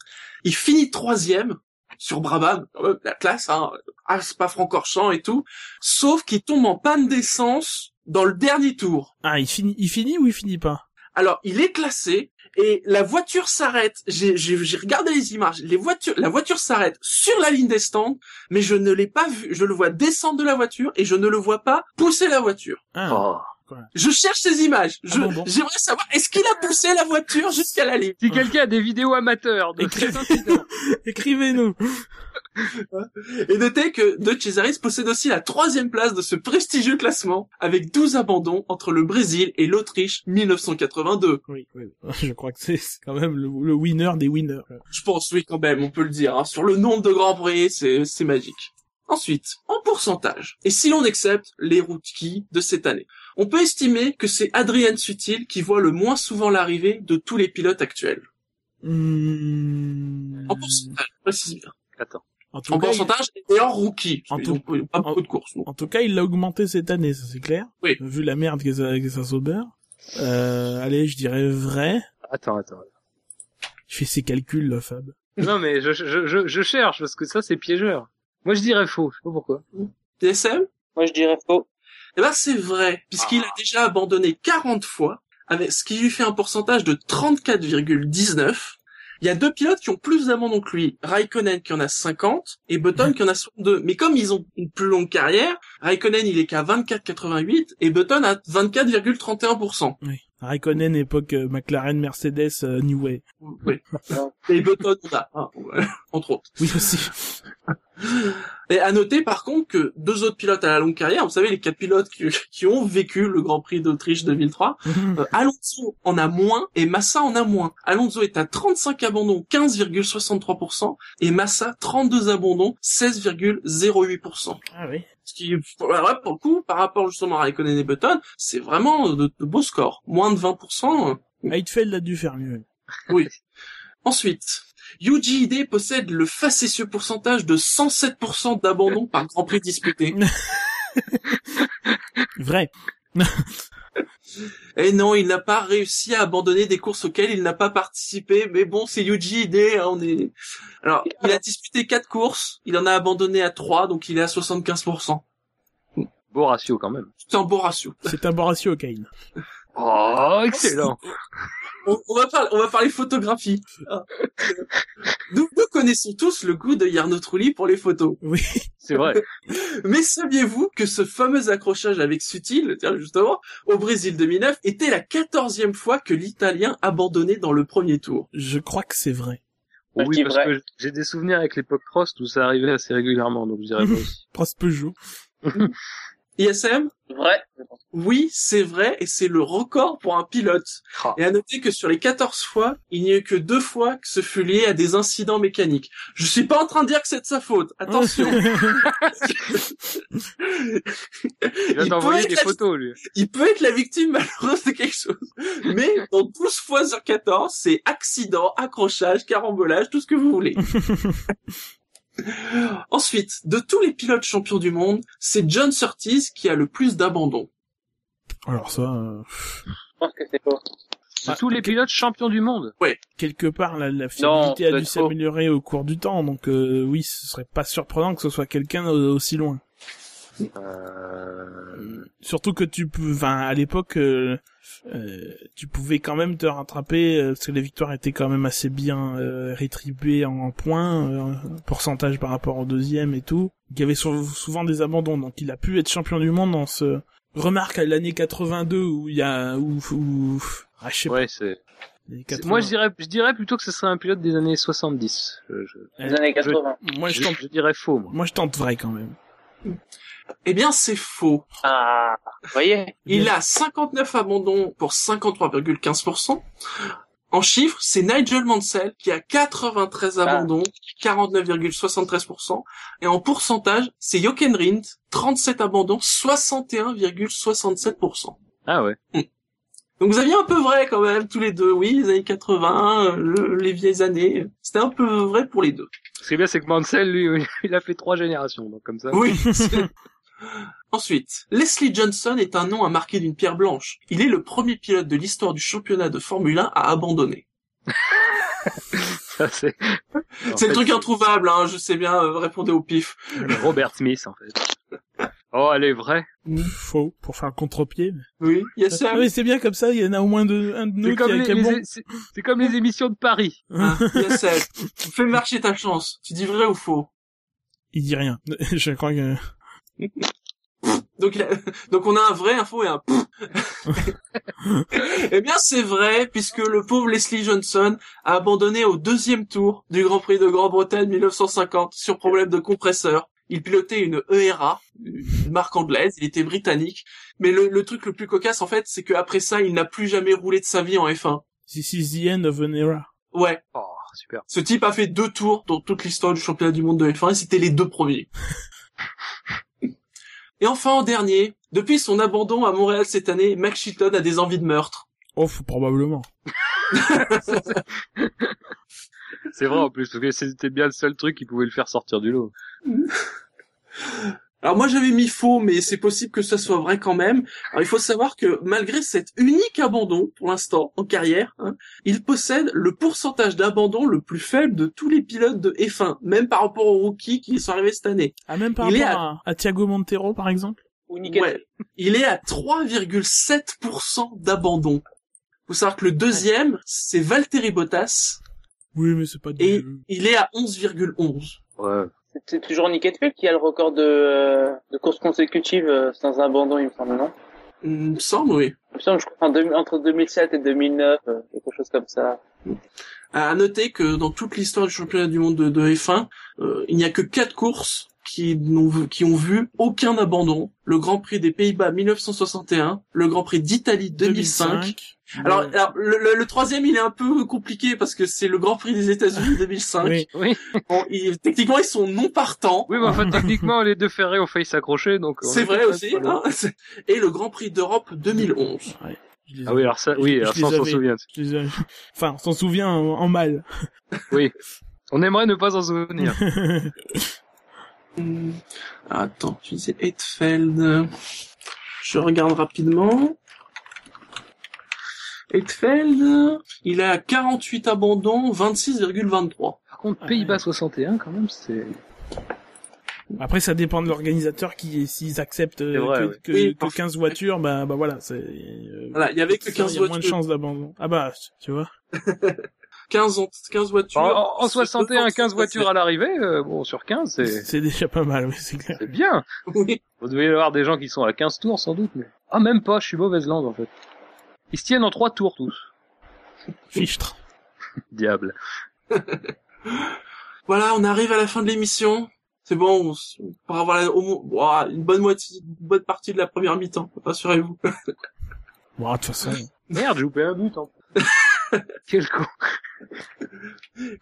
il finit troisième sur Brabham, même, la classe, hein, ah, c'est pas Francorchamps et tout, sauf qu'il tombe en panne d'essence dans le dernier tour. Ah, il finit, il finit ou il finit pas? Alors, il est classé et la voiture s'arrête. J'ai, j'ai, j'ai regardé les images. Les voitures, la voiture s'arrête sur la ligne des stands, mais je ne l'ai pas vu. Je le vois descendre de la voiture et je ne le vois pas pousser la voiture. Ah, Oh. Je cherche ces images. Je, Abandon. j'aimerais savoir, est-ce qu'il a poussé la voiture jusqu'à la ligne Si quelqu'un a des vidéos amateurs de Écrivez-nous. Et notez que De Cesaris possède aussi la troisième place de ce prestigieux classement, avec 12 abandons entre le Brésil et l'Autriche 1982. Oui, oui. Je crois que c'est quand même le, le winner des winners. Je pense, oui, quand même, on peut le dire. hein. Sur le nombre de grands prix, c'est magique. Ensuite, en pourcentage, et si l'on accepte les rookies de cette année, on peut estimer que c'est Adrien Sutil qui voit le moins souvent l'arrivée de tous les pilotes actuels. Hmm. En pourcentage, je précise bien. attends. En tout En cas, il- pourcentage et en rookie. En tout- ont pas beaucoup de courses. En tout cas, il l'a augmenté cette année, ça c'est clair. Oui. Vu la merde que ça, que ça s'aubert. Euh, allez, je dirais vrai. Attends, attends. Je fais ses calculs, là, Fab. Non, mais je, je, je, je cherche, parce que ça, c'est piégeur. Moi, je dirais faux, je sais pas pourquoi. DSM Moi, je dirais faux. Eh ben, c'est vrai, puisqu'il a déjà abandonné 40 fois, avec ce qui lui fait un pourcentage de 34,19. Il y a deux pilotes qui ont plus d'abandons que lui. Raikkonen qui en a 50 et Button qui en a 62. Mais comme ils ont une plus longue carrière, Raikkonen il est qu'à 24,88 et Button à 24,31%. Oui. Raikkonen, époque euh, McLaren, Mercedes, euh, New Way. Oui. Et Button on a, hein, entre autres. Oui, aussi. Et à noter par contre que deux autres pilotes à la longue carrière, vous savez les quatre pilotes qui, qui ont vécu le Grand Prix d'Autriche 2003, Euh, Alonso en a moins et Massa en a moins. Alonso est à 35 abandons, 15,63%, et Massa 32 abandons, 16,08%. ah oui. Ce qui, voilà, pour le coup, par rapport justement à Raikkonen et Button, c'est vraiment de, de beaux scores. Moins de 20%. euh, Heidfeld a dû faire mieux. oui. Ensuite, Yuji Ide possède le facétieux pourcentage de 107% d'abandon par Grand Prix disputé. Vrai. Et non, il n'a pas réussi à abandonner des courses auxquelles il n'a pas participé. Mais bon, c'est Yuji Ide, hein, on est... Alors, il a disputé quatre courses, il en a abandonné à trois, donc il est à 75%. Beau ratio, quand même. C'est un bon ratio. C'est un bon ratio, Kane. Oh, excellent. On, on va parler, on va parler photographie. Ah. Nous, nous connaissons tous le goût de Jarno Trulli pour les photos. Oui. C'est vrai. Mais saviez-vous que ce fameux accrochage avec Sutil, tiens, justement, au Brésil 2009, était la quatorzième fois que l'Italien abandonnait dans le premier tour? Je crois que c'est vrai. Je oui, parce vrai? que j'ai des souvenirs avec l'époque Prost où ça arrivait assez régulièrement, donc je dirais pas aussi. Prost Peugeot. ISM Vrai. Oui, c'est vrai, et c'est le record pour un pilote. Ah. Et à noter que sur les 14 fois, il n'y a eu que deux fois que ce fut lié à des incidents mécaniques. Je suis pas en train de dire que c'est de sa faute, attention. Il va Il t'envoyer peut des être- photos, lui. il peut être la victime malheureuse de quelque chose. Mais dans 12 fois sur 14, c'est accident, accrochage, carambolage, tout ce que vous voulez. Ensuite, de tous les pilotes champions du monde, c'est John Surtees qui a le plus d'abandons. Alors ça, euh, Je pense que c'est faux. De tous les pilotes champions du monde. quelque part, la, la fiabilité a dû s'améliorer au cours du temps, donc euh, oui, ce serait pas surprenant que ce soit quelqu'un au- aussi loin. Euh... Surtout que tu peux, enfin, à l'époque, euh, euh, tu pouvais quand même te rattraper euh, parce que les victoires étaient quand même assez bien euh, rétribuées en, points, euh, pourcentage par rapport au deuxième et tout. Il y avait sou- souvent des abandons, donc il a pu être champion du monde dans ce. Remarque à l'année 82 où il y a où, où... ah je sais Ouais, c'est. pas. les c'est- 80. Moi, je dirais, je dirais plutôt que ce serait un pilote des années 70. Je, je, Les années 80. Moi je je, tente, je dirais faux, moi. moi je tente vrai quand même. Eh bien, c'est faux. Ah, vous voyez Il a 59 abandons pour 53,15%. En chiffres, c'est Nigel Mansell qui a 93 abandons, 49,73%. Et en pourcentage, c'est Jochen Rindt, 37 abandons, 61,67%. Ah ouais. Donc vous aviez un peu vrai quand même, tous les deux. Oui, les années 80, euh, le- les vieilles années. C'était un peu vrai pour les deux. Ce qui est bien, c'est que Mansell, lui, il a fait trois générations, donc comme ça. Oui. Ensuite, Leslie Johnson est un nom à marquer d'une pierre blanche. Il est le premier pilote de l'histoire du championnat de Formule 1 à abandonner. Ça, c'est. Le truc introuvable, hein, je sais bien, euh, répondez au pif. Robert Smith, en fait. Oh, elle est vraie. Faux pour faire le contre-pied. Oui, yes, Ah oui, c'est bien comme ça. Il y en a au moins deux, un de nous C'est qui les, qui les- bon. c'est- comme les émissions de Paris. Ah, yes, Fais marcher ta chance. Tu dis vrai ou faux? Il dit rien. Je crois que Donc, il a- donc on a un vrai info et un pouf. eh bien, c'est vrai, puisque le pauvre Leslie Johnson a abandonné au deuxième tour du Grand Prix de Grande-Bretagne 1950 sur problème de compresseur. Il pilotait une ERA, une marque anglaise, il était britannique. Mais le, le truc le plus cocasse, en fait, c'est qu'après ça, il n'a plus jamais roulé de sa vie en F1. This is the end of an era. Ouais, Oh, super. ce type a fait deux tours dans toute l'histoire du championnat du monde de F1 et c'était les deux premiers. Et enfin, en dernier, depuis son abandon à Montréal cette année, Max Chilton a des envies de meurtre. Oh, probablement. C'est vrai en plus, parce que c'était bien le seul truc qui pouvait le faire sortir du lot. Alors moi j'avais mis faux, mais c'est possible que ça soit vrai quand même. Alors il faut savoir que malgré cet unique abandon pour l'instant en carrière, hein, il possède le pourcentage d'abandon le plus faible de tous les pilotes de F1, même par rapport aux rookies qui sont arrivés cette année. Ah, même par Il est rapport à... à Thiago Montero, par exemple? Ou. Ouais. Il est à 3,7% d'abandon. Faut savoir que le deuxième, c'est Valtteri Bottas, Oui, mais c'est pas du... et il est à 11,11. Ouais. C'est- toujours Nick Heidfeld qui a le record de, euh, de courses consécutives euh, sans abandon, il me semble, non? Il me semble, oui. Il me semble, je crois, en deux- entre 2007 et 2009, euh, quelque chose comme ça. À noter que dans toute l'histoire du championnat du monde de, de F1, euh, il n'y a que quatre courses qui, n'ont vu- qui ont vu aucun abandon. Le Grand Prix des Pays-Bas 1961, le Grand Prix d'Italie 2005. Alors, Ouais. alors le, le- le troisième, il est un peu compliqué parce que c'est le Grand Prix des États-Unis 2005. Oui. Oui. Bon, ils- techniquement, ils sont non partants. Oui, mais en fait, techniquement, les deux ferrés ont failli s'accrocher, donc. on C'est est vrai aussi. hein. Et le Grand Prix d'Europe 2011. Je les Ah oui, alors ça, oui, Je alors ça, on s'en souvient. les Enfin, on s'en souvient en, en mal. Oui. On aimerait ne pas s'en souvenir. Attends, tu disais Hetfeld. Je regarde rapidement. Hetfeld, il est à 48 abandons, 26,23. Par contre, Ouais. Pays-Bas 61, quand même, c'est... Après, ça dépend de l'organisateur qui, s'ils acceptent euh, vrai, que, ouais. que, Oui, que parfois. 15 voitures, bah, bah voilà, c'est, euh, Voilà, il y avait que ça, 15 il y a moins de voitures. chances d'abandon. Ah bah, tu vois. 15, en- 15 voitures. En, en sur 61, 15 237. voitures à l'arrivée, euh, bon, sur 15, c'est, C'est déjà pas mal, oui, c'est clair. c'est bien. Oui. Vous devez y avoir des gens qui sont à 15 tours, sans doute, mais... Ah, même pas, je suis mauvaise langue, en fait. Ils se tiennent en 3 tours, tous. Fichtre. Diable. Voilà, on arrive à la fin de l'émission. C'est bon, on, s- on pourra avoir la- au moins ouah, une bonne moitié, une bonne partie de la première mi-temps. Rassurez-vous. Bon, de toute façon, Merde, j'ai loupé un but, en Quel con.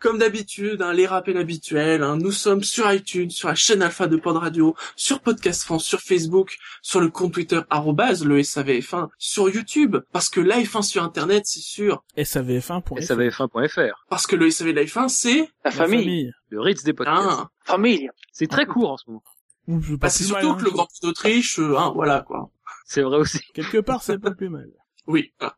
Comme d'habitude, hein, les rappels habituels, hein, nous sommes sur iTunes, sur la chaîne Alpha de Pod Radio, sur Podcast France, sur Facebook, sur le compte Twitter arrobase le SAVF1, sur YouTube, parce que live 1 sur Internet, c'est sûr, SAVF1. SAVF1.fr. parce que le SAV Live 1, c'est La, famille. Le Ritz des podcasts. hein, Famille. C'est très court, en ce moment. Bah, c'est mal, surtout hein. que le Grand Prix d'Autriche, euh, hein, voilà quoi. C'est vrai aussi. Quelque part, c'est pas plus mal. Oui. voilà.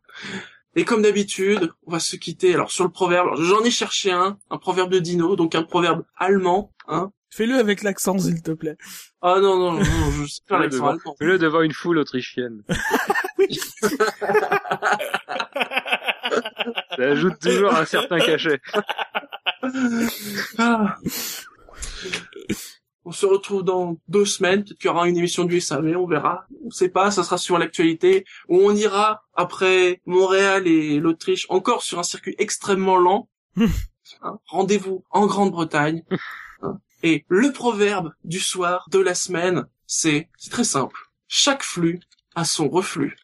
Et comme d'habitude, on va se quitter. Alors sur le proverbe, alors, j'en ai cherché un, un proverbe de Dino, donc un proverbe allemand. Hein. Fais-le avec l'accent, s'il te plaît. Ah non non non, non je sais faire l'accent devant, allemand. fais-le devant une foule autrichienne. Ça ajoute toujours un certain cachet. Ah. On se retrouve dans deux semaines. Peut-être qu'il y aura une émission du SAV, on verra. On sait pas, ça sera sur l'actualité. Où on ira après Montréal et l'Autriche, encore sur un circuit extrêmement lent. Hein, Rendez-vous en Grande-Bretagne. Hein. Et le proverbe du soir de la semaine, c'est c'est très simple. Chaque flux a son reflux.